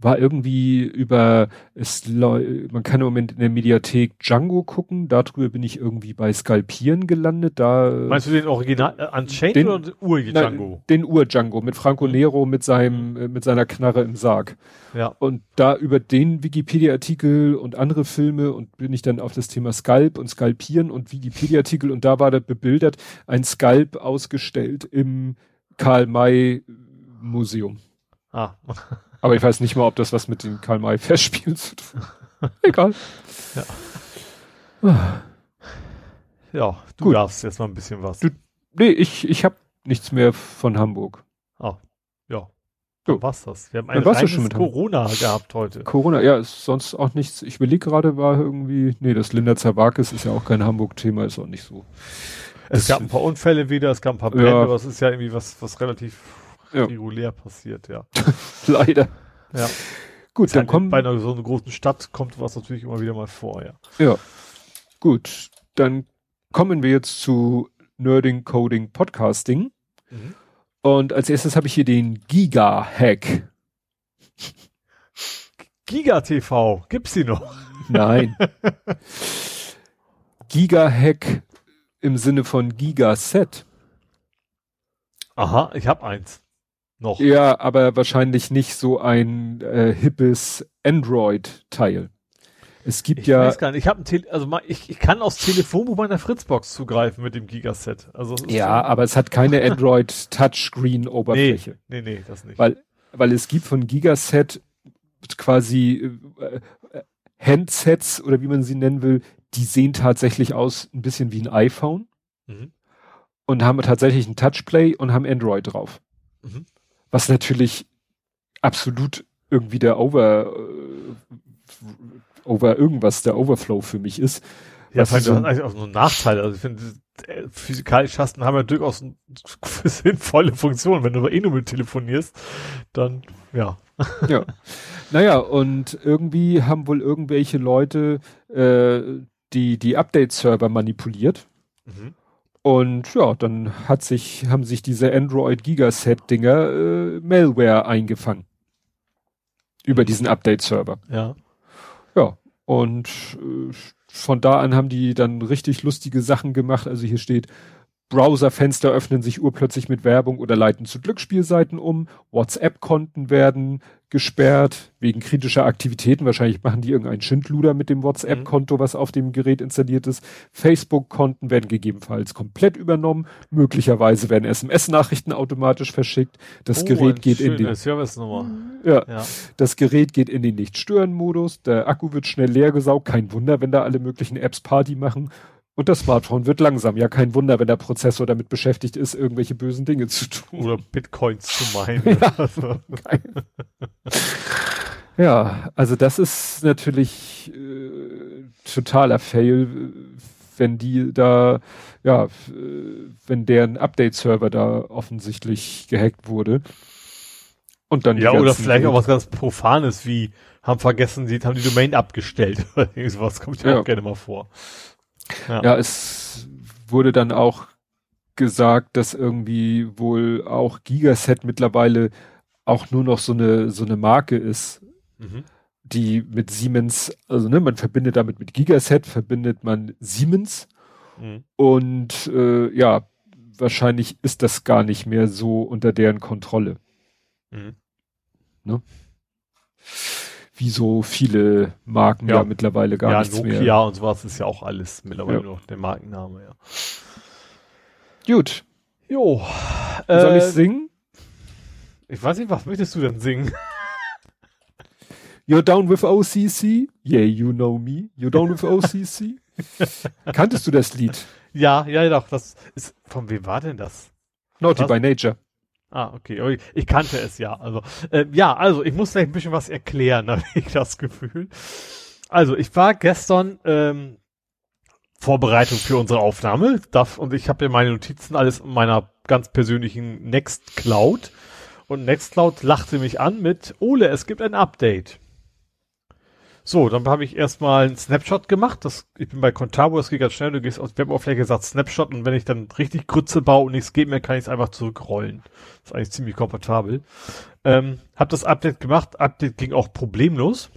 war irgendwie über, es, man kann im Moment in der Mediathek Django gucken, darüber bin ich irgendwie bei Skalpieren gelandet, da. Meinst du den Original, äh, Unchained den, oder Ur-Django? Den Ur-Django mit Franco mhm. Nero mit seinem, äh, mit seiner Knarre im Sarg. Ja. Und da über den Wikipedia-Artikel und andere Filme und bin ich dann auf das Thema Skalp und Skalpieren und Wikipedia-Artikel und da war da bebildert ein Skalp ausgestellt im Karl-May-Museum. Ah. Aber ich weiß nicht mal, ob das was mit dem Karl-May-Festspielen zu tun hat. Egal. Ja. Ja, du Gut. darfst jetzt mal ein bisschen was. Du, nee, ich, ich habe nichts mehr von Hamburg. Ah, ja. So war's das. Wir haben ein reines schon mit Corona gehabt heute. Corona, ja, ist sonst auch nichts. Ich überlege gerade, war irgendwie, nee, das Linda Zerwakis ist ja auch kein Hamburg-Thema, ist auch nicht so. Es das gab ein paar Unfälle wieder, es gab ein paar Brände, ja. aber es ist ja irgendwie was, was relativ ja. regulär passiert, ja. [LAUGHS] Leider. Ja. Gut, dann kommen. Bei einer so einer großen Stadt kommt was natürlich immer wieder mal vor, ja. Ja. Gut, dann kommen wir jetzt zu Nerding, Coding, Podcasting. Mhm. Und als erstes habe ich hier den Giga-Hack. Giga TV, gibt's die noch? Nein. [LAUGHS] Giga-Hack im Sinne von Gigaset. Aha, ich habe eins. Noch. Ja, aber wahrscheinlich nicht so ein äh, hippes Android-Teil. Es gibt ich ja. Ich weiß gar nicht, ich habe ein Tele also ich, ich kann aufs Telefonbuch meiner Fritzbox zugreifen mit dem Gigaset. Also ja, aber es hat keine [LAUGHS] Android Touchscreen Oberfläche. Nee, nee, nee, das nicht. Weil weil es gibt von Gigaset quasi äh, äh, Handsets oder wie man sie nennen will, die sehen tatsächlich aus ein bisschen wie ein iPhone mhm. und haben tatsächlich ein Touchplay und haben Android drauf. Mhm. Was natürlich absolut irgendwie der Over, äh, over irgendwas, der Overflow für mich ist. Ja, das so, eigentlich auch so ein Nachteil. Also ich finde, äh, physikalische Tasten haben ja durchaus eine [LAUGHS] sinnvolle Funktion. Wenn du aber eh nur mit telefonierst, dann, ja. Ja. Naja, und irgendwie haben wohl irgendwelche Leute äh, die, die Update-Server manipuliert. Mhm. Und ja, dann hat sich, haben sich diese Android Gigaset-Dinger äh, Malware eingefangen. Über diesen Update-Server. Ja. Ja. Und äh, von da an haben die dann richtig lustige Sachen gemacht. Also hier steht, Browserfenster öffnen sich urplötzlich mit Werbung oder leiten zu Glücksspielseiten um. WhatsApp-Konten werden gesperrt wegen kritischer Aktivitäten. Wahrscheinlich machen die irgendeinen Schindluder mit dem WhatsApp-Konto, was auf dem Gerät installiert ist. Facebook-Konten werden gegebenenfalls komplett übernommen. Möglicherweise werden SMS-Nachrichten automatisch verschickt. Das oh, Gerät geht in den ja, ja, das Gerät geht in den Nicht-Stören-Modus. Der Akku wird schnell leer gesaugt. Kein Wunder, wenn da alle möglichen Apps Party machen. Und das Smartphone wird langsam. Ja, kein Wunder, wenn der Prozessor damit beschäftigt ist, irgendwelche bösen Dinge zu tun. Oder Bitcoins zu meinen. [LAUGHS] ja, also. ja, also das ist natürlich äh, totaler Fail, wenn die da, ja, wenn deren Update-Server da offensichtlich gehackt wurde. Und dann ja, oder vielleicht auch was ganz Profanes wie haben vergessen, sie haben die Domain abgestellt. [LAUGHS] Sowas kommt ja, ja auch gerne mal vor. Ja. ja, es wurde dann auch gesagt, dass irgendwie wohl auch Gigaset mittlerweile auch nur noch so eine, so eine Marke ist, mhm. die mit Siemens, also ne, man verbindet damit mit Gigaset, verbindet man Siemens mhm. und äh, ja, wahrscheinlich ist das gar nicht mehr so unter deren Kontrolle. Mhm. Ne? Wie so viele Marken ja, ja mittlerweile gar ja, nichts Nokia mehr. Ja, und sowas ist ja auch alles mittlerweile ja. noch der Markenname, ja. Gut. Jo. Soll äh, ich singen? Ich weiß nicht, was möchtest du denn singen? You're down with OCC? Yeah, you know me. You're down with OCC? [LAUGHS] Kanntest du das Lied? Ja, ja, doch. Das ist, von wem war denn das? Naughty was? by Nature. Ah, okay. Ich kannte es ja. Also äh, ja, also ich muss gleich ein bisschen was erklären, [LAUGHS] habe ich das Gefühl. Also ich war gestern ähm, Vorbereitung für unsere Aufnahme darf, und ich habe ja meine Notizen alles in meiner ganz persönlichen Nextcloud und Nextcloud lachte mich an mit Ole, es gibt ein Update. So, dann habe ich erstmal einen Snapshot gemacht. Das, ich bin bei Contabo, das geht ganz schnell. Du gehst aus Weboberfläche, sagst Snapshot und wenn ich dann richtig Grütze baue und nichts geht mehr, kann ich es einfach zurückrollen. Das ist eigentlich ziemlich komfortabel. Ähm, hab das Update gemacht. Update ging auch problemlos.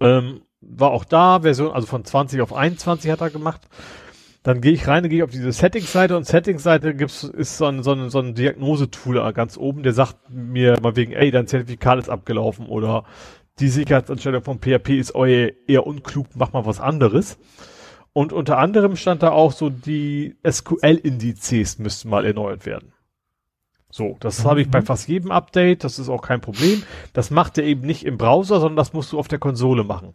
Ähm, war auch da, Version, also von 20 auf 21 hat er gemacht. Dann gehe ich rein, gehe ich auf diese Settings-Seite und Settings-Seite gibt's, ist so ein, so ein, so ein Diagnosetool ganz oben, der sagt mir mal wegen, ey, dein Zertifikat ist abgelaufen oder die Sicherheitsanstellung von PHP ist euer eher unklug, mach mal was anderes. Und unter anderem stand da auch so, die SQL-Indizes müssten mal erneuert werden. So, das mhm. habe ich bei mhm. fast jedem Update, das ist auch kein Problem. Das macht er eben nicht im Browser, sondern das musst du auf der Konsole machen.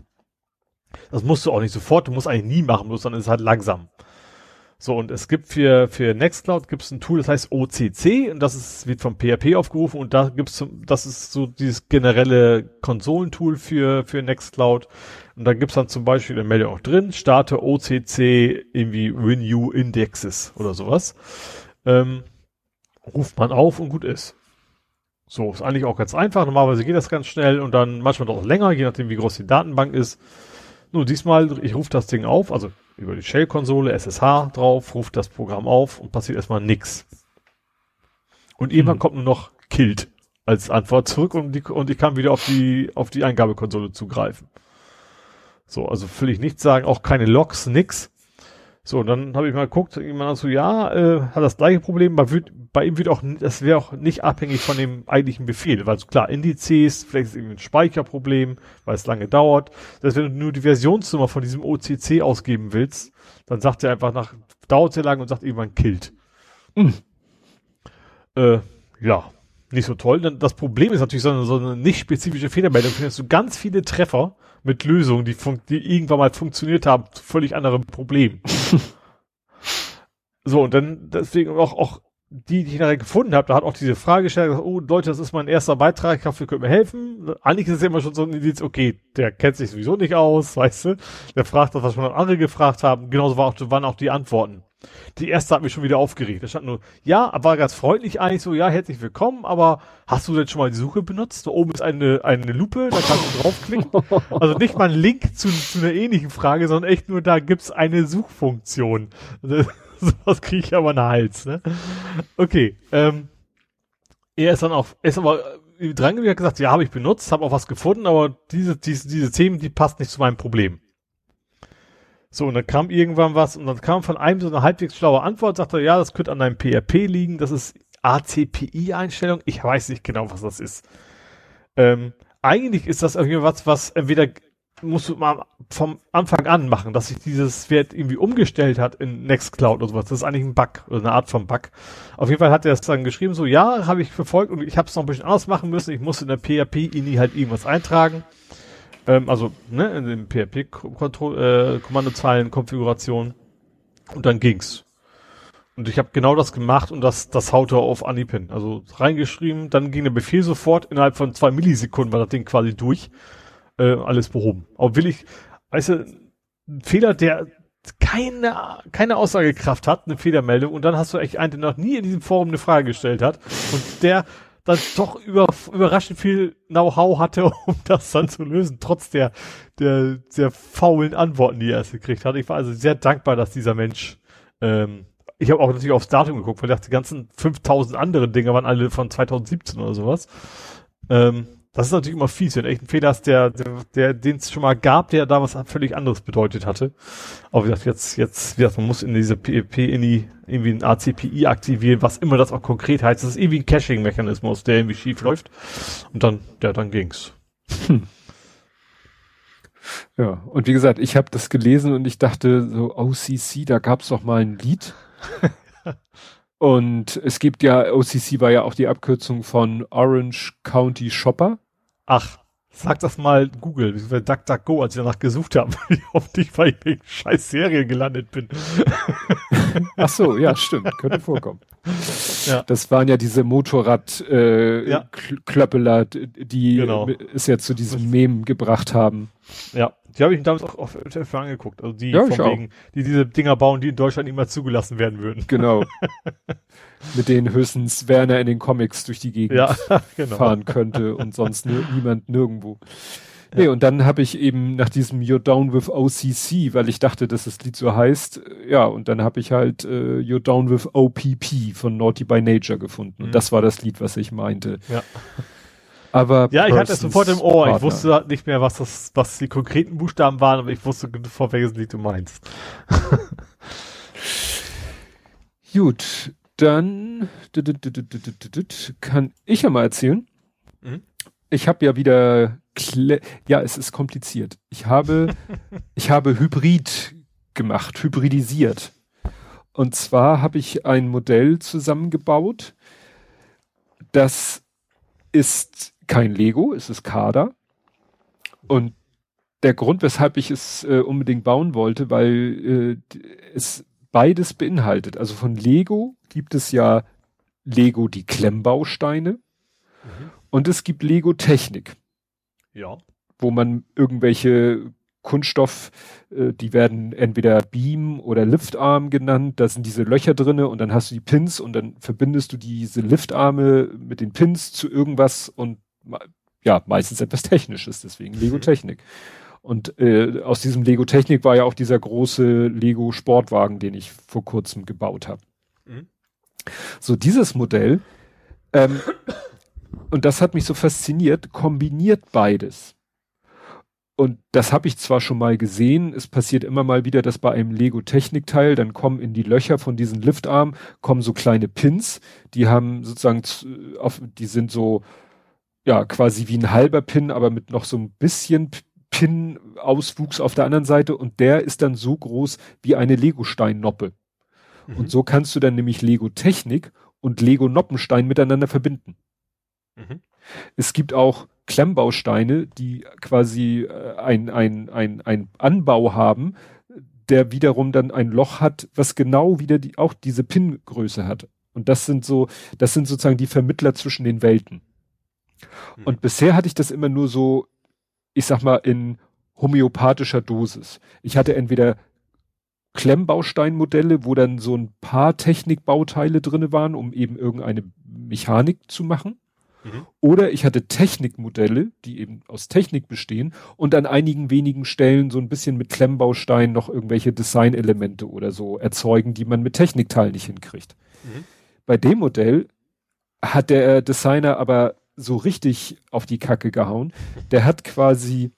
Das musst du auch nicht sofort, du musst eigentlich nie machen, sondern es ist halt langsam. So, und es gibt für, für Nextcloud gibt es ein Tool, das heißt OCC und das ist, wird vom PHP aufgerufen und da gibt's, das ist so dieses generelle Konsolentool für, für Nextcloud. Und da gibt's dann zum Beispiel eine Meldung auch drin, starte OCC irgendwie Renew Indexes oder sowas. Ähm, ruft man auf und gut ist. So, ist eigentlich auch ganz einfach. Normalerweise geht das ganz schnell und dann manchmal doch länger, je nachdem wie groß die Datenbank ist. Nur diesmal, ich rufe das Ding auf, also über die Shell-Konsole, SSH drauf, ruft das Programm auf und passiert erstmal nix. Und irgendwann hm. kommt nur noch killed als Antwort zurück und, die, und ich kann wieder auf die, auf die Eingabekonsole zugreifen. So, also will ich nicht sagen, auch keine Logs, nix. So, und dann habe ich mal geguckt, jemand so, ja, äh, hat das gleiche Problem, bei, bei ihm wird auch, das wäre auch nicht abhängig von dem eigentlichen Befehl, weil so klar, Indizes, vielleicht ist irgendwie ein Speicherproblem, weil es lange dauert. Das heißt, wenn du nur die Versionsnummer von diesem OCC ausgeben willst, dann sagt er einfach nach, dauert sehr lange und sagt irgendwann killt. Mhm. Äh, ja, nicht so toll. Denn das Problem ist natürlich so eine, so eine nicht spezifische Fehlermeldung. Findest du ganz viele Treffer mit Lösungen, die, die irgendwann mal funktioniert haben, zu völlig anderem Problem. So, und dann deswegen auch, auch die, die ich nachher gefunden habe, da hat auch diese Frage gestellt, oh Leute, das ist mein erster Beitrag, ihr könnt mir helfen. Eigentlich ist es immer schon so ein Indiz, okay, der kennt sich sowieso nicht aus, [LAUGHS] weißt du. Der fragt das, was schon andere gefragt haben. Genauso war auch, waren auch die Antworten. Die erste hat mich schon wieder aufgeregt. Da stand nur, ja, war ganz freundlich eigentlich so, ja, herzlich willkommen, aber hast du denn schon mal die Suche benutzt? Da oben ist eine, eine Lupe, da kannst du draufklicken. Also nicht mal ein Link zu, zu einer ähnlichen Frage, sondern echt nur, da gibt's eine Suchfunktion. [LAUGHS] [LAUGHS] Sowas kriege ich aber einen Hals, ne? Okay, ähm, er ist dann auch, ist aber dran hat gesagt, ja, habe ich benutzt, habe auch was gefunden, aber diese, diese, diese Themen, die passt nicht zu meinem Problem. So, und dann kam irgendwann was und dann kam von einem so eine halbwegs schlaue Antwort, sagte ja, das könnte an deinem PRP liegen, das ist ACPI-Einstellung. Ich weiß nicht genau, was das ist. Ähm, eigentlich ist das irgendwie was, was entweder musst du mal vom Anfang an machen, dass sich dieses Wert irgendwie umgestellt hat in Nextcloud oder sowas. Das ist eigentlich ein Bug oder eine Art von Bug. Auf jeden Fall hat er es dann geschrieben, so ja, habe ich verfolgt und ich habe es noch ein bisschen anders machen müssen. Ich musste in der PHP-INI halt irgendwas eintragen. Ähm, also, ne, in den PHP-Kommandozeilen-Konfiguration. Und dann ging's. Und ich habe genau das gemacht und das, das haute auf Anhieb. Also reingeschrieben, dann ging der Befehl sofort, innerhalb von zwei Millisekunden war das Ding quasi durch. Äh, alles behoben. Aber will ich, weißt du, ein Fehler, der keine, keine Aussagekraft hat, eine Fehlermeldung, und dann hast du echt einen, der noch nie in diesem Forum eine Frage gestellt hat, und der dann doch über, überraschend viel Know-how hatte, [LAUGHS] um das dann zu lösen, trotz der, der sehr faulen Antworten, die er erst gekriegt hat. Ich war also sehr dankbar, dass dieser Mensch, ähm, ich habe auch natürlich aufs Datum geguckt, weil ich dachte, die ganzen 5000 anderen Dinge waren alle von 2017 oder sowas. Ähm, das ist natürlich immer fies, wenn du echt einen Fehler hast, der, der, der den es schon mal gab, der da was völlig anderes bedeutet hatte. Aber wie gesagt, jetzt, jetzt, wie gesagt, man muss in diese PEP in die, irgendwie ein ACPI aktivieren, was immer das auch konkret heißt. Das ist irgendwie ein Caching-Mechanismus, der irgendwie schief läuft. Und dann, ja, dann ging's. Hm. Ja, und wie gesagt, ich habe das gelesen und ich dachte so, OCC, da gab's doch mal ein Lied. [LAUGHS] Und es gibt ja, OCC war ja auch die Abkürzung von Orange County Shopper. Ach, sag das mal Google, wie DuckDuckGo, als ich danach gesucht habe, [LAUGHS] dich, weil ich in scheiß Serie gelandet bin. Ach so, ja, stimmt, könnte vorkommen. Ja. Das waren ja diese Motorrad äh, ja. Klöppeler, die genau. es ja zu diesem Mem gebracht haben. Ja, die habe ich damals auch auf LTF angeguckt. Also die ja, von wegen, die diese Dinger bauen, die in Deutschland mehr zugelassen werden würden. Genau. [LAUGHS] Mit denen höchstens Werner in den Comics durch die Gegend ja, [LAUGHS] genau. fahren könnte und sonst niemand nirgendwo. Nee, und dann habe ich eben nach diesem You're Down with OCC, weil ich dachte, dass das Lied so heißt, ja, und dann habe ich halt äh, You're Down with OPP von Naughty by Nature gefunden. Und mhm. das war das Lied, was ich meinte. Ja. Aber ja, ich hatte es sofort im Ohr. Partner. Ich wusste nicht mehr, was das, was die konkreten Buchstaben waren, aber ich wusste vor welches Lied du meinst. Gut, dann kann ich ja mal erzählen. Mhm. Ich habe ja wieder, ja, es ist kompliziert. Ich habe, [LAUGHS] ich habe Hybrid gemacht, hybridisiert. Und zwar habe ich ein Modell zusammengebaut, das ist kein Lego, es ist Kader. Und der Grund, weshalb ich es äh, unbedingt bauen wollte, weil äh, es beides beinhaltet. Also von Lego gibt es ja Lego die Klemmbausteine mhm. Und es gibt Lego Technik. Ja. Wo man irgendwelche Kunststoff, äh, die werden entweder Beam oder Liftarm genannt, da sind diese Löcher drinne und dann hast du die Pins und dann verbindest du diese Liftarme mit den Pins zu irgendwas und ja, meistens etwas Technisches, deswegen Lego mhm. Technik. Und äh, aus diesem Lego Technik war ja auch dieser große Lego Sportwagen, den ich vor kurzem gebaut habe. Mhm. So dieses Modell, ähm, und das hat mich so fasziniert, kombiniert beides. Und das habe ich zwar schon mal gesehen, es passiert immer mal wieder, dass bei einem Lego-Technikteil, dann kommen in die Löcher von diesen Liftarmen, kommen so kleine Pins, die haben sozusagen, auf, die sind so, ja, quasi wie ein halber Pin, aber mit noch so ein bisschen Pin-Auswuchs auf der anderen Seite und der ist dann so groß wie eine Lego-Steinnoppe. Mhm. Und so kannst du dann nämlich Lego-Technik und Lego-Noppenstein miteinander verbinden. Mhm. Es gibt auch Klemmbausteine, die quasi äh, ein, ein, ein, ein Anbau haben, der wiederum dann ein Loch hat, was genau wieder die, auch diese Pin-Größe hat. Und das sind so, das sind sozusagen die Vermittler zwischen den Welten. Mhm. Und bisher hatte ich das immer nur so, ich sag mal, in homöopathischer Dosis. Ich hatte entweder Klemmbausteinmodelle, wo dann so ein paar Technikbauteile drinne waren, um eben irgendeine Mechanik zu machen. Mhm. Oder ich hatte Technikmodelle, die eben aus Technik bestehen und an einigen wenigen Stellen so ein bisschen mit Klemmbausteinen noch irgendwelche Designelemente oder so erzeugen, die man mit Technikteilen nicht hinkriegt. Mhm. Bei dem Modell hat der Designer aber so richtig auf die Kacke gehauen. Der hat quasi,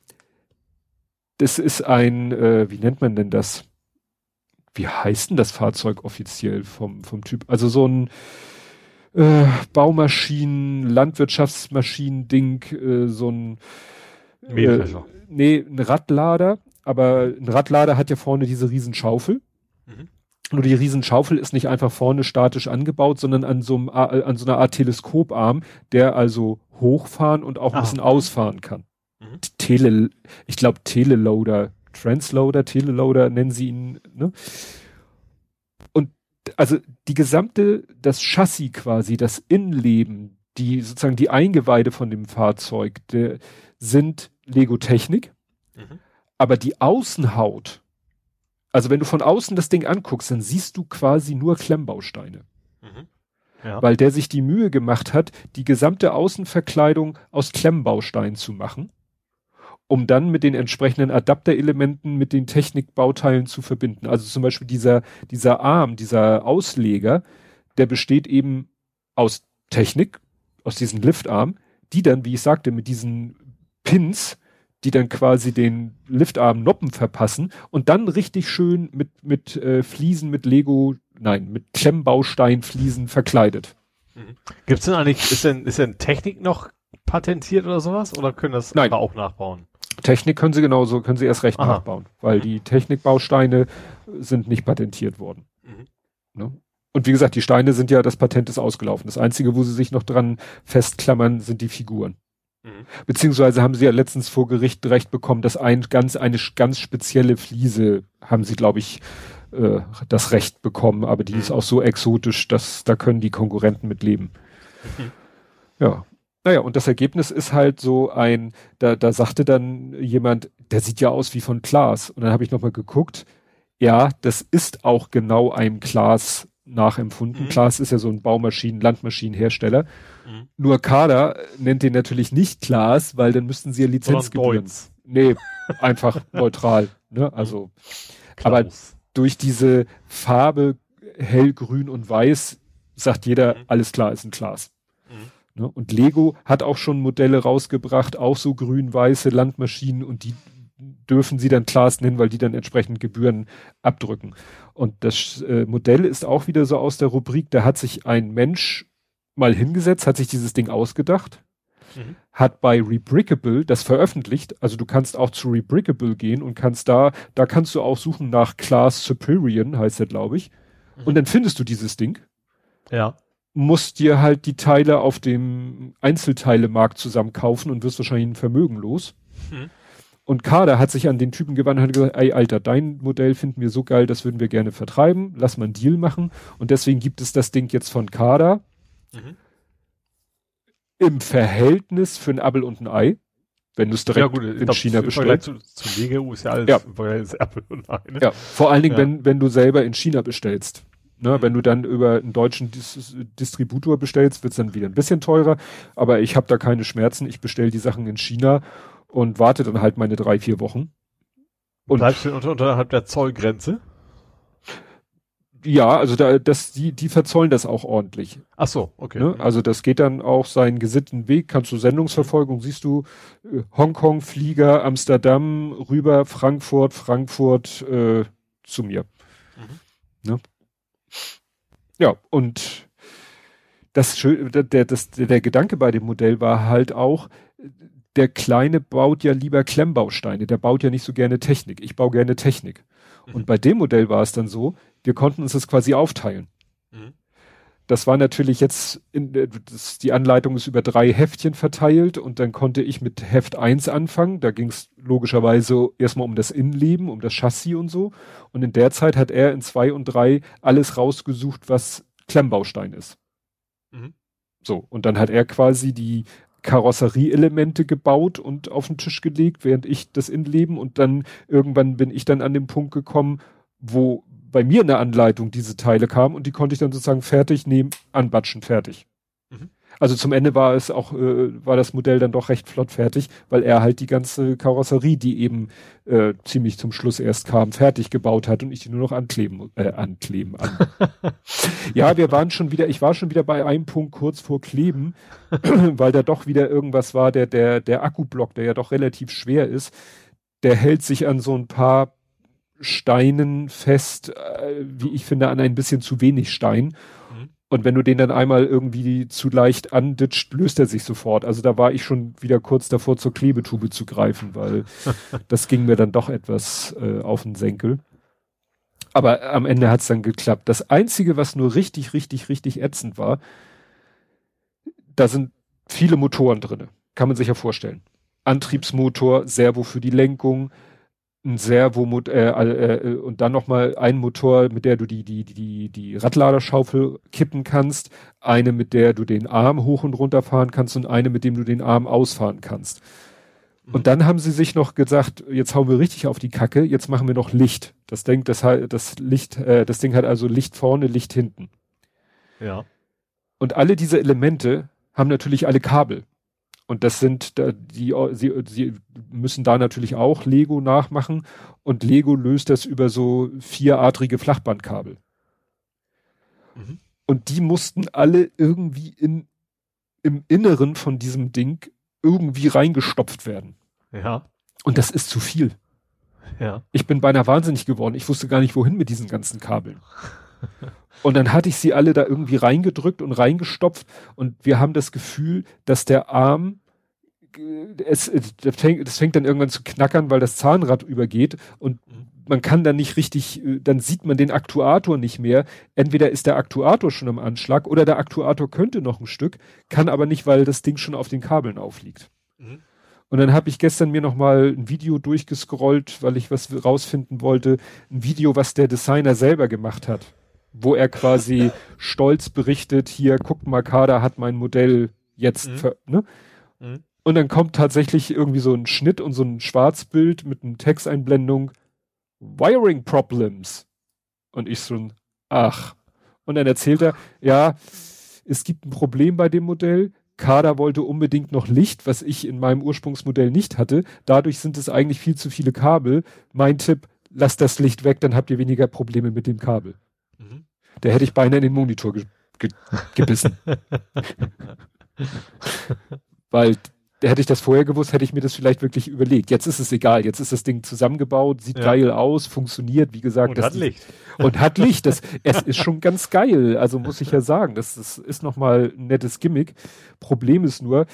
das ist ein, äh, wie nennt man denn das? Wie heißt denn das Fahrzeug offiziell vom, vom Typ? Also so ein, äh, Baumaschinen, Landwirtschaftsmaschinen-Ding, äh, so ein äh, nee, ein Radlader, aber ein Radlader hat ja vorne diese Riesenschaufel. Mhm. Nur die Riesenschaufel ist nicht einfach vorne statisch angebaut, sondern an so, einem, äh, an so einer Art Teleskoparm, der also hochfahren und auch ein bisschen ausfahren kann. Mhm. Tele, ich glaube Teleloader, Transloader, Teleloader nennen sie ihn, ne? Also die gesamte, das Chassis quasi, das Innenleben, die sozusagen die Eingeweide von dem Fahrzeug, der, sind Lego Technik. Mhm. Aber die Außenhaut, also wenn du von außen das Ding anguckst, dann siehst du quasi nur Klemmbausteine. Mhm. Ja. Weil der sich die Mühe gemacht hat, die gesamte Außenverkleidung aus Klemmbausteinen zu machen um dann mit den entsprechenden Adapterelementen mit den Technikbauteilen zu verbinden. Also zum Beispiel dieser, dieser Arm, dieser Ausleger, der besteht eben aus Technik, aus diesem Liftarm, die dann, wie ich sagte, mit diesen Pins, die dann quasi den Liftarm Noppen verpassen und dann richtig schön mit, mit äh, Fliesen, mit Lego, nein, mit Klemmbausteinfliesen verkleidet. Mhm. Gibt's denn eigentlich, ist denn, ist denn Technik noch patentiert oder sowas? Oder können das Nein. auch nachbauen? Technik können sie genauso, können sie erst recht Aha. nachbauen, weil die Technikbausteine sind nicht patentiert worden. Mhm. Ne? Und wie gesagt, die Steine sind ja, das Patent ist ausgelaufen. Das Einzige, wo sie sich noch dran festklammern, sind die Figuren. Mhm. Beziehungsweise haben sie ja letztens vor Gericht recht bekommen, dass ein ganz, eine ganz spezielle Fliese haben sie, glaube ich, äh, das Recht bekommen, aber die mhm. ist auch so exotisch, dass da können die Konkurrenten mit leben. Mhm. Ja, naja, und das Ergebnis ist halt so ein, da, da sagte dann jemand, der sieht ja aus wie von Klaas. Und dann habe ich nochmal geguckt, ja, das ist auch genau einem Klaas nachempfunden. Mhm. Klaas ist ja so ein Baumaschinen-, Landmaschinenhersteller. Mhm. Nur Kader nennt den natürlich nicht Klaas, weil dann müssten sie ja Lizenzgebühren. Nee, einfach [LAUGHS] neutral. Ne? Also, Klaus. aber durch diese Farbe hellgrün und weiß sagt jeder, mhm. alles klar, ist ein Klaas. Ne? Und Lego hat auch schon Modelle rausgebracht, auch so grün-weiße Landmaschinen und die dürfen sie dann Class nennen, weil die dann entsprechend Gebühren abdrücken. Und das äh, Modell ist auch wieder so aus der Rubrik, da hat sich ein Mensch mal hingesetzt, hat sich dieses Ding ausgedacht, mhm. hat bei Rebrickable das veröffentlicht. Also du kannst auch zu Rebrickable gehen und kannst da, da kannst du auch suchen nach Class Superior, heißt der, glaube ich. Mhm. Und dann findest du dieses Ding. Ja musst dir halt die Teile auf dem Einzelteilemarkt zusammen kaufen und wirst wahrscheinlich ein Vermögen los. Mhm. Und Kader hat sich an den Typen gewandt und hat gesagt, ey Alter, dein Modell finden wir so geil, das würden wir gerne vertreiben, lass mal einen Deal machen. Und deswegen gibt es das Ding jetzt von Kader mhm. im Verhältnis für ein Apple und ein Ei. Wenn du es direkt ja, gut, in glaub, China bestellst. Zu, zu Lego ist ja alles ja. Apple und Ei. Ne? Ja, vor allen Dingen, ja. wenn, wenn du selber in China bestellst. Ne, wenn du dann über einen deutschen Dis Distributor bestellst, wird's dann wieder ein bisschen teurer. Aber ich habe da keine Schmerzen. Ich bestelle die Sachen in China und warte dann halt meine drei, vier Wochen. Und bleibst du unter, unterhalb der Zollgrenze? Ja, also da, das, die, die verzollen das auch ordentlich. Ach so, okay. Ne? Also das geht dann auch seinen gesitteten Weg, kannst du Sendungsverfolgung, siehst du äh, Hongkong, Flieger, Amsterdam, rüber, Frankfurt, Frankfurt äh, zu mir. Mhm. Ne? Ja, und das, der, das, der Gedanke bei dem Modell war halt auch, der Kleine baut ja lieber Klemmbausteine, der baut ja nicht so gerne Technik. Ich baue gerne Technik. Mhm. Und bei dem Modell war es dann so, wir konnten uns das quasi aufteilen. Mhm. Das war natürlich jetzt, in, das, die Anleitung ist über drei Heftchen verteilt und dann konnte ich mit Heft eins anfangen. Da ging es logischerweise erstmal um das Innenleben, um das Chassis und so. Und in der Zeit hat er in zwei und drei alles rausgesucht, was Klemmbaustein ist. Mhm. So, und dann hat er quasi die Karosserieelemente gebaut und auf den Tisch gelegt, während ich das Innenleben und dann irgendwann bin ich dann an den Punkt gekommen, wo bei mir in der Anleitung diese Teile kamen und die konnte ich dann sozusagen fertig nehmen, anbatschen, fertig. Mhm. Also zum Ende war es auch, äh, war das Modell dann doch recht flott fertig, weil er halt die ganze Karosserie, die eben äh, ziemlich zum Schluss erst kam, fertig gebaut hat und ich die nur noch ankleben, äh, ankleben an. [LAUGHS] ja, wir waren schon wieder, ich war schon wieder bei einem Punkt kurz vor Kleben, [CLEARS THROAT] weil da doch wieder irgendwas war, der, der, der Akkublock, der ja doch relativ schwer ist, der hält sich an so ein paar Steinen fest, äh, wie ich finde, an ein bisschen zu wenig Stein. Mhm. Und wenn du den dann einmal irgendwie zu leicht anditscht, löst er sich sofort. Also da war ich schon wieder kurz davor, zur Klebetube zu greifen, weil [LAUGHS] das ging mir dann doch etwas äh, auf den Senkel. Aber am Ende hat's dann geklappt. Das Einzige, was nur richtig, richtig, richtig ätzend war, da sind viele Motoren drinne. Kann man sich ja vorstellen. Antriebsmotor, Servo für die Lenkung, ein Servomotor äh, äh, äh, und dann nochmal ein Motor, mit der du die, die, die, die Radladerschaufel kippen kannst, eine, mit der du den Arm hoch und runter fahren kannst und eine, mit dem du den Arm ausfahren kannst. Mhm. Und dann haben sie sich noch gesagt, jetzt hauen wir richtig auf die Kacke, jetzt machen wir noch Licht. Das Ding, das, das Licht, äh, das Ding hat also Licht vorne, Licht hinten. Ja. Und alle diese Elemente haben natürlich alle Kabel. Und das sind die, sie, sie müssen da natürlich auch Lego nachmachen und Lego löst das über so vieradrige Flachbandkabel. Mhm. Und die mussten alle irgendwie in, im Inneren von diesem Ding irgendwie reingestopft werden. Ja. Und das ist zu viel. Ja. Ich bin beinahe wahnsinnig geworden. Ich wusste gar nicht, wohin mit diesen ganzen Kabeln. Und dann hatte ich sie alle da irgendwie reingedrückt und reingestopft und wir haben das Gefühl, dass der Arm es, das fängt, das fängt dann irgendwann zu knackern, weil das Zahnrad übergeht und man kann dann nicht richtig, dann sieht man den Aktuator nicht mehr. Entweder ist der Aktuator schon am Anschlag oder der Aktuator könnte noch ein Stück, kann aber nicht, weil das Ding schon auf den Kabeln aufliegt. Mhm. Und dann habe ich gestern mir noch mal ein Video durchgescrollt, weil ich was rausfinden wollte, ein Video, was der Designer selber gemacht hat, wo er quasi [LAUGHS] stolz berichtet, hier guckt mal, Kader hat mein Modell jetzt, mhm. Ne? Mhm. Und dann kommt tatsächlich irgendwie so ein Schnitt und so ein Schwarzbild mit einer Texteinblendung. Wiring Problems. Und ich so ein, ach. Und dann erzählt er, ja, es gibt ein Problem bei dem Modell. Kader wollte unbedingt noch Licht, was ich in meinem Ursprungsmodell nicht hatte. Dadurch sind es eigentlich viel zu viele Kabel. Mein Tipp, lasst das Licht weg, dann habt ihr weniger Probleme mit dem Kabel. Mhm. Da hätte ich beinahe in den Monitor ge ge gebissen. [LAUGHS] Weil hätte ich das vorher gewusst, hätte ich mir das vielleicht wirklich überlegt. Jetzt ist es egal. Jetzt ist das Ding zusammengebaut, sieht ja. geil aus, funktioniert, wie gesagt. Und hat Licht. Und hat Licht. Das, [LAUGHS] es ist schon ganz geil. Also muss ich ja sagen, das, das ist nochmal ein nettes Gimmick. Problem ist nur,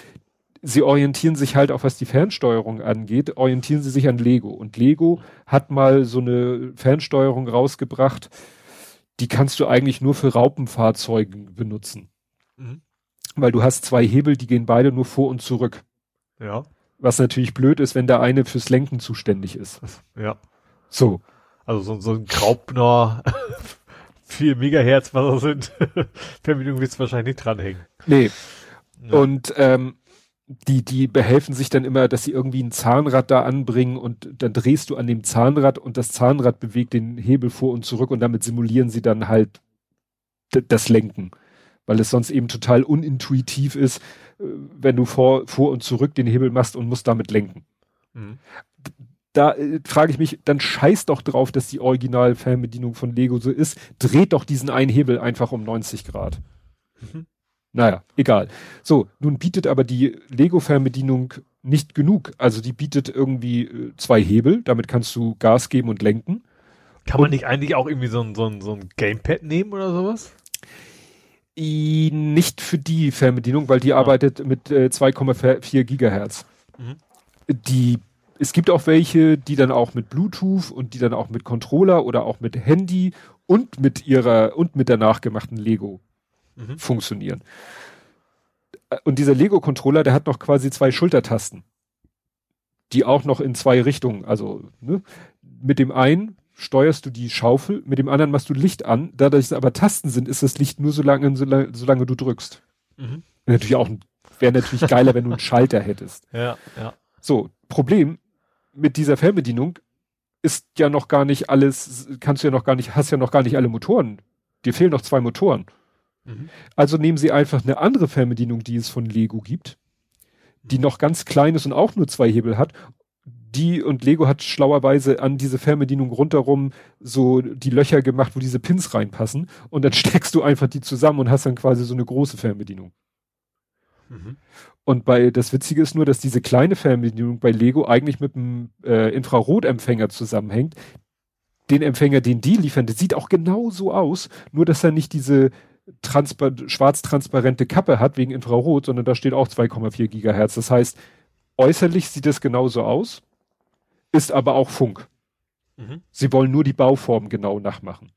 sie orientieren sich halt auch, was die Fernsteuerung angeht, orientieren sie sich an Lego. Und Lego hat mal so eine Fernsteuerung rausgebracht, die kannst du eigentlich nur für Raupenfahrzeugen benutzen. Mhm. Weil du hast zwei Hebel, die gehen beide nur vor und zurück. Ja. Was natürlich blöd ist, wenn der eine fürs Lenken zuständig ist. Ja. So. Also so, so ein Graupner [LAUGHS] 4 Megahertz, was das sind, [LAUGHS] willst du wahrscheinlich nicht dranhängen. Nee. Ja. Und ähm, die, die behelfen sich dann immer, dass sie irgendwie ein Zahnrad da anbringen und dann drehst du an dem Zahnrad und das Zahnrad bewegt den Hebel vor und zurück und damit simulieren sie dann halt das Lenken. Weil es sonst eben total unintuitiv ist, wenn du vor, vor und zurück den Hebel machst und musst damit lenken. Mhm. da äh, frage ich mich, dann scheiß doch drauf, dass die Original-Fernbedienung von Lego so ist. Dreht doch diesen einen Hebel einfach um 90 Grad. Mhm. Naja, egal. So, nun bietet aber die Lego-Fernbedienung nicht genug. Also die bietet irgendwie äh, zwei Hebel, damit kannst du Gas geben und lenken. Kann man nicht eigentlich auch irgendwie so ein, so ein, so ein Gamepad nehmen oder sowas? Nicht für die Fernbedienung, weil die ah. arbeitet mit äh, 2,4 Gigahertz. Mhm. Die, es gibt auch welche, die dann auch mit Bluetooth und die dann auch mit Controller oder auch mit Handy und mit ihrer und mit der nachgemachten Lego mhm. funktionieren. Und dieser Lego-Controller, der hat noch quasi zwei Schultertasten, die auch noch in zwei Richtungen, also ne, mit dem einen steuerst du die Schaufel, mit dem anderen machst du Licht an. Dadurch es aber Tasten sind, ist das Licht nur so lange, solange, solange du drückst. Mhm. Natürlich auch wäre natürlich geiler, wenn du einen Schalter hättest. Ja, ja. So, Problem mit dieser Fernbedienung ist ja noch gar nicht alles, kannst du ja noch gar nicht, hast ja noch gar nicht alle Motoren. Dir fehlen noch zwei Motoren. Mhm. Also nehmen sie einfach eine andere Fernbedienung, die es von Lego gibt, die mhm. noch ganz klein ist und auch nur zwei Hebel hat die und Lego hat schlauerweise an diese Fernbedienung rundherum so die Löcher gemacht, wo diese Pins reinpassen und dann [LAUGHS] steckst du einfach die zusammen und hast dann quasi so eine große Fernbedienung. Mhm. Und bei das Witzige ist nur, dass diese kleine Fernbedienung bei Lego eigentlich mit einem äh, Infrarotempfänger zusammenhängt. Den Empfänger, den die liefern, der sieht auch genau so aus, nur dass er nicht diese schwarz-transparente Kappe hat wegen Infrarot, sondern da steht auch 2,4 Gigahertz. Das heißt, äußerlich sieht es genauso aus ist aber auch Funk. Mhm. Sie wollen nur die Bauform genau nachmachen.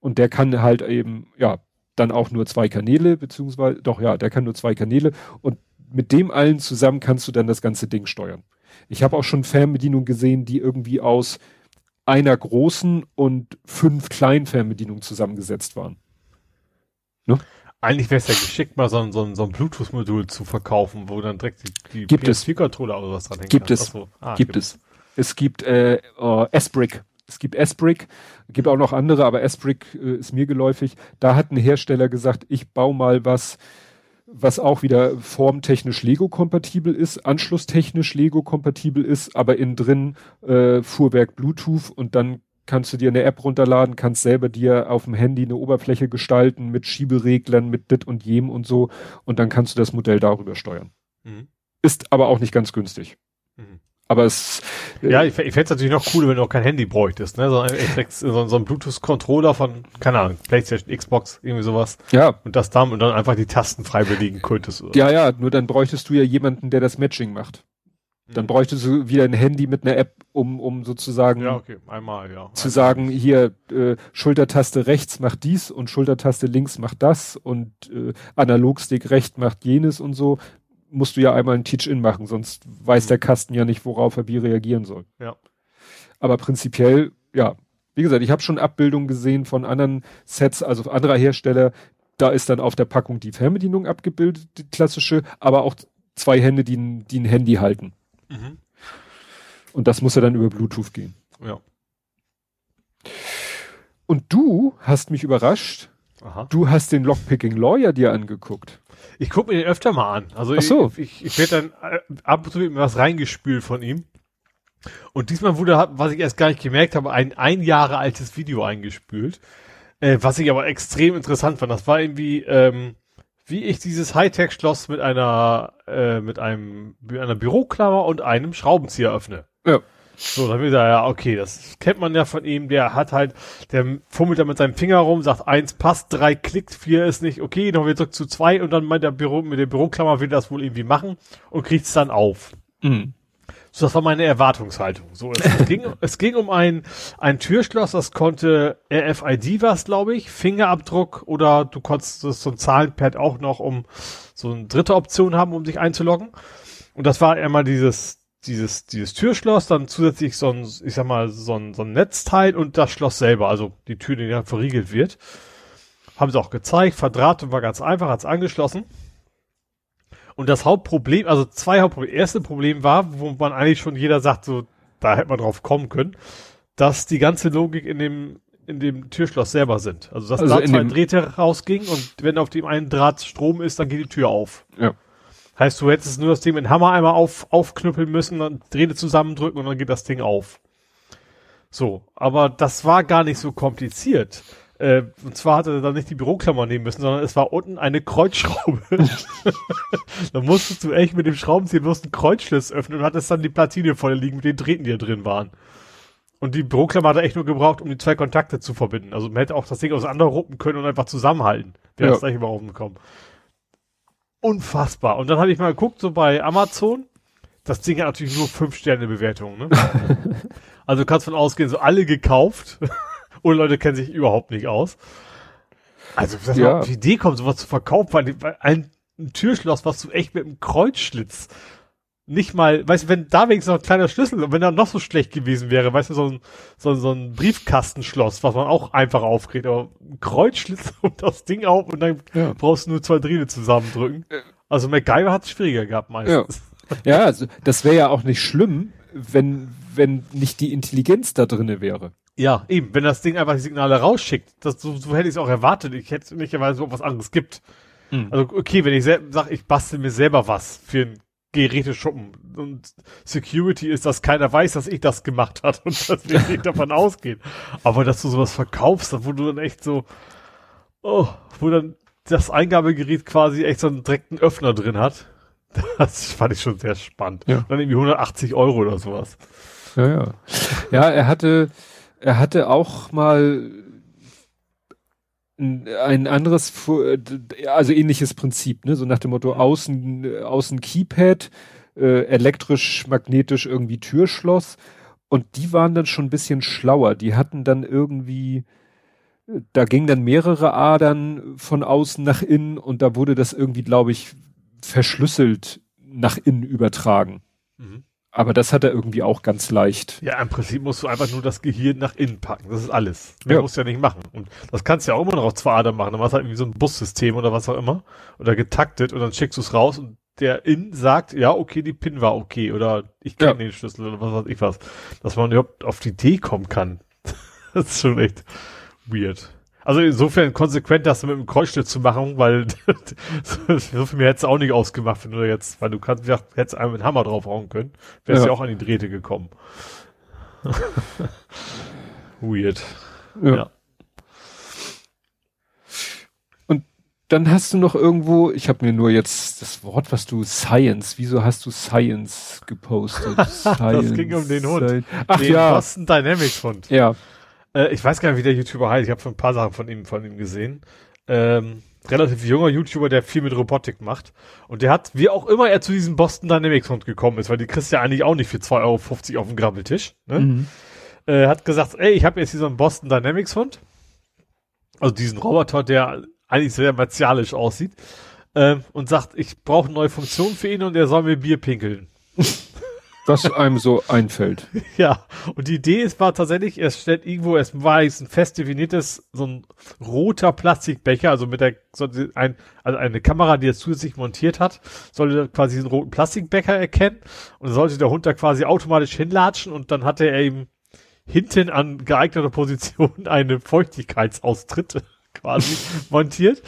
Und der kann halt eben, ja, dann auch nur zwei Kanäle, beziehungsweise, doch ja, der kann nur zwei Kanäle und mit dem allen zusammen kannst du dann das ganze Ding steuern. Ich habe auch schon Fernbedienungen gesehen, die irgendwie aus einer großen und fünf kleinen Fernbedienungen zusammengesetzt waren. Ne? Eigentlich wäre es ja geschickt, mal so ein, so ein, so ein Bluetooth-Modul zu verkaufen, wo dann direkt die, die gibt PS4-Controller oder was dran hängt. Gibt es. Ah, gibt, gibt es. Es gibt äh, uh, S-Brick. Es gibt S-Brick, gibt auch noch andere, aber S-Brick äh, ist mir geläufig. Da hat ein Hersteller gesagt, ich baue mal was, was auch wieder formtechnisch Lego-kompatibel ist, anschlusstechnisch Lego-kompatibel ist, aber innen drin äh, Fuhrwerk Bluetooth und dann kannst du dir eine App runterladen, kannst selber dir auf dem Handy eine Oberfläche gestalten mit Schiebereglern, mit dit und jem und so und dann kannst du das Modell darüber steuern. Mhm. Ist aber auch nicht ganz günstig. Mhm. Aber es. Äh, ja, ich, ich fände es natürlich noch cooler, wenn du auch kein Handy bräuchtest, ne? So, so, so ein Bluetooth-Controller von, keine Ahnung, PlayStation, Xbox, irgendwie sowas. Ja. Und das dann und dann einfach die Tasten frei belegen könntest. Oder? Ja, ja, nur dann bräuchtest du ja jemanden, der das Matching macht. Dann mhm. bräuchtest du wieder ein Handy mit einer App, um, um sozusagen ja, okay. Einmal, ja. zu sagen, hier äh, Schultertaste rechts macht dies und Schultertaste links macht das und äh, Analogstick rechts macht jenes und so. Musst du ja einmal ein Teach-In machen, sonst weiß mhm. der Kasten ja nicht, worauf er wie reagieren soll. Ja. Aber prinzipiell, ja, wie gesagt, ich habe schon Abbildungen gesehen von anderen Sets, also anderer Hersteller. Da ist dann auf der Packung die Fernbedienung abgebildet, die klassische, aber auch zwei Hände, die, die ein Handy halten. Mhm. Und das muss ja dann über Bluetooth gehen. Ja. Und du hast mich überrascht. Aha. Du hast den Lockpicking Lawyer dir angeguckt. Ich gucke mir den öfter mal an. Also Ach so. ich, ich, ich werde dann äh, ab und zu was reingespült von ihm. Und diesmal wurde, was ich erst gar nicht gemerkt habe, ein ein Jahre altes Video eingespült. Äh, was ich aber extrem interessant fand. Das war irgendwie ähm, wie ich dieses Hightech-Schloss mit einer, äh, mit einem, mit einer Büroklammer und einem Schraubenzieher öffne. Ja. So, dann wieder, ja, okay, das kennt man ja von ihm, der hat halt, der fummelt da mit seinem Finger rum, sagt, eins passt, drei klickt, vier ist nicht okay, noch wieder zurück zu zwei und dann meint der Büro, mit der Büroklammer will das wohl irgendwie machen und kriegt's dann auf. Mhm. Das war meine Erwartungshaltung. So, es ging, es ging um ein, ein Türschloss, das konnte RFID was, glaube ich, Fingerabdruck oder du konntest so ein Zahlenpad auch noch, um so eine dritte Option haben, um sich einzuloggen. Und das war einmal dieses, dieses, dieses Türschloss, dann zusätzlich so ein, ich sag mal, so ein, so ein Netzteil und das Schloss selber, also die Tür, die ja verriegelt wird. Haben sie auch gezeigt, Verdrahtung war ganz einfach, hat's angeschlossen. Und das Hauptproblem, also zwei Hauptprobleme. Erste Problem war, wo man eigentlich schon jeder sagt, so, da hätte man drauf kommen können, dass die ganze Logik in dem, in dem Türschloss selber sind. Also, dass also da zwei Drähte rausging und wenn auf dem einen Draht Strom ist, dann geht die Tür auf. Ja. Heißt, du hättest nur das Ding mit dem Hammer einmal auf, aufknüppeln müssen, dann Drähte zusammendrücken und dann geht das Ding auf. So, aber das war gar nicht so kompliziert. Äh, und zwar hatte er dann nicht die Büroklammer nehmen müssen, sondern es war unten eine Kreuzschraube. [LAUGHS] da musstest du echt mit dem Schraubenzieher bloß einen Kreuzschliss öffnen und hattest dann die Platine voll liegen mit den Drähten, die da drin waren. Und die Büroklammer hat er echt nur gebraucht, um die zwei Kontakte zu verbinden. Also man hätte auch das Ding auseinanderruppen können und einfach zusammenhalten. Wäre ja. das gleich überhaupt gekommen. Unfassbar. Und dann habe ich mal geguckt, so bei Amazon. Das Ding hat natürlich nur fünf Sterne Bewertungen. Ne? [LAUGHS] also du kannst von ausgehen, so alle gekauft. Und Leute kennen sich überhaupt nicht aus. Also, dass ja. man auf die Idee kommt, sowas zu verkaufen, weil ein, ein Türschloss, was du echt mit einem Kreuzschlitz nicht mal, weißt du, wenn da wenigstens noch ein kleiner Schlüssel und wenn er noch so schlecht gewesen wäre, weißt du, so ein, so, so ein Briefkastenschloss, was man auch einfach aufkriegt, aber ein Kreuzschlitz [LAUGHS] und das Ding auf und dann ja. brauchst du nur zwei Drähte zusammendrücken. Also MacGyver hat es schwieriger gehabt meistens. Ja, ja [LAUGHS] also das wäre ja auch nicht schlimm, wenn, wenn nicht die Intelligenz da drinne wäre. Ja, eben, wenn das Ding einfach die Signale rausschickt, das, so, so hätte ich es auch erwartet. Ich hätte nicht erwartet, ob was anderes gibt. Mhm. Also okay, wenn ich sage, ich bastel mir selber was für ein Geräte schuppen. Und Security ist, dass keiner weiß, dass ich das gemacht hat und dass wir nicht [LAUGHS] davon ausgehen. Aber dass du sowas verkaufst, wo du dann echt so, oh, wo dann das Eingabegerät quasi echt so einen direkten Öffner drin hat. [LAUGHS] Das fand ich schon sehr spannend. Ja. Dann irgendwie 180 Euro oder sowas. Ja, ja. Ja, er hatte, er hatte auch mal ein anderes, also ähnliches Prinzip, ne? So nach dem Motto außen, außen Keypad, äh, elektrisch, magnetisch irgendwie Türschloss. Und die waren dann schon ein bisschen schlauer. Die hatten dann irgendwie, da gingen dann mehrere Adern von außen nach innen und da wurde das irgendwie, glaube ich, verschlüsselt nach innen übertragen. Mhm. Aber das hat er irgendwie auch ganz leicht. Ja, im Prinzip musst du einfach nur das Gehirn nach innen packen. Das ist alles. Mehr ja. musst du ja nicht machen. Und das kannst du ja auch immer noch auf zwei Adern machen. Dann machst du halt irgendwie so ein Bussystem oder was auch immer. Oder getaktet und dann schickst du es raus und der in sagt, ja, okay, die Pin war okay. Oder ich kenne ja. den Schlüssel oder was weiß ich was. Dass man überhaupt auf die Idee kommen kann. [LAUGHS] das ist schon echt weird. Also insofern konsequent das mit dem Kreuzschnitt zu machen, weil [LAUGHS] so viel mehr hätte es auch nicht ausgemacht, wenn du jetzt, weil du kannst, ja, hättest einen mit Hammer draufhauen können, wärst ja. ja auch an die Drähte gekommen. [LAUGHS] Weird. Ja. ja. Und dann hast du noch irgendwo, ich habe mir nur jetzt das Wort, was du Science, wieso hast du Science gepostet? Science, [LAUGHS] das ging um den Hund. Ach den ja. Boston Dynamics Hund. Ja. Äh, ich weiß gar nicht, wie der YouTuber heißt. Ich habe schon ein paar Sachen von ihm, von ihm gesehen. Ähm, relativ junger YouTuber, der viel mit Robotik macht. Und der hat, wie auch immer er zu diesem Boston Dynamics Hund gekommen ist, weil die kriegst du ja eigentlich auch nicht für 2,50 Euro auf dem Grabbeltisch, ne? Mhm. Äh, hat gesagt, ey, ich habe jetzt hier so einen Boston Dynamics Hund. Also diesen Roboter, der eigentlich sehr martialisch aussieht. Äh, und sagt, ich brauche eine neue Funktion für ihn und er soll mir Bier pinkeln. [LAUGHS] was einem so einfällt. [LAUGHS] Ja, und die Idee ist, war tatsächlich, es stellt irgendwo, es war ein fest definiertes, so ein roter Plastikbecher, also mit der, so ein, also eine Kamera, die es zusätzlich montiert hat, sollte quasi diesen roten Plastikbecher erkennen und sollte der Hund da quasi automatisch hinlatschen und dann hatte er eben hinten an geeigneter Position [LAUGHS] eine Feuchtigkeitsaustritt [LAUGHS] quasi montiert,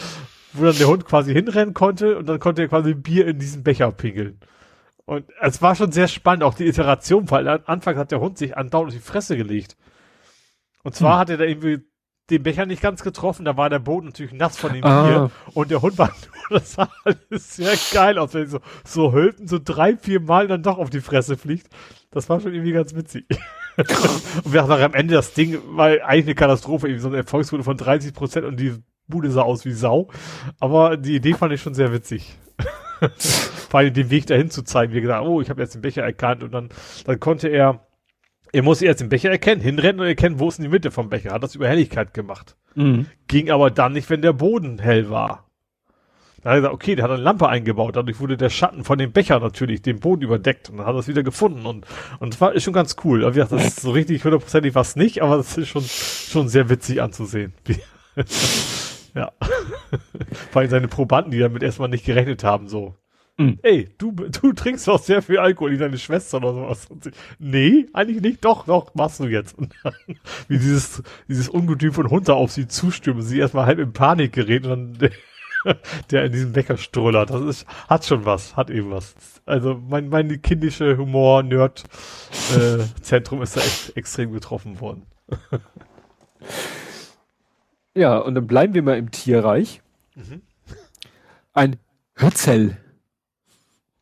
wo dann der Hund quasi hinrennen konnte und dann konnte er quasi Bier in diesen Becher pingeln. Und es war schon sehr spannend, auch die Iteration, weil am Anfang hat der Hund sich andauernd auf die Fresse gelegt. Und zwar hm. hat er da irgendwie den Becher nicht ganz getroffen, da war der Boden natürlich nass von dem ah. Bier und der Hund war [LAUGHS] nur, das sah alles sehr geil aus, wenn so, so Hölpen so drei, vier Mal dann doch auf die Fresse fliegt. Das war schon irgendwie ganz witzig. [LAUGHS] und wir haben am Ende das Ding, weil eigentlich eine Katastrophe, irgendwie so eine Erfolgsquote von 30 Prozent und die Bude sah aus wie Sau. Aber die Idee fand ich schon sehr witzig. [LAUGHS] Vor allem den Weg dahin zu zeigen. Wir gesagt, oh, ich habe jetzt den Becher erkannt und dann, dann konnte er, er musste erst den Becher erkennen, hinrennen und erkennen, wo ist in die Mitte vom Becher. Hat das über Helligkeit gemacht. Mhm. Ging aber dann nicht, wenn der Boden hell war. Da hat er gesagt, okay, der hat eine Lampe eingebaut, dadurch wurde der Schatten von dem Becher natürlich den Boden überdeckt und dann hat er es wieder gefunden und, und das war, ist schon ganz cool. Aber das ist so richtig hundertprozentig was nicht, aber das ist schon, schon sehr witzig anzusehen. [LAUGHS] [LAUGHS] Ja. [LAUGHS] Vor allem seine Probanden, die damit erstmal nicht gerechnet haben, so. Mhm. Ey, du, du trinkst doch sehr viel Alkohol wie deine Schwester oder sowas. Sie, nee, eigentlich nicht. Doch, doch, machst du jetzt. Und dann, [LAUGHS] wie dieses, dieses Ungetüm von Hunter auf sie zustürmen, sie erstmal halb in Panik gerät und dann der [LAUGHS] in diesem Bäcker strullert. Das ist, hat schon was, hat eben was. Also mein, mein kindische Humor-Nerd-Zentrum äh, ist da echt extrem getroffen worden. Ja, und dann bleiben wir mal im Tierreich. Mhm. Ein Ritzel.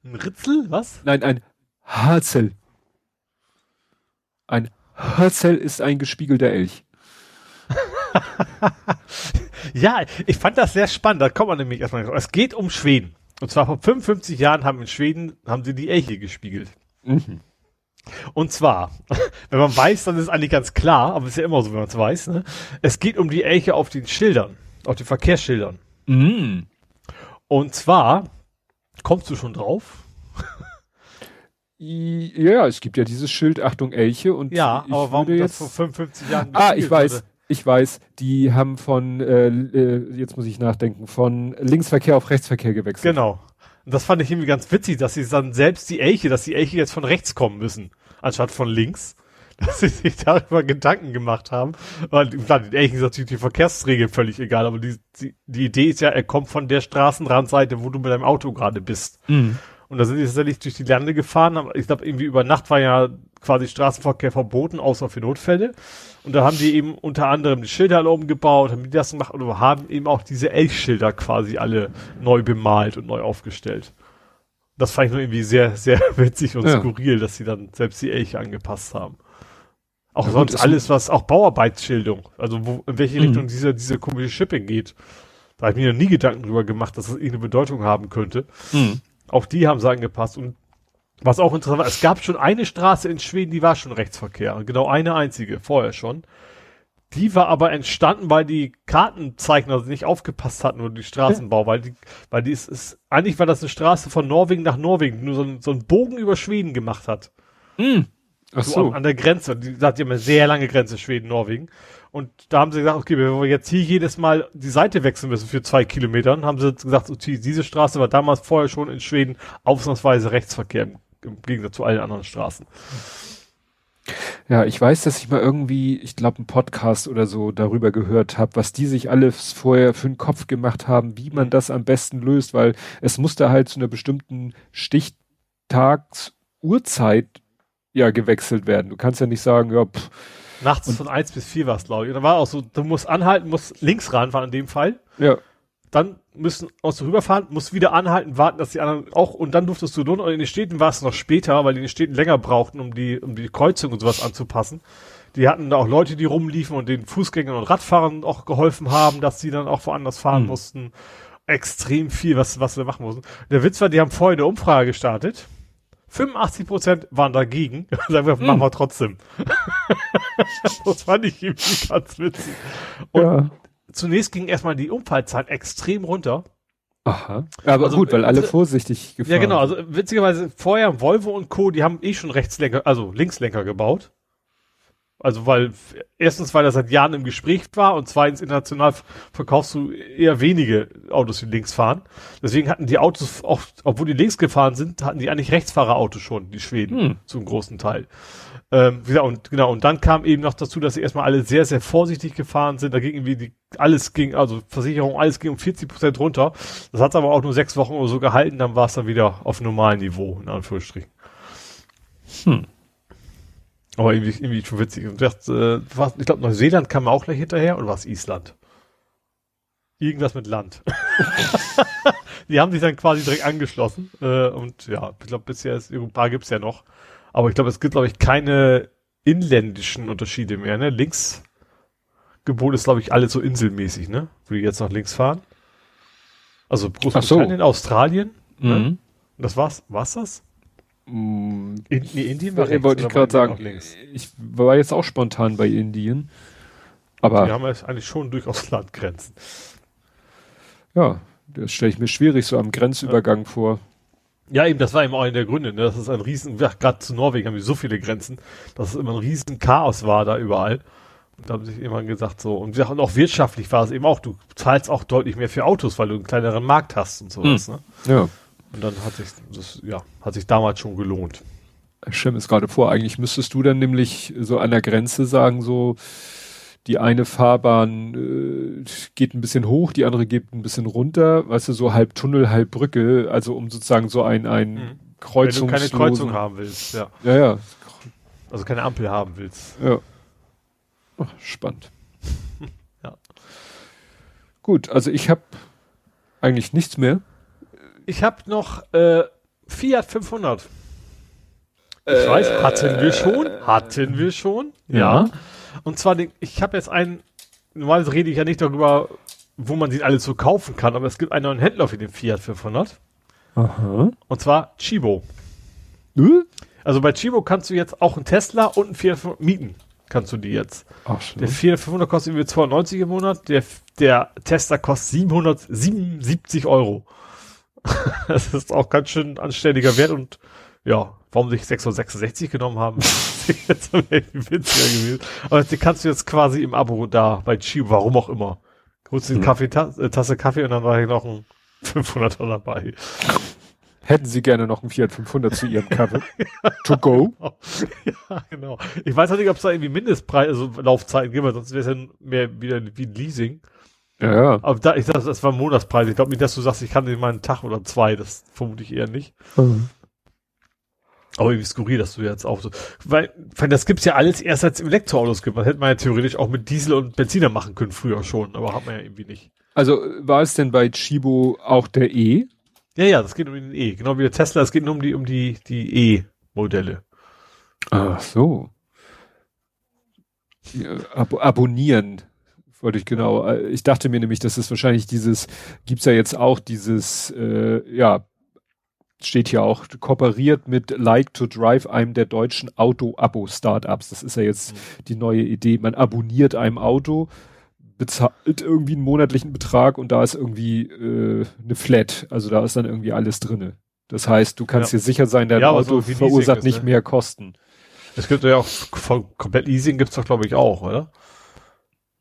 Ein Ritzel? Was? Nein, ein Harzel. Ein Harzel ist ein gespiegelter Elch. [LAUGHS] ja, ich fand das sehr spannend. Da kommt man nämlich erstmal. Es geht um Schweden. Und zwar vor 55 Jahren haben in Schweden haben sie die Elche gespiegelt. Mhm. Und zwar, [LAUGHS] wenn man weiß, dann ist es eigentlich ganz klar, aber es ist ja immer so, wenn man es weiß. Ne? Es geht um die Elche auf den Schildern, auf den Verkehrsschildern. Mhm. Und zwar, kommst du schon drauf? Ja, es gibt ja dieses Schild Achtung Elche und ja, aber warum jetzt vor 55 Jahren? Ah, ich weiß, wurde? ich weiß, die haben von äh, äh, jetzt muss ich nachdenken von Linksverkehr auf Rechtsverkehr gewechselt. Genau. Und das fand ich irgendwie ganz witzig, dass sie dann selbst die Elche, dass die Elche jetzt von rechts kommen müssen anstatt von links. [LAUGHS] Dass sie sich darüber Gedanken gemacht haben. Weil, klar, ist natürlich die Verkehrsregeln völlig egal, aber die, die, die Idee ist ja, er kommt von der Straßenrandseite, wo du mit deinem Auto gerade bist. Mhm. Und da sind die tatsächlich durch die Lande gefahren, aber ich glaube, irgendwie über Nacht war ja quasi Straßenverkehr verboten, außer für Notfälle. Und da haben die eben unter anderem die Schilder alle umgebaut, haben die das gemacht und haben eben auch diese Elchschilder quasi alle neu bemalt und neu aufgestellt. Das fand ich nur irgendwie sehr, sehr [LAUGHS] witzig und ja. skurril, dass sie dann selbst die Elche angepasst haben. Auch ja, sonst gut, alles, was, auch Bauarbeitsschildung, also wo, in welche mhm. Richtung dieser, dieser komische Shipping geht. Da habe ich mir noch nie Gedanken drüber gemacht, dass das irgendeine Bedeutung haben könnte. Mhm. Auch die haben sie angepasst. Und was auch interessant war, es gab schon eine Straße in Schweden, die war schon Rechtsverkehr. Genau eine einzige, vorher schon. Die war aber entstanden, weil die Kartenzeichner nicht aufgepasst hatten oder die Straßenbau, weil die, weil die ist, ist, eigentlich war das eine Straße von Norwegen nach Norwegen, die nur so, ein, so einen Bogen über Schweden gemacht hat. Mm. Ach so. so an, an, der Grenze. Die hat ja eine sehr lange Grenze, Schweden, Norwegen. Und da haben sie gesagt, okay, wenn wir jetzt hier jedes Mal die Seite wechseln müssen für zwei Kilometern, haben sie gesagt, okay, diese Straße war damals vorher schon in Schweden ausnahmsweise Rechtsverkehr im, im Gegensatz zu allen anderen Straßen. Ja, ich weiß, dass ich mal irgendwie, ich glaube, einen Podcast oder so darüber gehört habe, was die sich alles vorher für den Kopf gemacht haben, wie man das am besten löst, weil es musste halt zu einer bestimmten Stichtagsuhrzeit ja gewechselt werden. Du kannst ja nicht sagen, ja, pff, Nachts von eins bis vier war es, glaube ich. Und da war auch so, du musst anhalten, musst links ranfahren in dem Fall. Ja. Dann müssen aus rüberfahren, musst wieder anhalten, warten, dass die anderen auch, und dann durftest du nur, und in den Städten war es noch später, weil die in den Städten länger brauchten, um die, um die Kreuzung und sowas anzupassen. Die hatten da auch Leute, die rumliefen und den Fußgängern und Radfahrern auch geholfen haben, dass sie dann auch woanders fahren mhm. mussten. Extrem viel, was, was wir machen mussten. Der Witz war, die haben vorher eine Umfrage gestartet 85 Prozent waren dagegen. [LAUGHS] Sagen wir, machen hm. wir trotzdem. [LAUGHS] das fand ich irgendwie ganz witzig. Und ja. Zunächst ging erstmal die Unfallzahl extrem runter. Aha. Aber also, gut, weil alle äh, vorsichtig gefahren Ja, genau. Also witzigerweise vorher Volvo und Co., die haben eh schon Rechtslenker, also Linkslenker gebaut. Also weil erstens, weil er seit Jahren im Gespräch war und zweitens international verkaufst du eher wenige Autos, die links fahren. Deswegen hatten die Autos auch, obwohl die links gefahren sind, hatten die eigentlich Rechtsfahrerautos schon, die Schweden, hm. zum großen Teil. Ähm, gesagt, und genau, und dann kam eben noch dazu, dass sie erstmal alle sehr, sehr vorsichtig gefahren sind. Da ging irgendwie die, alles ging, also Versicherung, alles ging um 40 Prozent runter. Das hat aber auch nur sechs Wochen oder so gehalten, dann war es dann wieder auf normalem Niveau, in Anführungsstrichen. Hm. Aber irgendwie, irgendwie schon witzig. Und das, äh, was, ich glaube, Neuseeland kam auch gleich hinterher oder war es Island? Irgendwas mit Land. [LAUGHS] die haben sich dann quasi direkt angeschlossen. Äh, und ja, ich glaube, bisher ist, ein paar gibt's ja noch. Aber ich glaube, es gibt, glaube ich, keine inländischen Unterschiede mehr. Ne? Links Gebot ist, glaube ich, alles so inselmäßig, ne? Wo die jetzt nach links fahren. Also Großbritannien, so. Australien. Ne? Mhm. Ne? Das war's. War's das? In, nee, Indien war rechts, wollte ich gerade sagen. Ich war jetzt auch spontan bei Indien. Aber. Wir haben ja eigentlich schon durchaus Landgrenzen. Ja, das stelle ich mir schwierig so am Grenzübergang ja. vor. Ja, eben, das war eben auch einer der Gründe. Ne? Das ist ein riesen, ja, gerade zu Norwegen haben wir so viele Grenzen, dass es immer ein riesen Chaos war da überall. Und da haben sich immer gesagt so, und auch wirtschaftlich war es eben auch, du zahlst auch deutlich mehr für Autos, weil du einen kleineren Markt hast und sowas. Hm. Ne? Ja. Und dann hat sich das, ja, hat sich damals schon gelohnt. Mir es gerade vor, eigentlich müsstest du dann nämlich so an der Grenze sagen, so, die eine Fahrbahn äh, geht ein bisschen hoch, die andere geht ein bisschen runter, weißt du, so halb Tunnel, halb Brücke, also um sozusagen so ein, ein mhm. Kreuzungs Wenn du keine Kreuzung haben willst, ja. Ja, ja. Also keine Ampel haben willst. Ja. Ach, spannend. [LAUGHS] ja. Gut, also ich habe eigentlich nichts mehr. Ich habe noch äh, Fiat 500. Ich äh, weiß, hatten wir schon, hatten wir schon, ja. ja. Und zwar, ich habe jetzt einen, normalerweise rede ich ja nicht darüber, wo man sie alle so kaufen kann, aber es gibt einen neuen Händler für den Fiat 500. Aha. Und zwar Chibo. Hm? Also bei Chibo kannst du jetzt auch einen Tesla und einen Fiat 500 mieten. Kannst du die jetzt. Ach, schön. Der Fiat 500 kostet irgendwie 290 im Monat, der, der Tesla kostet 777 Euro. [LAUGHS] das ist auch ganz schön anständiger Wert und ja, warum sich 666 genommen haben, [LAUGHS] jetzt witziger gewesen. Aber die kannst du jetzt quasi im Abo da bei Chibo, warum auch immer. Holst du eine. Kaffee, äh, Tasse Kaffee und dann war hier noch ein 500er dabei. Hätten Sie gerne noch ein Fiat 500 zu Ihrem Kaffee? to go? [LAUGHS] Ja, genau. Ich weiß auch nicht, ob es da irgendwie Mindestpreis, also Laufzeiten gibt, sonst wäre es ja mehr wieder wie ein Leasing. Ja, ja. Aber da, ich dachte, das war ein Monatspreis. Ich glaube nicht, dass du sagst, ich kann den mal einen Tag oder zwei. Das vermute ich eher nicht. Mhm. Aber irgendwie skurril, dass du jetzt auch so, weil, weil das gibt's ja alles erst als Elektroautos gibt. Das hätte man ja theoretisch auch mit Diesel und Benziner machen können früher schon, aber hat man ja irgendwie nicht. Also war es denn bei Chibo auch der E? Ja, ja, das geht um den E. Genau wie der Tesla, es geht nur um die, um die, die E-Modelle. Ach so. Ja, ab abonnieren wollte ich genau. Ich dachte mir nämlich, dass es wahrscheinlich dieses, gibt's ja jetzt auch dieses, äh, ja, steht hier auch, kooperiert mit Like to Drive, einem der deutschen Auto-Abo-Startups. Das ist ja jetzt mhm. die neue Idee. Man abonniert einem Auto, bezahlt irgendwie einen monatlichen Betrag und da ist irgendwie äh, eine Flat. Also da ist dann irgendwie alles drinne. Das heißt, du kannst ja. dir sicher sein, dein ja, Auto so verursacht ist, nicht ne? mehr Kosten. Es gibt ja auch von komplett Leasing gibt's doch glaube ich auch, oder?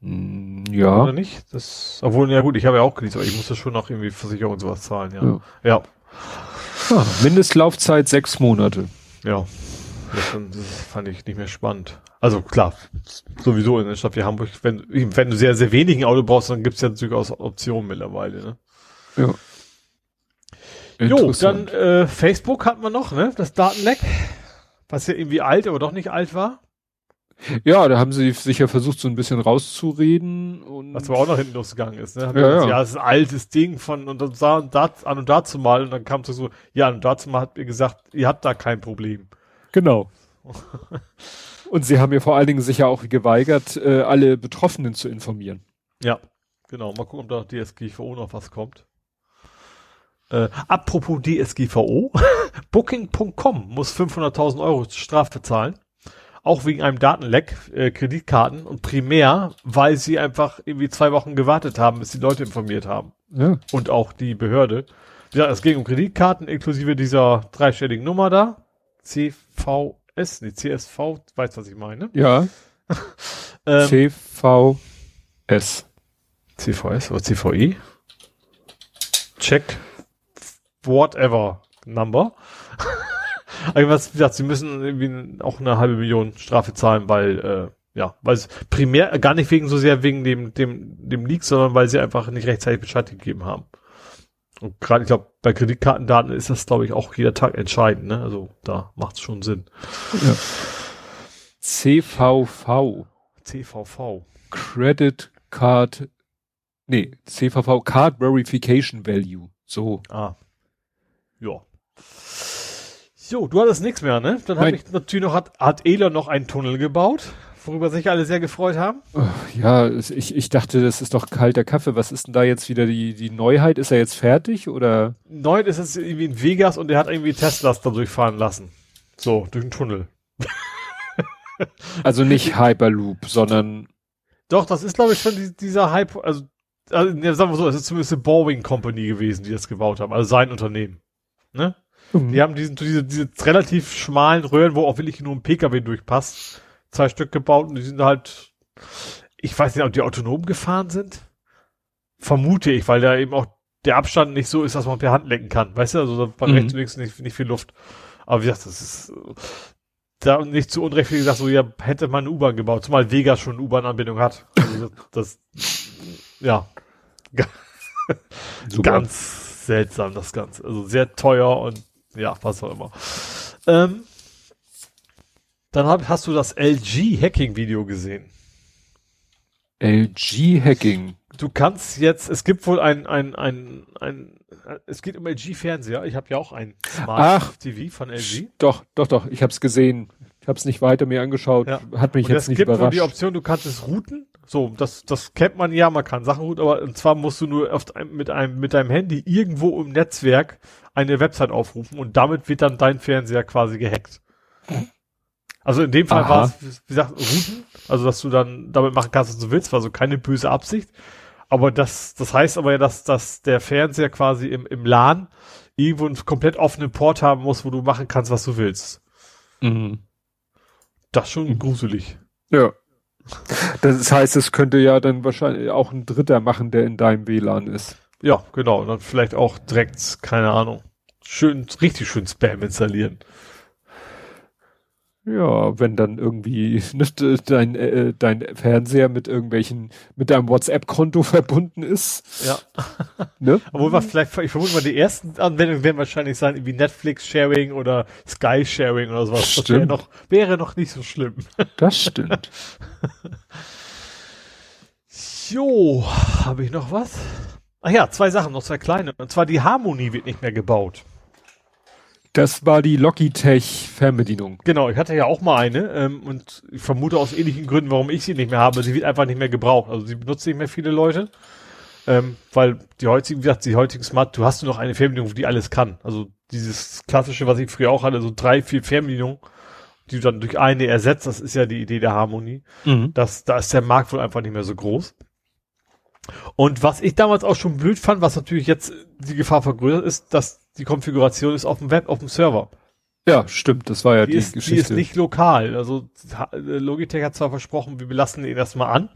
Mm, ja. Oder nicht? Das, obwohl, ja gut, ich habe ja auch geleast, aber ich muss das schon noch irgendwie Versicherung und sowas zahlen, ja. Ja. ja. Ja Mindestlaufzeit sechs Monate. Ja. Das, das, fand ich nicht mehr spannend. Also klar, sowieso in der Stadt wie Hamburg, wenn, wenn du sehr, sehr wenig ein Auto brauchst, dann gibt's ja durchaus Optionen mittlerweile, ne? Ja. Jo, dann äh, Facebook hat man noch, ne? Das Datenleck, was ja irgendwie alt, aber doch nicht alt war. Ja, da haben sie sich ja versucht, so ein bisschen rauszureden. Und Was aber auch noch hinten losgegangen ist, ne? Ja, gesagt, ja. das ist ein altes Ding von und, und, und da, an und dazu mal und dann kam es so, ja, und dazu mal hat ihr gesagt, ihr habt da kein Problem. Genau. [LAUGHS] und sie haben ja vor allen Dingen sich ja auch geweigert, äh, alle Betroffenen zu informieren. Ja, genau. Mal gucken, ob da DSGVO noch was kommt. Äh, apropos DSGVO, [LAUGHS] Booking.com muss 500.000 Euro Strafe zahlen auch wegen einem Datenleck, äh, Kreditkarten und primär, weil sie einfach irgendwie zwei Wochen gewartet haben, bis die Leute informiert haben. Ja. Und auch die Behörde. Ja, es ging um Kreditkarten inklusive dieser dreistelligen Nummer da. CVS, nee, CSV, weißt was ich meine? Ja. [LAUGHS] ähm, CVS. CVS oder CVE? Check whatever number. [LAUGHS] Aber was gesagt, sie müssen irgendwie auch eine halbe Million Strafe zahlen, weil äh, ja, weil es primär gar nicht wegen so sehr wegen dem dem dem Leak, sondern weil sie einfach nicht rechtzeitig Bescheid gegeben haben. Und gerade, ich glaube, bei Kreditkartendaten ist das, glaube ich, auch jeder Tag entscheidend. Ne? Also da macht es schon Sinn. Ja. CVV. CVV. Credit Card. Nee, CVV Card Verification Value. So. Ah. Ja. So, du hattest nichts mehr, ne? Dann habe ich natürlich noch, hat, hat Elon noch einen Tunnel gebaut, worüber sich alle sehr gefreut haben. Ja, ich, ich dachte, das ist doch kalter Kaffee. Was ist denn da jetzt wieder die, die Neuheit? Ist er jetzt fertig oder? Neu ist es irgendwie in Vegas und er hat irgendwie Teslas da durchfahren lassen. So, durch den Tunnel. also nicht [LAUGHS] Hyperloop, sondern. Doch, das ist glaube ich schon die, dieser Hyper, also, also sagen wir so, es ist zumindest eine Boeing Company gewesen, die das gebaut haben, also sein Unternehmen. Ne? Mhm. Die haben diesen, diese, diese relativ schmalen Röhren, wo auch wirklich nur ein PKW durchpasst, zwei Stück gebaut und die sind halt, ich weiß nicht, ob die autonom gefahren sind. Vermute ich, weil da eben auch der Abstand nicht so ist, dass man per Hand lenken kann. Weißt du, also da war mhm. rechts und links nicht, nicht viel Luft. Aber wie gesagt, das ist da nicht zu unrecht wie gesagt, so ja, hätte man eine U-Bahn gebaut, zumal Vega schon eine U-Bahn-Anbindung hat. Also das, das ja, [LAUGHS] ganz seltsam das Ganze. Also sehr teuer und ja, was auch immer. Ähm, dann hab, hast du das LG Hacking Video gesehen. LG Hacking. Du kannst jetzt, es gibt wohl ein, ein, ein, ein, es geht um LG Fernseher. Ich habe ja auch ein Smart TV von LG. Doch, doch, doch. Ich habe es gesehen. Ich habe es nicht weiter mir angeschaut. Ja. Hat mich und jetzt nicht überrascht. Es gibt die Option, du kannst es routen. So, das, das kennt man ja. Man kann Sachen routen, aber und zwar musst du nur oft mit einem, mit deinem Handy irgendwo im Netzwerk eine Website aufrufen und damit wird dann dein Fernseher quasi gehackt. Also in dem Fall war es, wie gesagt, routen. Also dass du dann damit machen kannst, was du willst. War so keine böse Absicht. Aber das, das heißt aber ja, dass, dass der Fernseher quasi im, im LAN irgendwo einen komplett offenen Port haben muss, wo du machen kannst, was du willst. Mhm. Das ist schon mhm. gruselig. Ja. Das heißt, es könnte ja dann wahrscheinlich auch ein Dritter machen, der in deinem WLAN ist. Ja, genau. Und dann vielleicht auch direkt, keine Ahnung, schön, richtig schön Spam installieren. Ja, wenn dann irgendwie [LAUGHS] ne, dein, äh, dein Fernseher mit irgendwelchen, mit deinem WhatsApp-Konto [LAUGHS] verbunden ist. Ja. [LAUGHS] Ne? Obwohl was vielleicht, ich vermute mal, die ersten Anwendungen werden wahrscheinlich sein, wie Netflix-Sharing oder Sky-Sharing oder sowas. Stimmt. Das wäre noch, wäre noch nicht so schlimm. Das stimmt. jo, habe ich noch was? Ach ja, zwei Sachen, noch zwei kleine. Und zwar die Harmonie wird nicht mehr gebaut. Das war die Logitech-Fernbedienung. Genau, ich hatte ja auch mal eine ähm, und ich vermute aus ähnlichen Gründen, warum ich sie nicht mehr habe. Sie wird einfach nicht mehr gebraucht. Also sie benutzen nicht mehr viele Leute. Ähm, weil die heutigen, wie gesagt, die heutigen Smart, du hast nur noch eine Fernbedienung, die alles kann. Also dieses klassische, was ich früher auch hatte, so drei, vier Fernbedienungen, die du dann durch eine ersetzt, das ist ja die Idee der Harmonie. Mhm. Das, da ist der Markt wohl einfach nicht mehr so groß. Und was ich damals auch schon blöd fand, was natürlich jetzt die Gefahr vergrößert ist, dass die Konfiguration ist auf dem Web, auf dem Server. Ja, stimmt, das war ja die, die ist, Geschichte. Die ist nicht lokal. Also Logitech hat zwar versprochen, wir belassen ihn erstmal an,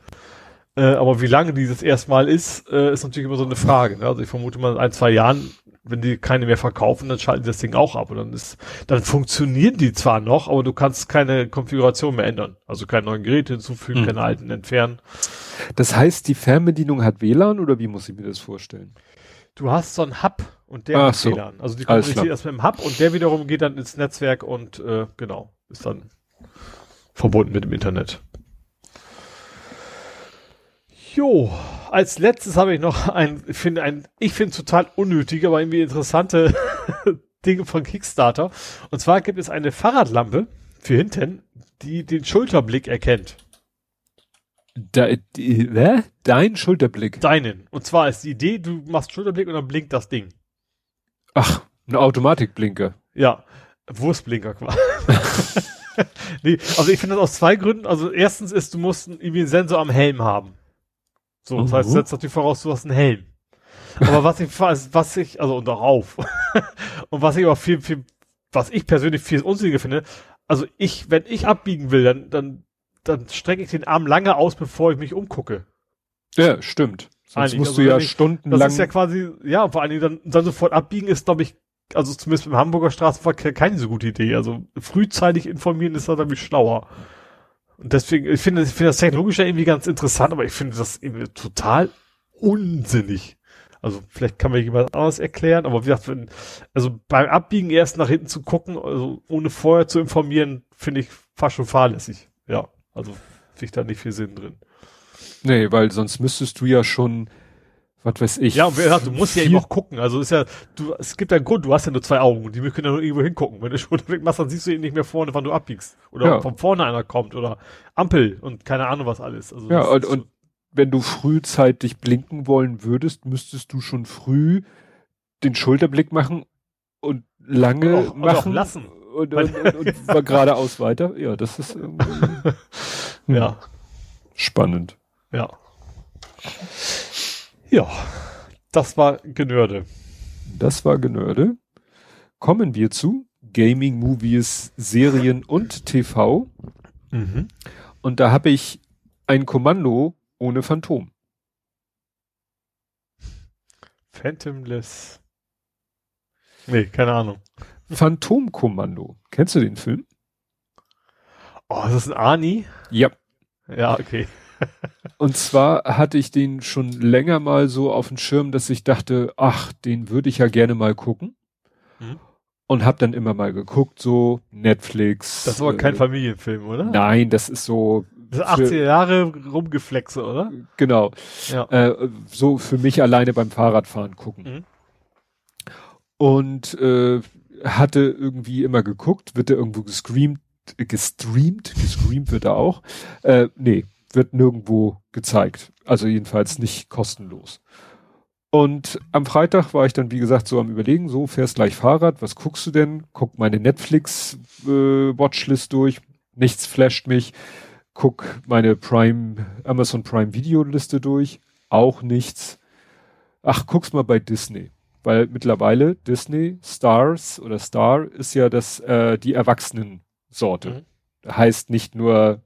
äh, aber wie lange dieses erstmal ist, äh, ist natürlich immer so eine Frage. Ne? Also ich vermute mal in ein, zwei Jahren, wenn die keine mehr verkaufen, dann schalten die das Ding auch ab. Und dann ist, dann funktionieren die zwar noch, aber du kannst keine Konfiguration mehr ändern. Also keine neuen Geräte hinzufügen, mhm. keine alten entfernen. Das heißt, die Fernbedienung hat WLAN oder wie muss ich mir das vorstellen? Du hast so einen Hub und der Ach hat so. WLAN. Also die kommuniziert erst mit dem Hub und der wiederum geht dann ins Netzwerk und äh, genau, ist dann verbunden mit dem Internet. Jo, als letztes habe ich noch ein, ich finde ein, ich finde total unnötig, aber irgendwie interessante [LAUGHS] Dinge von Kickstarter. Und zwar gibt es eine Fahrradlampe für hinten, die den Schulterblick erkennt. Da, die, hä? Dein Schulterblick? Deinen. Und zwar ist die Idee, du machst Schulterblick und dann blinkt das Ding. Ach, eine Automatikblinker. Ja, Wurstblinker quasi. [LAUGHS] nee, also ich finde das aus zwei Gründen. Also erstens ist, du musst irgendwie einen Sensor am Helm haben. So, das -huh. heißt, setzt natürlich voraus, du hast einen Helm. Aber was ich, was ich, also und auch auf. [LAUGHS] und was ich aber viel, viel, was ich persönlich viel unsinniger finde, also ich, wenn ich abbiegen will, dann, dann dann strecke ich den Arm lange aus, bevor ich mich umgucke. Ja, stimmt. Sonst musst also du ja ich, stundenlang. Das ist ja quasi, ja, vor allen Dingen dann, dann sofort abbiegen ist, glaube ich, also zumindest beim Hamburger Straßenverkehr keine so gute Idee. Also frühzeitig informieren ist da nämlich schlauer. Und deswegen, ich finde, ich finde das technologisch ja irgendwie ganz interessant, aber ich finde das irgendwie total unsinnig. Also vielleicht kann mir jemand anderes erklären, aber wie gesagt, wenn, also beim Abbiegen erst nach hinten zu gucken, also ohne vorher zu informieren, finde ich fast schon fahrlässig. Ja. Also sich da nicht viel Sinn drin. Nee, weil sonst müsstest du ja schon, was weiß ich. Ja, und du musst ja eben auch gucken. Also ist ja, du, es gibt ja einen Grund, du hast ja nur zwei Augen und die können ja nur irgendwo hingucken. Wenn du schon weg machst, dann siehst du ihn nicht mehr vorne, wann du abbiegst. Oder ja. von vorne einer kommt oder Ampel und keine Ahnung was alles. Also ja, und, und wenn du frühzeitig blinken wollen würdest, müsstest du schon früh den Schulterblick machen und lange und auch, machen. Und lassen und, und, und, [LAUGHS] und war geradeaus weiter. Ja, das ist irgendwie, [LAUGHS] ja spannend. Ja. Ja, das war Genörde. Das war Genörde. Kommen wir zu Gaming, Movies, Serien und TV. Mhm. Und da habe ich ein Kommando ohne Phantom. Phantomless. Nee, keine Ahnung. Phantomkommando. Kennst du den Film? Oh, ist das ein Ani? Ja. Ja, okay. Und zwar hatte ich den schon länger mal so auf dem Schirm, dass ich dachte, ach, den würde ich ja gerne mal gucken. Mhm. Und hab dann immer mal geguckt, so Netflix. Das ist aber äh, kein Familienfilm, oder? Nein, das ist so. Das ist 80 Jahre rumgeflexe, oder? Genau. Ja. Äh, so für mich alleine beim Fahrradfahren gucken. Mhm. Und äh, hatte irgendwie immer geguckt, wird er irgendwo gescreamt, gestreamt, gestreamt wird er auch. Äh, nee, wird nirgendwo gezeigt. Also jedenfalls nicht kostenlos. Und am Freitag war ich dann, wie gesagt, so am überlegen, so fährst gleich Fahrrad, was guckst du denn? Guck meine Netflix äh, durch, nichts flasht mich. Guck meine Prime, Amazon Prime Videoliste durch, auch nichts. Ach, guck's mal bei Disney. Weil mittlerweile Disney, Stars oder Star ist ja das, äh, die Erwachsenensorte. Mhm. Heißt nicht nur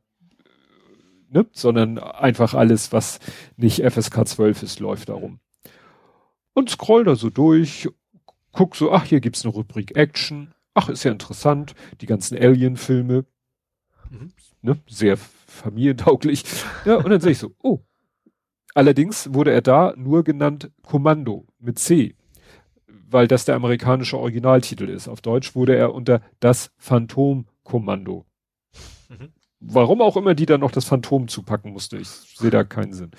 ne, sondern einfach alles, was nicht FSK 12 ist, läuft darum. Und scroll da so durch, guck so, ach, hier gibt's eine Rubrik Action. Ach, ist ja interessant, die ganzen Alien-Filme, mhm. ne, sehr familientauglich. Ja, und dann sehe ich so, oh. Allerdings wurde er da nur genannt Kommando mit C, weil das der amerikanische Originaltitel ist. Auf Deutsch wurde er unter das Phantomkommando. Mhm warum auch immer die da noch das Phantom zupacken musste. Ich sehe da keinen Sinn.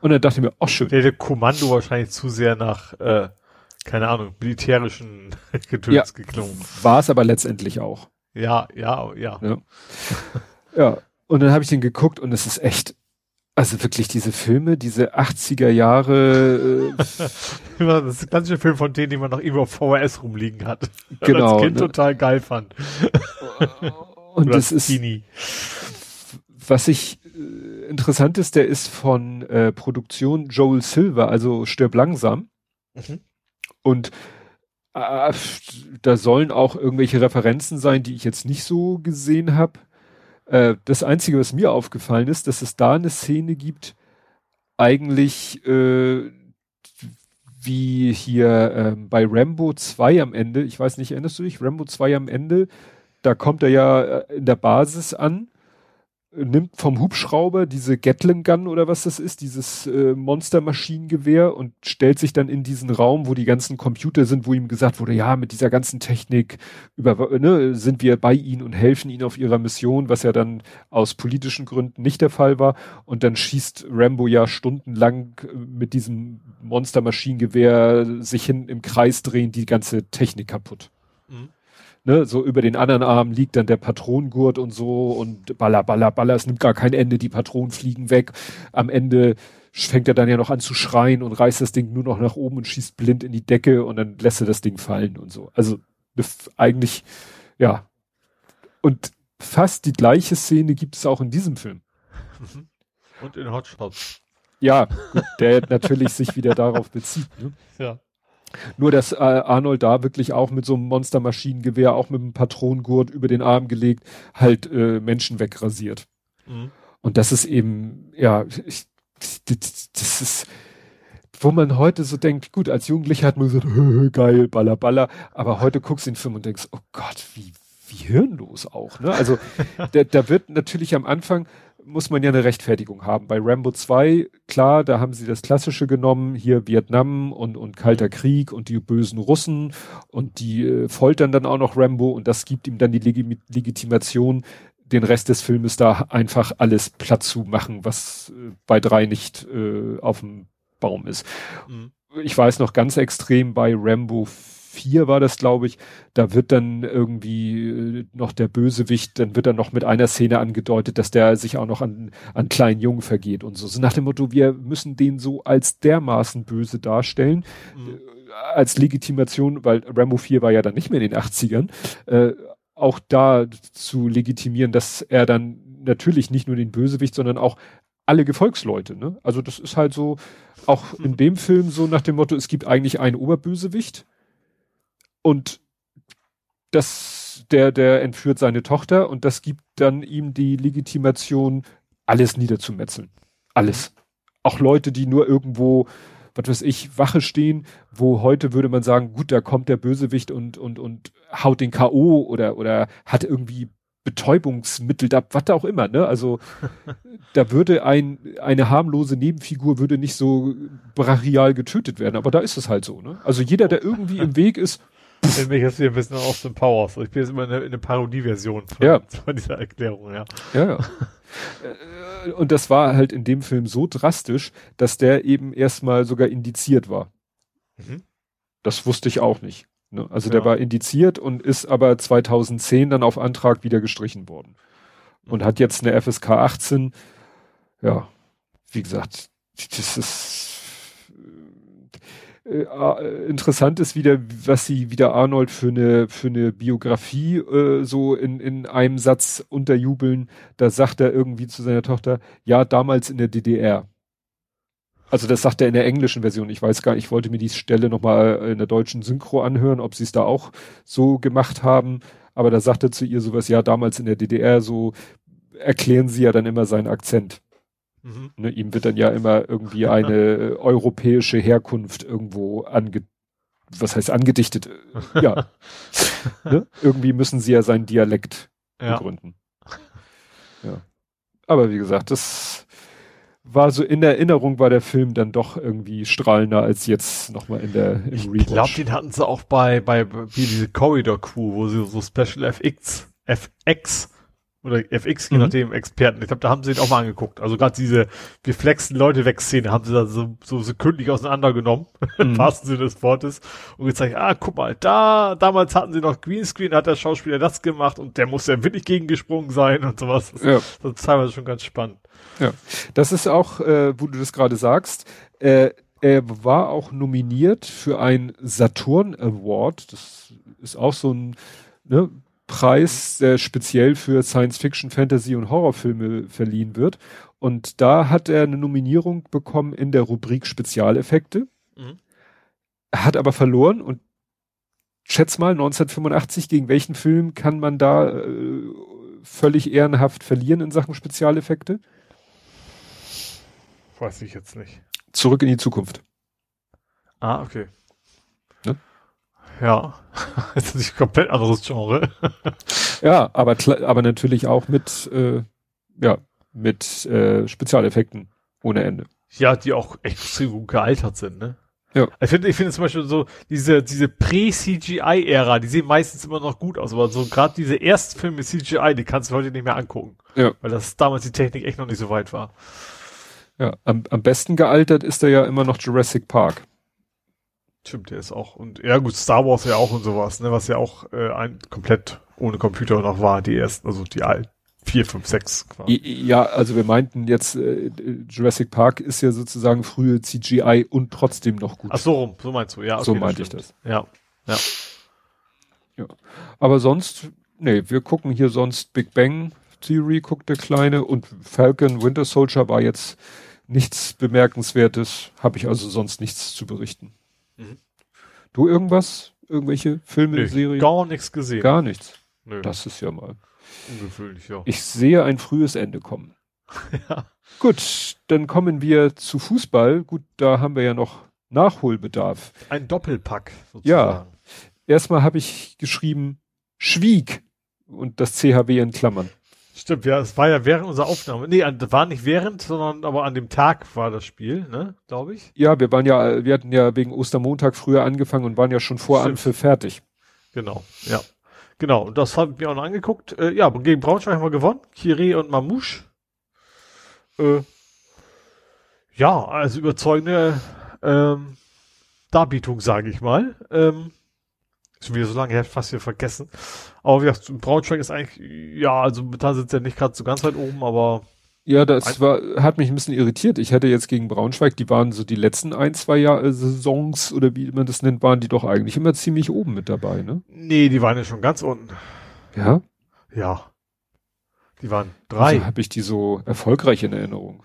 Und dann dachte ich mir, oh schön. Der, der Kommando wahrscheinlich zu sehr nach, äh, keine Ahnung, militärischen [LAUGHS] Getöns ja, geklungen. War es aber letztendlich auch. Ja, ja, ja. Ja, ja. und dann habe ich den geguckt und es ist echt, also wirklich diese Filme, diese 80er Jahre. Äh, [LAUGHS] das ist ein klassischer Film von denen, die man noch irgendwo auf VHS rumliegen hat. [LAUGHS] Genau. als Kind ne? total geil fand. Und das ist, was ich äh, interessant ist, der ist von äh, Produktion Joel Silver, also stirb langsam. Mhm. Und äh, da sollen auch irgendwelche Referenzen sein, die ich jetzt nicht so gesehen habe. Äh, das Einzige, was mir aufgefallen ist, dass es da eine Szene gibt, eigentlich äh, wie hier ähm, bei Rambo 2 am Ende, ich weiß nicht, erinnerst du dich, Rambo 2 am Ende, da kommt er ja äh, in der Basis an, nimmt vom Hubschrauber diese Gatling Gun oder was das ist, dieses äh, Monstermaschinengewehr und stellt sich dann in diesen Raum, wo die ganzen Computer sind, wo ihm gesagt wurde, ja, mit dieser ganzen Technik über, ne, sind wir bei ihnen und helfen ihnen auf ihrer Mission, was ja dann aus politischen Gründen nicht der Fall war. Und dann schießt Rambo ja stundenlang äh, mit diesem Monstermaschinengewehr sich hin im Kreis drehen, die ganze Technik kaputt. Mhm ne, so über den anderen Arm liegt dann der Patronengurt und so und baller, baller, baller, es nimmt gar kein Ende, die Patronen fliegen weg. Am Ende fängt er dann ja noch an zu schreien und reißt das Ding nur noch nach oben und schießt blind in die Decke und dann lässt er das Ding fallen und so. Also eigentlich, ja. Und fast die gleiche Szene gibt es auch in diesem Film. Und in Hotshots. Ja, der natürlich sich wieder darauf bezieht. Ne? Ja. Nur, dass äh, Arnold da wirklich auch mit so einem Monstermaschinengewehr, auch mit einem Patronengurt über den Arm gelegt, halt äh, Menschen wegrasiert. Mhm. Und das ist eben, ja, ich, das ist, wo man heute so denkt, gut, als Jugendlicher hat man gesagt, [LAUGHS] geil, baller, baller, aber heute guckst du den Film und denkst, oh Gott, wie, wie hirnlos auch, ne? Also, [LAUGHS] da, da wird natürlich am Anfang, muss man ja eine Rechtfertigung haben. Bei Rambo 2, klar, da haben sie das Klassische genommen, hier Vietnam und, und Kalter Krieg und die bösen Russen und die äh, foltern dann auch noch Rambo und das gibt ihm dann die Legi Legitimation, den Rest des Filmes da einfach alles platt zu machen, was äh, bei drei nicht äh, auf dem Baum ist. Mhm. Ich weiß noch ganz extrem bei Rambo 4 war das, glaube ich, da wird dann irgendwie äh, noch der Bösewicht, dann wird dann noch mit einer Szene angedeutet, dass der sich auch noch an, an kleinen Jungen vergeht und so. So nach dem Motto, wir müssen den so als dermaßen böse darstellen, mhm. Äh, als Legitimation, weil Rambo 4 war ja dann nicht mehr in den 80ern, äh, auch da zu legitimieren, dass er dann natürlich nicht nur den Bösewicht, sondern auch alle Gefolgsleute, ne? Also das ist halt so, auch in mhm. dem Film so nach dem Motto, es gibt eigentlich einen Oberbösewicht, und das, der, der entführt seine Tochter und das gibt dann ihm die Legitimation, alles niederzumetzeln. Alles. Auch Leute, die nur irgendwo, was weiß ich, Wache stehen, wo heute würde man sagen, gut, da kommt der Bösewicht und, und, und haut den K.O. oder, oder hat irgendwie Betäubungsmittel da, was auch immer, ne? Also [LAUGHS] da würde ein, eine harmlose Nebenfigur würde nicht so brachial getötet werden, aber da ist es halt so, ne? Also jeder, der [LAUGHS] irgendwie im Weg ist. [LAUGHS] Mich jetzt hier ein bisschen aus dem Powers. Ich bin jetzt immer in eine, eine Parodieversion von, ja. von dieser Erklärung, ja. Ja, ja. Äh, und das war halt in dem Film so drastisch, dass der eben erstmal sogar indiziert war. Mhm. Das wusste ich auch nicht. Ne? Also ja. der war indiziert und ist aber 2010 dann auf Antrag wieder gestrichen worden. Und mhm. hat jetzt eine FSK 18. Ja, wie gesagt, das ist äh, äh, interessant ist wieder, was sie wieder Arnold für eine für eine Biografie äh, so in in einem Satz unterjubeln. Da sagt er irgendwie zu seiner Tochter: Ja, damals in der DDR. Also das sagt er in der englischen Version. Ich weiß gar nicht, ich wollte mir die Stelle nochmal in der deutschen Synchro anhören, ob sie es da auch so gemacht haben. Aber da sagt er zu ihr sowas, ja, damals in der DDR, so erklären sie ja dann immer seinen Akzent. Mhm. Ne, ihm wird dann ja immer irgendwie eine europäische Herkunft irgendwo ange, was heißt angedichtet? Ja. [LAUGHS] ne? Irgendwie müssen sie ja seinen Dialekt ja. begründen. Ja. Aber wie gesagt, das war so in Erinnerung war der Film dann doch irgendwie strahlender als jetzt nochmal in der im Ich glaube, den hatten sie auch bei bei wie diese Corridor Crew, wo sie so Special FX FX oder FX, je mhm. nachdem, Experten. Ich glaube, da haben sie ihn auch mal angeguckt. Also gerade diese wir flexen Leute weg Szene haben sie da so, so sekündlich auseinandergenommen, [LAUGHS] mhm. im wahrsten Sinne des Wortes, und gezeigt, ah, guck mal, da, damals hatten sie noch Greenscreen, hat der Schauspieler das gemacht und der muss ja wirklich gegengesprungen sein und sowas. Das, ja. das ist teilweise schon ganz spannend. Ja, das ist auch, äh, wo du das gerade sagst, äh, er war auch nominiert für ein Saturn Award. Das ist auch so ein ne, Preis, der speziell für Science Fiction, Fantasy und Horrorfilme verliehen wird. Und da hat er eine Nominierung bekommen in der Rubrik Spezialeffekte. Mhm. Hat aber verloren und schätz mal 1985, gegen welchen Film kann man da äh, völlig ehrenhaft verlieren in Sachen Spezialeffekte? Weiß ich jetzt nicht. Zurück in die Zukunft. Ah, okay. Ja, [LAUGHS] jetzt ist ein komplett anderes Genre. ja, aber aber natürlich auch mit äh, ja mit äh, Spezialeffekten ohne Ende. Ja, die auch extrem gut gealtert sind, ne? Ja. Ich finde, ich finde zum Beispiel so diese diese Prä-CGI-Ära, die sehen meistens immer noch gut aus, aber so gerade diese Erstfilme mit CGI, die kannst du heute nicht mehr angucken. Ja. Weil das damals die Technik echt noch nicht so weit war. Ja, am, am besten gealtert ist er ja immer noch Jurassic Park. Stimmt, der ist auch. Und ja gut, Star Wars ja auch und sowas, ne, was ja auch äh, ein komplett ohne Computer noch war, die ersten, also die alten. 4, 5, 6 quasi. Ja, also wir meinten jetzt, äh, Jurassic Park ist ja sozusagen frühe CGI und trotzdem noch gut. Ach so rum, so meinst du, ja. Okay, so meinte ich das. Ja, ja. Ja. Aber sonst, nee, wir gucken hier sonst Big Bang Theory, guckt der Kleine und Falcon Winter Soldier war jetzt nichts Bemerkenswertes, habe ich also sonst nichts zu berichten. Mhm. Du irgendwas? Irgendwelche Filme, nee, Serien? Gar nichts gesehen. Gar nichts. Nö. Das ist ja mal. Ungewöhnlich, ja. Ich sehe ein frühes Ende kommen. [LAUGHS] ja. Gut, dann kommen wir zu Fußball. Gut, da haben wir ja noch Nachholbedarf. Ein Doppelpack sozusagen. Ja. Erstmal habe ich geschrieben Schwieg und das CHW in Klammern. Stimmt, ja, es war ja während unserer Aufnahme. Nee, war nicht während, sondern aber an dem Tag war das Spiel, ne, glaube ich. Ja, wir waren ja, wir hatten ja wegen Ostermontag früher angefangen und waren ja schon vor Anpfiff fertig. Genau, ja. Genau, und das haben wir auch noch angeguckt. Äh, ja, gegen Braunschweig haben wir gewonnen. Kiri und Mamouche. Äh, ja, also überzeugende ähm, Darbietung, sage ich mal. Ähm, schon wieder so lange her, fast wieder vergessen. Aber wie gesagt, Braunschweig ist eigentlich, ja, also da sind sie ja nicht gerade so ganz weit oben, aber. Ja, das war, hat mich ein bisschen irritiert. Ich hätte jetzt gegen Braunschweig, die waren so die letzten ein, zwei Jahre, Saisons oder wie man das nennt, waren die doch eigentlich immer ziemlich oben mit dabei, ne? Nee, die waren ja schon ganz unten. Ja? Ja. Die waren drei. Also habe ich die so erfolgreich in Erinnerung.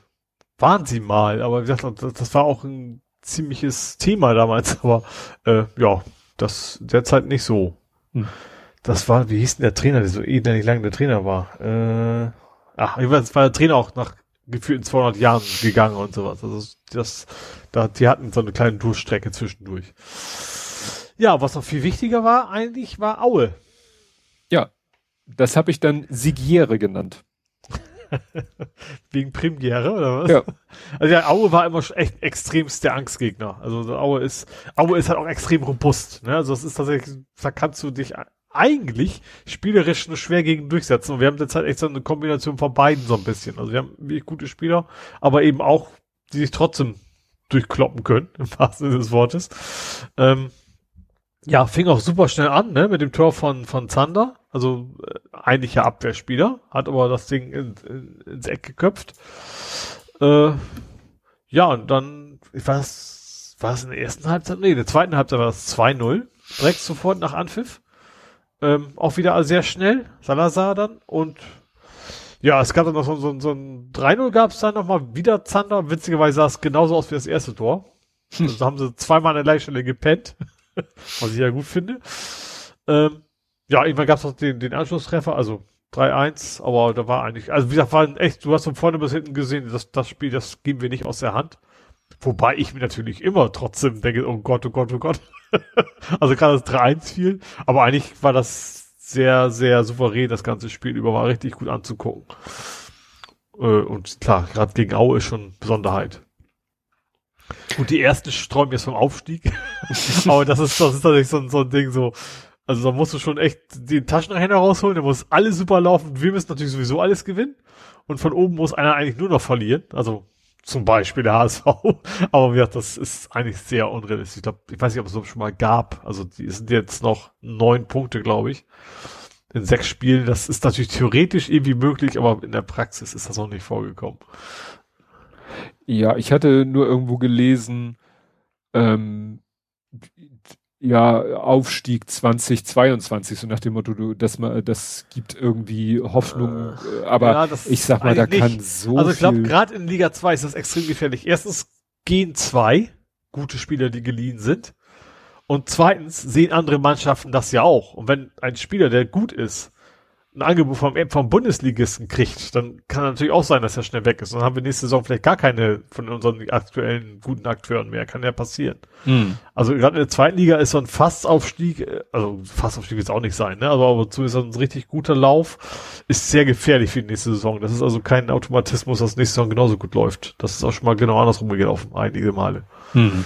Waren sie mal, aber wie gesagt, das, das war auch ein ziemliches Thema damals, [LAUGHS] aber äh, ja, das derzeit nicht so. Hm. Das war, wie hieß denn der Trainer, der so eh nicht lange der Trainer war? Äh, ach, jedenfalls war der Trainer auch nach gefühlten 200 Jahren gegangen und sowas. Also das, da, die hatten so eine kleine Durchstrecke zwischendurch. Ja, was noch viel wichtiger war eigentlich, war Aue. Ja, Das habe ich dann Sigiere genannt. [LAUGHS] Wegen Premiere oder was? Ja. Also ja, Aue war immer echt extremst der Angstgegner. Also Aue ist, Aue ist halt auch extrem robust. Ne? Also das ist tatsächlich, da kannst du dich eigentlich spielerisch nur schwer gegen durchsetzen. Und wir haben jetzt halt echt so eine Kombination von beiden so ein bisschen. Also wir haben wirklich gute Spieler, aber eben auch, die sich trotzdem durchkloppen können, [LAUGHS] im wahrsten Sinne des Wortes. Ähm, ja, fing auch super schnell an, ne, mit dem Tor von, von Zander. Also äh, eigentlich ja Abwehrspieler, hat aber das Ding in, in, ins Eck geköpft. Äh, ja, und dann, ich weiß, war es in der ersten Halbzeit? Nee, in der zweiten Halbzeit war es 2-0. Direkt sofort nach Anpfiff. Ähm, auch wieder sehr schnell, Salazar dann. Und ja, es gab dann noch so, so, so ein 3-0 gab es dann nochmal wieder Zander. Witzigerweise sah es genauso aus wie das erste Tor. [LAUGHS] Also haben sie zweimal an der gleichen Stelle gepennt, [LAUGHS] was ich ja gut finde. Ähm, ja, irgendwann gab es noch den, den Anschlusstreffer, also 3-1, aber da war eigentlich, also wie gesagt, war echt, du hast von vorne bis hinten gesehen, das, das Spiel, das geben wir nicht aus der Hand. Wobei ich mir natürlich immer trotzdem denke, oh Gott, oh Gott, oh Gott. [LAUGHS] also gerade das 3-1 fiel, aber eigentlich war das sehr, sehr souverän, das ganze Spiel über, war richtig gut anzugucken. Äh, und klar, gerade gegen Aue ist schon Besonderheit. Und die ersten träumen jetzt vom Aufstieg. [LAUGHS] aber das ist, das ist tatsächlich so, so ein Ding so, also da musst du schon echt den Taschenrechner rausholen, der muss alles super laufen. Wir müssen natürlich sowieso alles gewinnen. Und von oben muss einer eigentlich nur noch verlieren. Also zum Beispiel der HSV. [LAUGHS] Aber wie gesagt, das ist eigentlich sehr unrealistisch. Ich glaube, ich weiß nicht, ob es so schon mal gab. Also die sind jetzt noch neun Punkte, glaube ich. In sechs Spielen. Das ist natürlich theoretisch irgendwie möglich, aber in der Praxis ist das noch nicht vorgekommen. Ja, ich hatte nur irgendwo gelesen, ähm, ja, Aufstieg 2022, so nach dem Motto, du, dass man, das gibt irgendwie Hoffnung, äh, aber ja, ich sag mal, da kann nicht. so Also ich glaube, gerade in Liga 2 ist das extrem gefährlich. Erstens gehen zwei gute Spieler, die geliehen sind. Und zweitens sehen andere Mannschaften das ja auch. Und wenn ein Spieler, der gut ist, ein Angebot vom, vom Bundesligisten kriegt, dann kann natürlich auch sein, dass er schnell weg ist. Dann haben wir nächste Saison vielleicht gar keine von unseren aktuellen guten Akteuren mehr. Kann ja passieren. Mhm. Also gerade in der zweiten Liga ist so ein Fassaufstieg, äh, also Fassaufstieg wird es auch nicht sein, ne? Also aber zumindest ein richtig guter Lauf ist sehr gefährlich für die nächste Saison. Das ist also kein Automatismus, dass nächste Saison genauso gut läuft. Das ist auch schon mal genau andersrum gelaufen, einige Male. Mhm.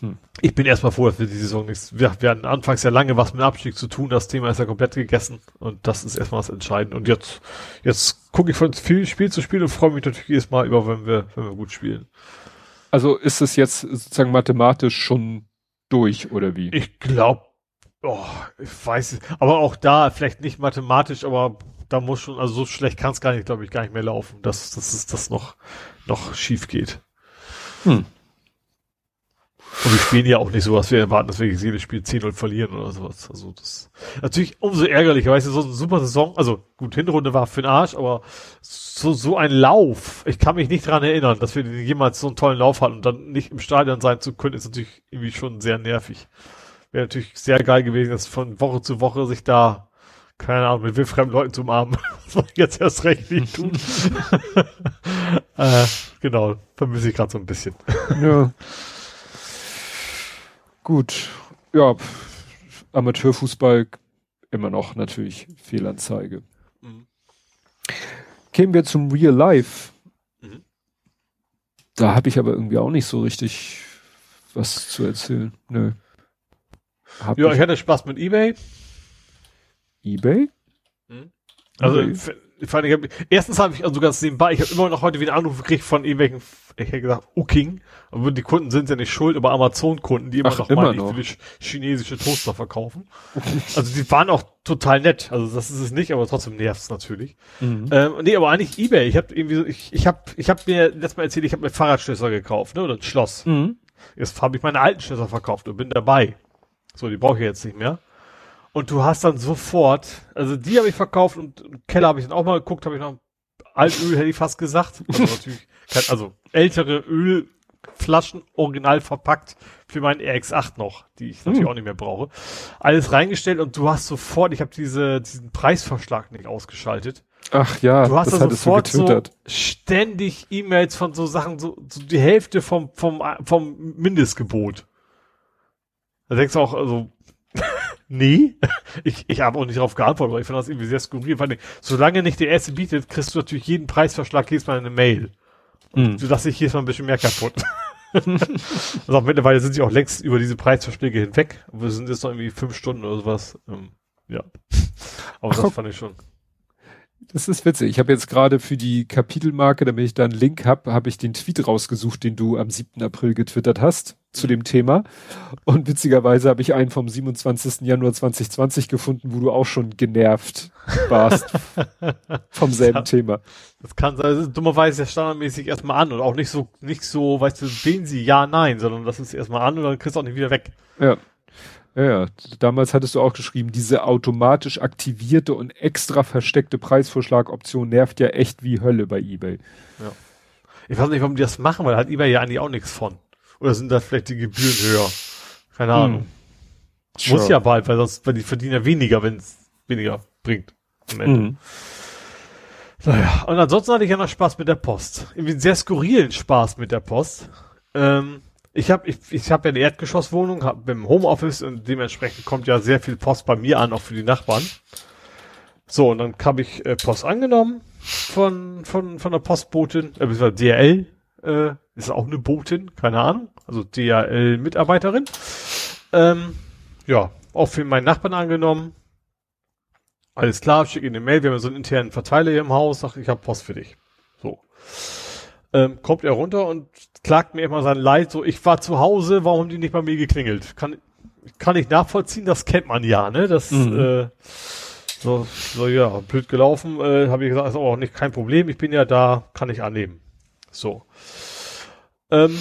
Hm. Ich bin erstmal froh, dass wir die Saison nichts. Wir, wir hatten anfangs ja lange was mit Abstieg zu tun. Das Thema ist ja komplett gegessen und das ist erstmal das Entscheidende. Und jetzt, jetzt gucke ich von viel Spiel zu Spiel und freue mich natürlich jedes Mal über, wenn wir, wenn wir gut spielen. Also ist es jetzt sozusagen mathematisch schon durch oder wie? Ich glaube, oh, ich weiß es. Aber auch da vielleicht nicht mathematisch, aber da muss schon, also so schlecht kann es gar nicht, glaube ich, gar nicht mehr laufen, dass, dass es das noch, noch schief geht. Hm. Und wir spielen ja auch nicht so, dass wir erwarten, dass wir jedes Spiel 10-0 verlieren oder sowas. Also das natürlich umso ärgerlicher, weißt du, so eine super Saison, also gut, Hinrunde war für den Arsch, aber so, so ein Lauf, ich kann mich nicht dran erinnern, dass wir jemals so einen tollen Lauf hatten und dann nicht im Stadion sein zu können, ist natürlich irgendwie schon sehr nervig. Wäre natürlich sehr geil gewesen, dass von Woche zu Woche sich da keine Ahnung, mit wildfremden Leuten zu umarmen, [LAUGHS] was man jetzt erst recht nicht tut. [LAUGHS] äh, genau, vermisse ich gerade so ein bisschen. Ja. Gut, ja, Amateurfußball immer noch natürlich Fehlanzeige. Mhm. Kämen wir zum Real Life. Mhm. Da habe ich aber irgendwie auch nicht so richtig was zu erzählen. Nö. Hab ja, ich, hatte Spaß mit eBay. eBay? Mhm. Also okay fand, ich hab, erstens habe ich also ganz nebenbei, ich habe immer noch heute wieder Anrufe gekriegt von irgendwelchen, ich hätte gesagt, Uking, aber die Kunden sind ja nicht schuld, aber Amazon-Kunden, die immer Ach, noch immer mal noch. viele chinesische Toaster verkaufen. also die waren auch total nett, also das ist es nicht, aber trotzdem nervt's natürlich. Mhm. Ähm, nee, aber eigentlich Ebay, ich habe irgendwie so, ich, ich habe ich hab mir letztes Mal erzählt, ich habe mir Fahrradschlösser gekauft, ne, oder ein Schloss. Mhm. Jetzt habe ich meine alten Schlösser verkauft und bin dabei. So, die brauche ich jetzt nicht mehr. Und du hast dann sofort, also die habe ich verkauft und Keller habe ich dann auch mal geguckt, habe ich noch Altöl, hätte ich fast gesagt. Also [LAUGHS] natürlich, also ältere Ölflaschen original verpackt für meinen RX8 noch, die ich natürlich hm. auch nicht mehr brauche. Alles reingestellt und du hast sofort, ich habe diese, diesen Preisverschlag nicht ausgeschaltet. Ach ja, du hast das da sofort so ständig E-Mails von so Sachen, so, so die Hälfte vom, vom, vom Mindestgebot. Da denkst du auch, also nee. [LAUGHS] Ich, ich habe auch nicht darauf geantwortet, weil ich fand das irgendwie sehr skurril. Weil solange nicht der erste bietet, kriegst du natürlich jeden Preisverschlag jedes Mal eine Mail. Mhm. So dass ich jedes Mal ein bisschen mehr kaputt. [LAUGHS] also auch mittlerweile sind sie auch längst über diese Preisverschläge hinweg. Wir sind jetzt noch irgendwie fünf Stunden oder sowas. Ähm, ja. Aber Ach, das fand ich schon. Das ist witzig. Ich habe jetzt gerade für die Kapitelmarke, damit ich da einen Link habe, habe ich den Tweet rausgesucht, den du am 7. April getwittert hast zu dem Thema. Und witzigerweise habe ich einen vom 27. Januar 2020 gefunden, wo du auch schon genervt warst [LAUGHS] vom selben das Thema. Das kann sein, das ist dummerweise standardmäßig erstmal an und auch nicht so, nicht so, weißt du, sehen sie ja, nein, sondern das ist erstmal an und dann kriegst du auch nicht wieder weg. Ja. Ja, ja, damals hattest du auch geschrieben, diese automatisch aktivierte und extra versteckte Preisvorschlagoption nervt ja echt wie Hölle bei eBay. Ja. Ich weiß nicht, warum die das machen, weil hat eBay ja eigentlich auch nichts von. Oder sind da vielleicht die Gebühren höher? Keine hm. Ahnung. Sure. Muss ja bald, weil sonst, weil die verdienen ja weniger, wenn es weniger bringt. Am Ende. Mhm. Naja, und ansonsten hatte ich ja noch Spaß mit der Post. Irgendwie einen sehr skurrilen Spaß mit der Post. Ähm, ich habe ich, ich hab ja eine Erdgeschosswohnung, hab im Homeoffice und dementsprechend kommt ja sehr viel Post bei mir an, auch für die Nachbarn. So, und dann habe ich äh, Post angenommen von, von, von der Postbotin, äh, DRL, äh, ist auch eine Botin, keine Ahnung, also DRL-Mitarbeiterin. Ähm, ja, auch für meinen Nachbarn angenommen. Alles klar, schicke ihm eine Mail, wir haben so einen internen Verteiler hier im Haus, sag ich habe Post für dich. So. Ähm, kommt er runter und klagt mir immer sein Leid, so, ich war zu Hause, warum haben die nicht bei mir geklingelt? Kann, kann ich nachvollziehen, das kennt man ja, ne? Das, mhm. äh, so, so, ja, blöd gelaufen, äh, habe ich gesagt, ist auch nicht kein Problem, ich bin ja da, kann ich annehmen. So. Ähm,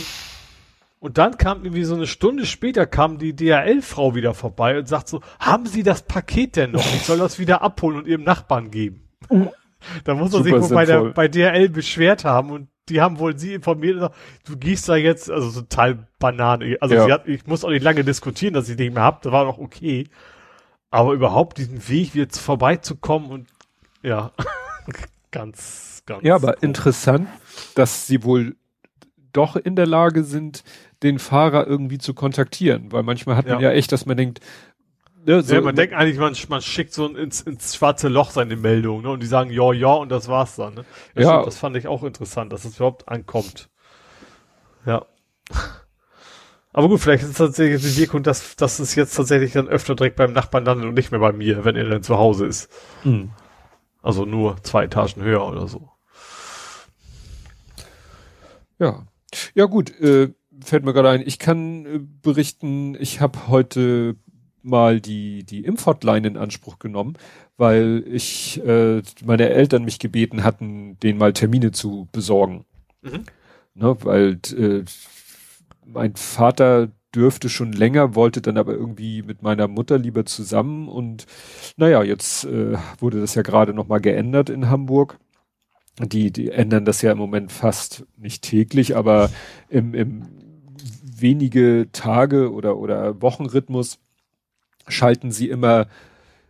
und dann kam irgendwie so eine Stunde später kam die DHL-Frau wieder vorbei und sagt so, haben Sie das Paket denn noch? Ich soll das wieder abholen und Ihrem Nachbarn geben. [LAUGHS] da muss man sich wohl bei, der, bei DHL beschwert haben und die haben wohl sie informiert, du gehst da jetzt, also total Banane. Also ja. hat, ich muss auch nicht lange diskutieren, dass ich nicht mehr hab, das war doch okay. Aber überhaupt diesen Weg jetzt vorbeizukommen und ja, [LAUGHS] ganz, ganz. Ja, aber cool. interessant, dass sie wohl doch in der Lage sind, den Fahrer irgendwie zu kontaktieren, weil manchmal hat man ja, ja echt, dass man denkt, Ne, so ja, man denkt eigentlich, man, man schickt so ins, ins schwarze Loch seine Meldung, ne? Und die sagen ja, ja, und das war's dann, ne? Ja, ja. Stimmt, das fand ich auch interessant, dass es überhaupt ankommt. Ja. Aber gut, vielleicht ist es tatsächlich die Wirkung, dass, dass es jetzt tatsächlich dann öfter direkt beim Nachbarn landet und nicht mehr bei mir, wenn er dann zu Hause ist. Mhm. Also nur zwei Etagen höher oder so. Ja. Ja gut, äh, fällt mir gerade ein, ich kann äh, berichten, ich habe heute mal die, die Impfhotline in Anspruch genommen, weil ich, äh, meine Eltern mich gebeten hatten, denen mal Termine zu besorgen. Mhm. Ne, weil äh, mein Vater dürfte schon länger, wollte dann aber irgendwie mit meiner Mutter lieber zusammen und naja, jetzt äh, wurde das ja gerade nochmal geändert in Hamburg. Die, die ändern das ja im Moment fast nicht täglich, aber im, im wenige Tage oder, oder Wochenrhythmus schalten sie immer,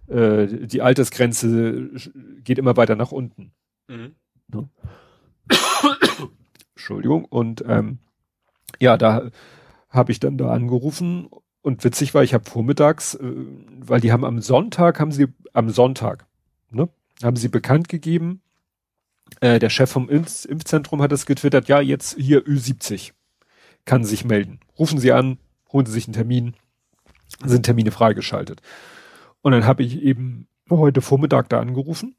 äh, die Altersgrenze geht immer weiter nach unten. Mhm. Ne? Entschuldigung. Und ähm, ja, da habe ich dann da angerufen und witzig war, ich habe vormittags, äh, weil die haben am Sonntag, haben sie am Sonntag, ne, haben sie bekannt gegeben, äh, der Chef vom Impf Impfzentrum hat es getwittert, ja, jetzt hier Ü70 kann sich melden. Rufen Sie an, holen Sie sich einen Termin, sind Termine freigeschaltet. Und dann habe ich eben heute Vormittag da angerufen.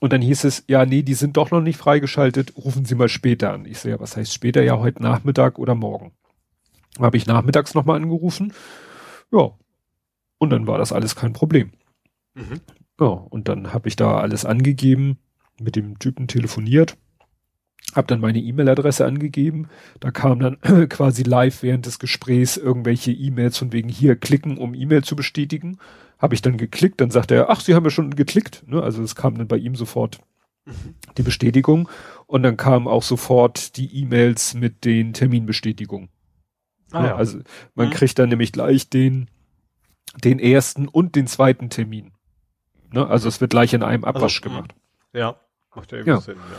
Und dann hieß es, ja, nee, die sind doch noch nicht freigeschaltet, rufen Sie mal später an. Ich sehe, ja, was heißt später? Ja, heute Nachmittag oder morgen. Habe ich nachmittags nochmal angerufen. Ja. Und dann war das alles kein Problem. Mhm. Ja, und dann habe ich da alles angegeben, mit dem Typen telefoniert habe dann meine E-Mail-Adresse angegeben. Da kam dann [CLEARS THROAT] quasi live während des Gesprächs irgendwelche E-Mails von wegen hier klicken, um E-Mail zu bestätigen. Habe ich dann geklickt, dann sagt er, ach, Sie haben ja schon geklickt. Ne? Also es kam dann bei ihm sofort mhm. die Bestätigung und dann kamen auch sofort die E-Mails mit den Terminbestätigungen. Ah, ja. Also man mhm. kriegt dann nämlich gleich den, den ersten und den zweiten Termin. Ne? Also es wird gleich in einem also, Abwasch also, gemacht. Ja, macht ja ja. Sinn, ja.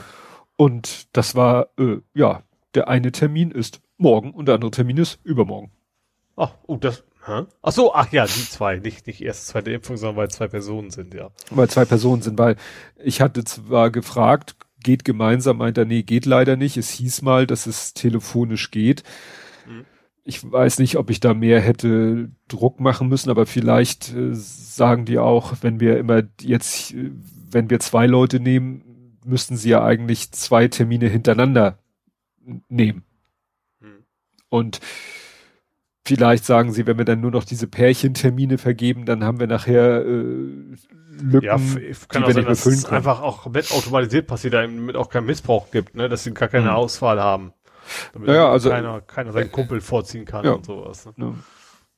Und das war, äh, ja, der eine Termin ist morgen und der andere Termin ist übermorgen. Ach, oh, das, Hä? Ach so, ach ja, die zwei, nicht, nicht erst zweite Impfung, sondern weil zwei Personen sind, ja. Weil zwei Personen sind, weil ich hatte zwar gefragt, geht gemeinsam, meint er, nee, geht leider nicht. Es hieß mal, dass es telefonisch geht. Mhm. Ich weiß nicht, ob ich da mehr hätte Druck machen müssen, aber vielleicht äh, sagen die auch, wenn wir immer jetzt, äh, wenn wir zwei Leute nehmen, müssten sie ja eigentlich zwei Termine hintereinander nehmen. Mhm. Und Vielleicht sagen sie, wenn wir dann nur noch diese Pärchentermine vergeben, dann haben wir nachher äh, Lücken, ja, kann die auch wir sein, nicht dass es einfach auch komplett automatisiert passiert, damit auch kein Missbrauch gibt, ne? dass sie gar keine mhm. Auswahl haben. Damit ja, also keiner, keiner seinen Kumpel vorziehen kann ja, und sowas. Ne?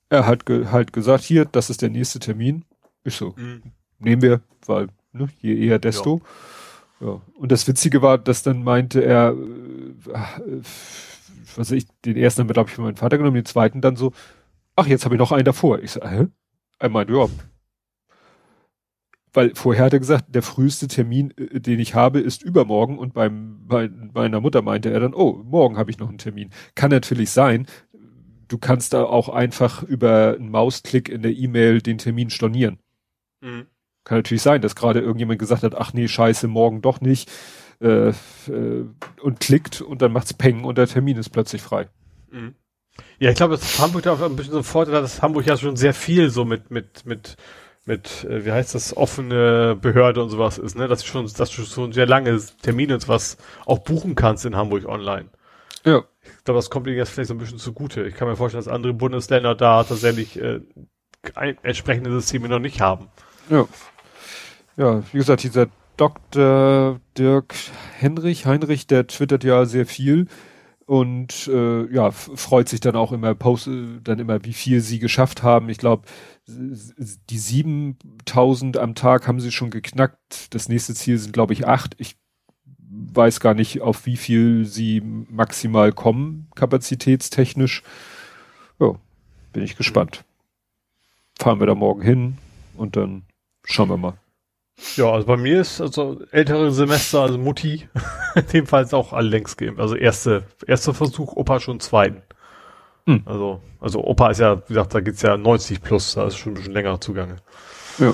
Er hat ge halt gesagt, hier, das ist der nächste Termin. Ich so, mhm. nehmen wir, weil ne, je eher desto. Ja. Ja. Und das Witzige war, dass dann meinte er, äh, was ich, den ersten haben wir, glaube ich, für meinen Vater genommen, den zweiten dann so, ach, jetzt habe ich noch einen davor. Ich so, hä? Er meinte, ja. Weil vorher hat er gesagt, der früheste Termin, äh, den ich habe, ist übermorgen und beim, bei meiner Mutter meinte er dann, oh, morgen habe ich noch einen Termin. Kann natürlich sein. Du kannst da auch einfach über einen Mausklick in der E-Mail den Termin stornieren. Mhm. Kann natürlich sein, dass gerade irgendjemand gesagt hat, ach nee, scheiße, morgen doch nicht äh, äh, und klickt und dann macht's Peng und der Termin ist plötzlich frei. Mhm. Ja, ich glaube, dass Hamburg da auch ein bisschen so ein Vorteil hat, dass Hamburg ja schon sehr viel so mit, mit, mit, mit, äh, wie heißt das, offene Behörde und sowas ist, ne? Dass du schon, dass du schon sehr lange Termine und sowas auch buchen kannst in Hamburg online. Ja. Ich glaube, das kommt ihnen jetzt vielleicht so ein bisschen zugute. Ich kann mir vorstellen, dass andere Bundesländer da tatsächlich äh, ein, entsprechende Systeme noch nicht haben. Ja. Ja, wie gesagt, dieser Dr. Dirk Henrich, Heinrich, der twittert ja sehr viel und äh, ja, freut sich dann auch immer, postet dann immer, wie viel sie geschafft haben. Ich glaube, die 7000 am Tag haben sie schon geknackt. Das nächste Ziel sind, glaube ich, acht. Ich weiß gar nicht, auf wie viel sie maximal kommen, kapazitätstechnisch. Ja, bin ich gespannt. Fahren wir da morgen hin und dann schauen wir mal. Ja, also bei mir ist also ältere Semester, also Mutti, [LAUGHS] ebenfalls auch alle längst geimpft. Also erste, erster Versuch, Opa schon zweiten. Hm. Also, also Opa ist ja, wie gesagt, da geht's ja 90 plus, da ist schon ein bisschen länger zugange. Ja.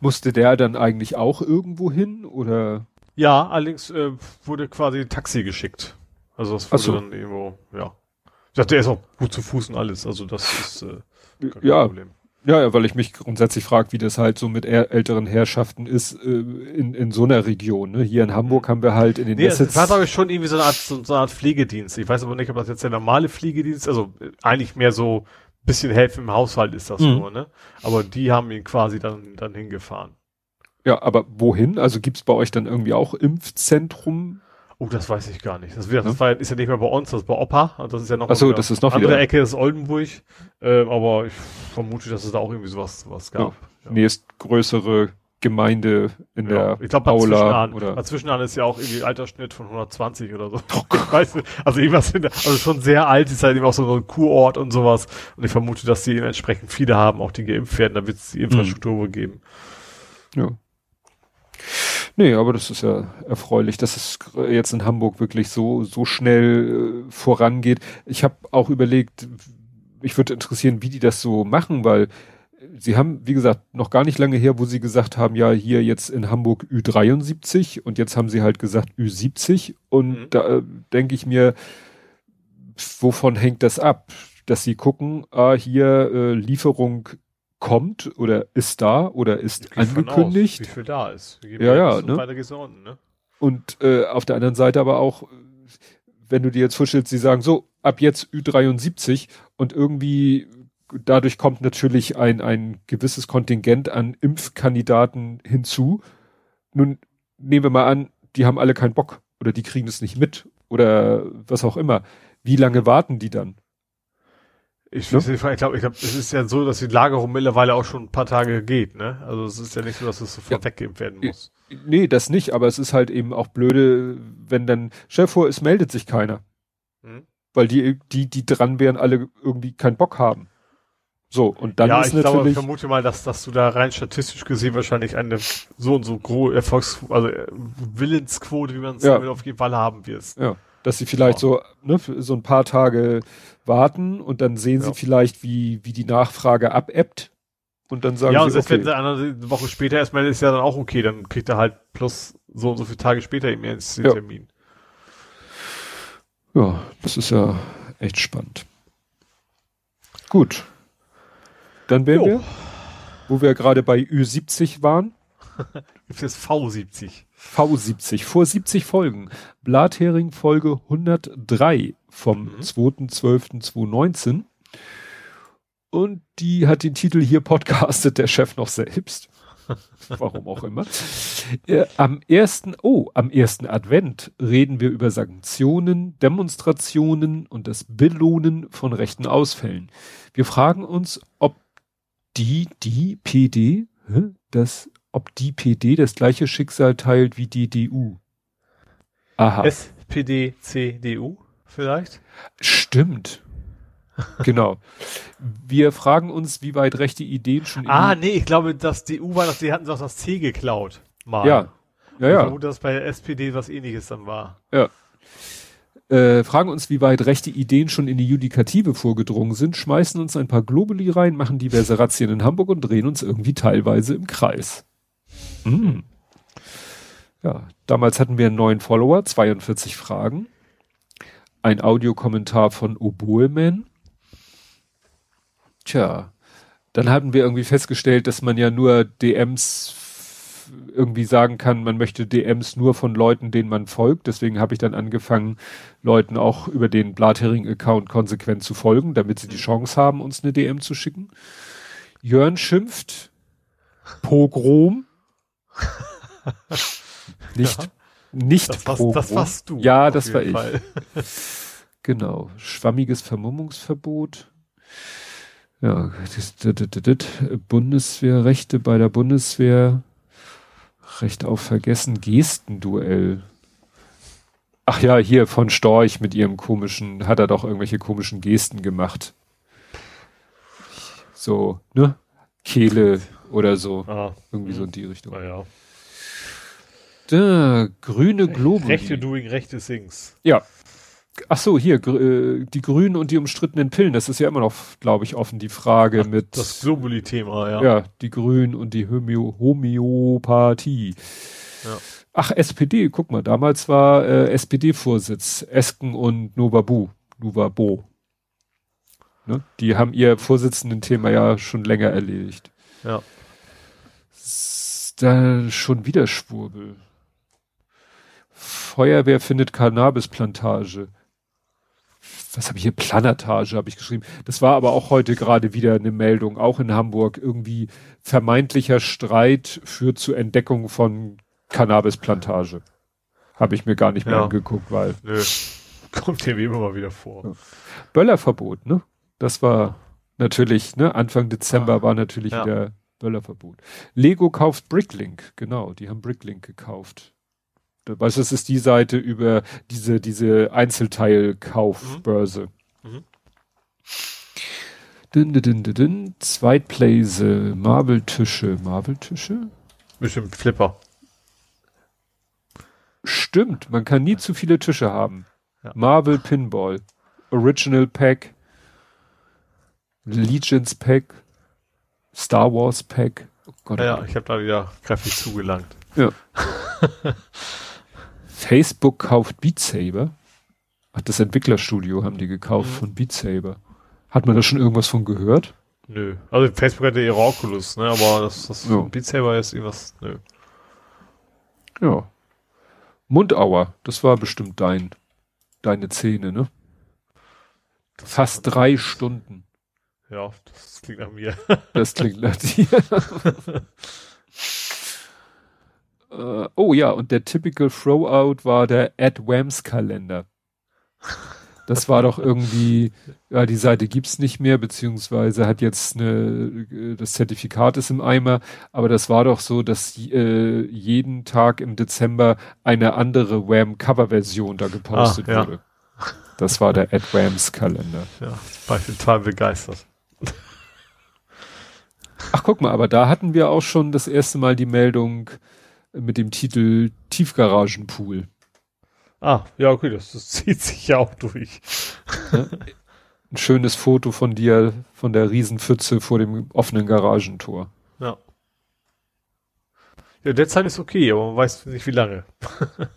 Musste der dann eigentlich auch irgendwo hin oder? Ja, allerdings äh, wurde quasi Taxi geschickt. Also das wurde so. dann irgendwo, ja. Ich dachte, der ist auch gut zu Fuß und alles, also das ist äh, kein ja. Problem. Ja, weil ich mich grundsätzlich frage, wie das halt so mit älteren Herrschaften ist äh, in, in so einer Region. Ne? Hier in Hamburg haben wir halt in den nee, Assets... Das war, glaube ich, schon irgendwie so eine, Art, so, so eine Art Pflegedienst. Ich weiß aber nicht, ob das jetzt der normale Pflegedienst, also äh, eigentlich mehr so bisschen helfen im Haushalt ist das mhm. nur, ne? Aber die haben ihn quasi dann, dann hingefahren. Ja, aber wohin? Also gibt's bei euch dann irgendwie auch Impfzentrum? Oh, das weiß ich gar nicht. Das, das war, ist ja nicht mehr bei uns, das ist bei Opa. Das ist ja noch Ach so, das ist noch andere wieder. Ecke ist Oldenburg. Äh, aber ich vermute, dass es da auch irgendwie sowas was gab. Ja. Ja. größere Gemeinde in ja. der ich glaub, Aula. Oder dazwischen ist ja auch irgendwie Altersschnitt von 120 oder so. Oh Gott. Weißt du, also irgendwas, der, also schon sehr alt, ist halt eben auch so ein Kurort und sowas. Und ich vermute, dass die entsprechend viele haben, auch die geimpft werden, da wird es die Infrastruktur mhm. geben. Ja. Nee, aber das ist ja erfreulich, dass es jetzt in Hamburg wirklich so, so schnell äh, vorangeht. Ich habe auch überlegt, ich würde interessieren, wie die das so machen, weil sie haben, wie gesagt, noch gar nicht lange her, wo sie gesagt haben, ja, hier jetzt in Hamburg Ü73 und jetzt haben sie halt gesagt Ü70 und mhm. da äh, denke ich mir, wovon hängt das ab? Dass sie gucken, ah, hier äh, Lieferung kommt oder ist da oder ist angekündigt. Aus, wie viel da ist. Ja, ja. Ne? Weiter geht's unten, ne? Und äh, auf der anderen Seite aber auch, wenn du dir jetzt vorstellst, sie sagen so, ab jetzt Ü73 und irgendwie dadurch kommt natürlich ein, ein gewisses Kontingent an Impfkandidaten hinzu. Nun nehmen wir mal an, die haben alle keinen Bock oder die kriegen es nicht mit oder was auch immer. Wie lange warten die dann? Ich, ne? ich glaube, ich glaube, es ist ja so, dass die Lagerung mittlerweile auch schon ein paar Tage geht, ne? Also es ist ja nicht so, dass es sofort ja. weggeben werden muss. Nee, das nicht, aber es ist halt eben auch blöde, wenn dann, Chef vor, es meldet sich keiner. Hm? Weil die, die, die dran wären, alle irgendwie keinen Bock haben. So, und dann ja, ist ich natürlich. Glaube, ich vermute mal, dass, dass du da rein statistisch gesehen wahrscheinlich eine so und so große Erfolgs-, also äh, Willensquote, wie man es ja. auf jeden Fall haben wirst. Ja. Dass sie vielleicht ja. so, ne, so ein paar Tage warten und dann sehen ja. sie vielleicht, wie, wie die Nachfrage abebbt. Und dann sagen ja, sie, und okay. wenn sie eine Woche später erstmal ist ja dann auch okay, dann kriegt er halt plus so und so viele Tage später eben erst den ja. Termin. Ja, das ist ja echt spannend. Gut. Dann wären wir, wo wir gerade bei Ü70 waren. Gibt es V70? V70, vor 70 Folgen. Blathering Folge 103 vom mhm. 2.12.2019. Und die hat den Titel hier podcastet der Chef noch selbst. Warum auch immer. Äh, am ersten, oh, am ersten Advent reden wir über Sanktionen, Demonstrationen und das Belohnen von rechten Ausfällen. Wir fragen uns, ob die, die PD, das, ob die PD das gleiche Schicksal teilt wie die DU. Aha. SPD, CDU vielleicht? Stimmt. genau. Wir fragen uns, wie weit rechte Ideen schon. Ah, nee, ich glaube, das DU war das, die hatten doch das C geklaut. Mal. Ja. Ja, ja. Ich vermute, dass bei der SPD was ähnliches dann war. Ja. Äh, fragen uns, wie weit rechte Ideen schon in die Judikative vorgedrungen sind, schmeißen uns ein paar Globuli rein, machen diverse Razzien in Hamburg und drehen uns irgendwie teilweise im Kreis. Mm. Ja, damals hatten wir einen neuen Follower, 42 Fragen. Ein Audiokommentar von Oboeman. Tja, dann hatten wir irgendwie festgestellt, dass man ja nur DMs irgendwie sagen kann, man möchte DMs nur von Leuten, denen man folgt. Deswegen habe ich dann angefangen, Leuten auch über den Blathering-Account konsequent zu folgen, damit sie die Chance haben, uns eine DM zu schicken. Jörn schimpft. Pogrom. [LAUGHS] nicht, ja, nicht das Pogrom. das warst du. Ja, das war Fall. ich. [LAUGHS] genau. Schwammiges Vermummungsverbot. Ja, das, das, das, Bundeswehrrechte bei der Bundeswehr. Recht auf Vergessen. Gestenduell. Ach ja, hier von Storch mit ihrem komischen, hat er doch irgendwelche komischen Gesten gemacht. So, ne? Kehle oder so. Ah, Irgendwie so in die Richtung. Ja. Da, grüne Globe. Rechte doing rechte things. Ja, Ach so, hier, äh, die Grünen und die umstrittenen Pillen, das ist ja immer noch, glaube ich, offen, die Frage Ach, mit. Das Globuli-Thema, ja. Ja, die Grünen und die Homö Homöopathie. Ja. Ach, SPD, guck mal, damals war äh, SPD-Vorsitz Esken und Novabu, Novabo. Ne? Die haben ihr Vorsitzenden-Thema ja schon länger erledigt. Ja. Da schon wieder Schwurbel. Feuerwehr findet Cannabisplantage was habe ich hier, Planatage habe ich geschrieben. Das war aber auch heute gerade wieder eine Meldung, auch in Hamburg, irgendwie vermeintlicher Streit führt zur Entdeckung von Cannabisplantage. Habe ich mir gar nicht mehr ja. angeguckt, weil. Nö. Kommt wie immer mal wieder vor. Ja. Böllerverbot, ne? Das war natürlich, ne? Anfang Dezember ah, war natürlich ja. wieder Böllerverbot. Lego kauft Bricklink, genau, die haben Bricklink gekauft. Weißt du, das ist die Seite über diese, diese Einzelteilkaufbörse. Mhm. Mhm. Dün, dün, dün, dün. Zweitplace, Marble-Tische. Marble-Tische? Bestimmt Flipper. Stimmt, man kann nie zu viele Tische haben. Ja. Marble Pinball, Original Pack, Legions Pack, Star Wars Pack. Oh Gott, ja, ich habe da wieder kräftig zugelangt. Ja. [LAUGHS] Facebook kauft Beat Saber. Ach, das Entwicklerstudio haben die gekauft mhm. von Beat Saber. Hat man da schon irgendwas von gehört? Nö. Also Facebook hatte ihre Oculus, ne? Aber das, das ja. Beat Saber ist irgendwas, nö. Ja. Mundauer, das war bestimmt dein, deine Szene, ne? Das Fast drei Stunden. Ja, das klingt nach mir. Das klingt nach dir. [LAUGHS] Äh, oh ja, und der Typical Throwout war der Ed Wams Kalender. Das war doch irgendwie, ja, die Seite gibt's nicht mehr, beziehungsweise hat jetzt eine, das Zertifikat ist im Eimer, aber das war doch so, dass äh, jeden Tag im Dezember eine andere Wham Coverversion da gepostet ah, ja. wurde. Das war der Ed Wams Kalender. Ja, war ich total begeistert. Ach, guck mal, aber da hatten wir auch schon das erste Mal die Meldung, mit dem Titel Tiefgaragenpool. Ah, ja, okay, das, das [LAUGHS] zieht sich ja auch durch. Ja? Ein schönes Foto von dir, von der Riesenpfütze vor dem offenen Garagentor. Ja. Ja, derzeit ist okay, aber man weiß nicht wie lange. [LAUGHS]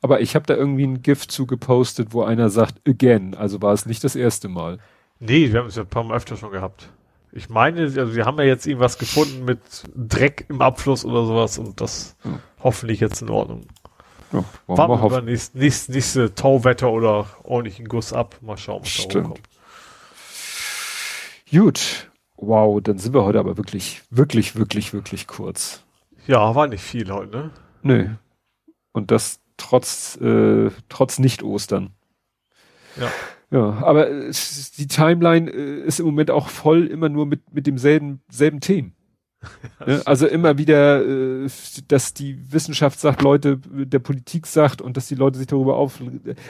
aber ich habe da irgendwie ein GIF zu gepostet, wo einer sagt, again, also war es nicht das erste Mal. Nee, wir haben es ja ein paar Mal öfter schon gehabt. Ich meine, also wir haben ja jetzt irgendwas gefunden mit Dreck im Abfluss oder sowas und das ja. hoffentlich jetzt in Ordnung. Ja, Warten wir hoffen. Nächst, nächst, nächste Tauwetter oder ordentlichen Guss ab. Mal schauen, was Stimmt. da rumkommt. Gut. Wow, dann sind wir heute aber wirklich, wirklich, wirklich, wirklich kurz. Ja, war nicht viel heute, ne? Nö. Und das trotz, äh, trotz Nicht-Ostern. Ja. Ja, aber die Timeline äh, ist im Moment auch voll immer nur mit, mit demselben selben Themen. [LAUGHS] Ja, also immer wieder, äh, dass die Wissenschaft sagt, Leute, der Politik sagt und dass die Leute sich darüber auf.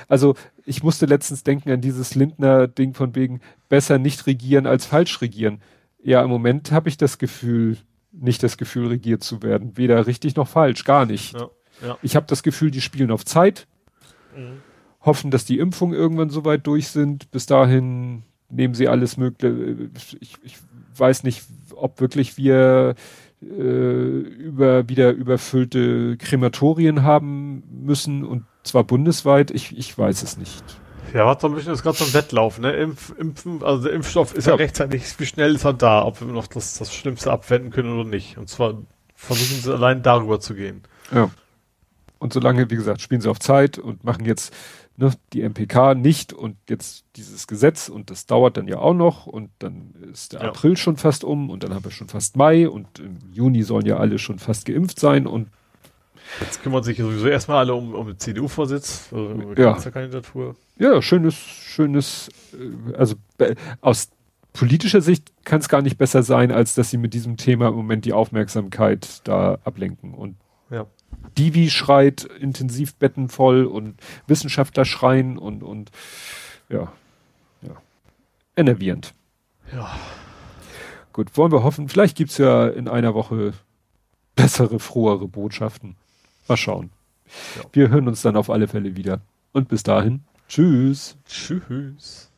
Also ich musste letztens denken an dieses Lindner-Ding von wegen besser nicht regieren als falsch regieren. Ja, im Moment habe ich das Gefühl, nicht das Gefühl, regiert zu werden. Weder richtig noch falsch, gar nicht. Ja, ja. Ich habe das Gefühl, die spielen auf Zeit, mhm. Hoffen, dass die Impfungen irgendwann soweit durch sind. Bis dahin nehmen sie alles Mögliche. Ich, ich weiß nicht, ob wirklich wir äh, über wieder überfüllte Krematorien haben müssen und zwar bundesweit. Ich, ich weiß es nicht. Ja, was so ein bisschen ist gerade so ein Wettlauf, ne? Impf, Impfen, also der Impfstoff ist ja. ja rechtzeitig, wie schnell ist er da, ob wir noch das, das Schlimmste abwenden können oder nicht. Und zwar versuchen sie allein darüber zu gehen. Ja. Und solange, wie gesagt, spielen sie auf Zeit und machen jetzt ne, die MPK nicht und jetzt dieses Gesetz und das dauert dann ja auch noch und dann ist der ja. April schon fast um und dann haben wir schon fast Mai und im Juni sollen ja alle schon fast geimpft sein und Jetzt kümmern sich sowieso erstmal alle um, um den CDU-Vorsitz, also um die ja. Kandidatur. Ja, schönes, schönes, äh, also aus politischer Sicht kann es gar nicht besser sein, als dass sie mit diesem Thema im Moment die Aufmerksamkeit da ablenken. Und. Divi schreit intensiv Betten voll und Wissenschaftler schreien und, und ja, ja. Enervierend. Ja. Gut, wollen wir hoffen, vielleicht gibt's ja in einer Woche bessere, frohere Botschaften. Mal schauen. Ja. Wir hören uns dann auf alle Fälle wieder. Und bis dahin, tschüss. Tschüss.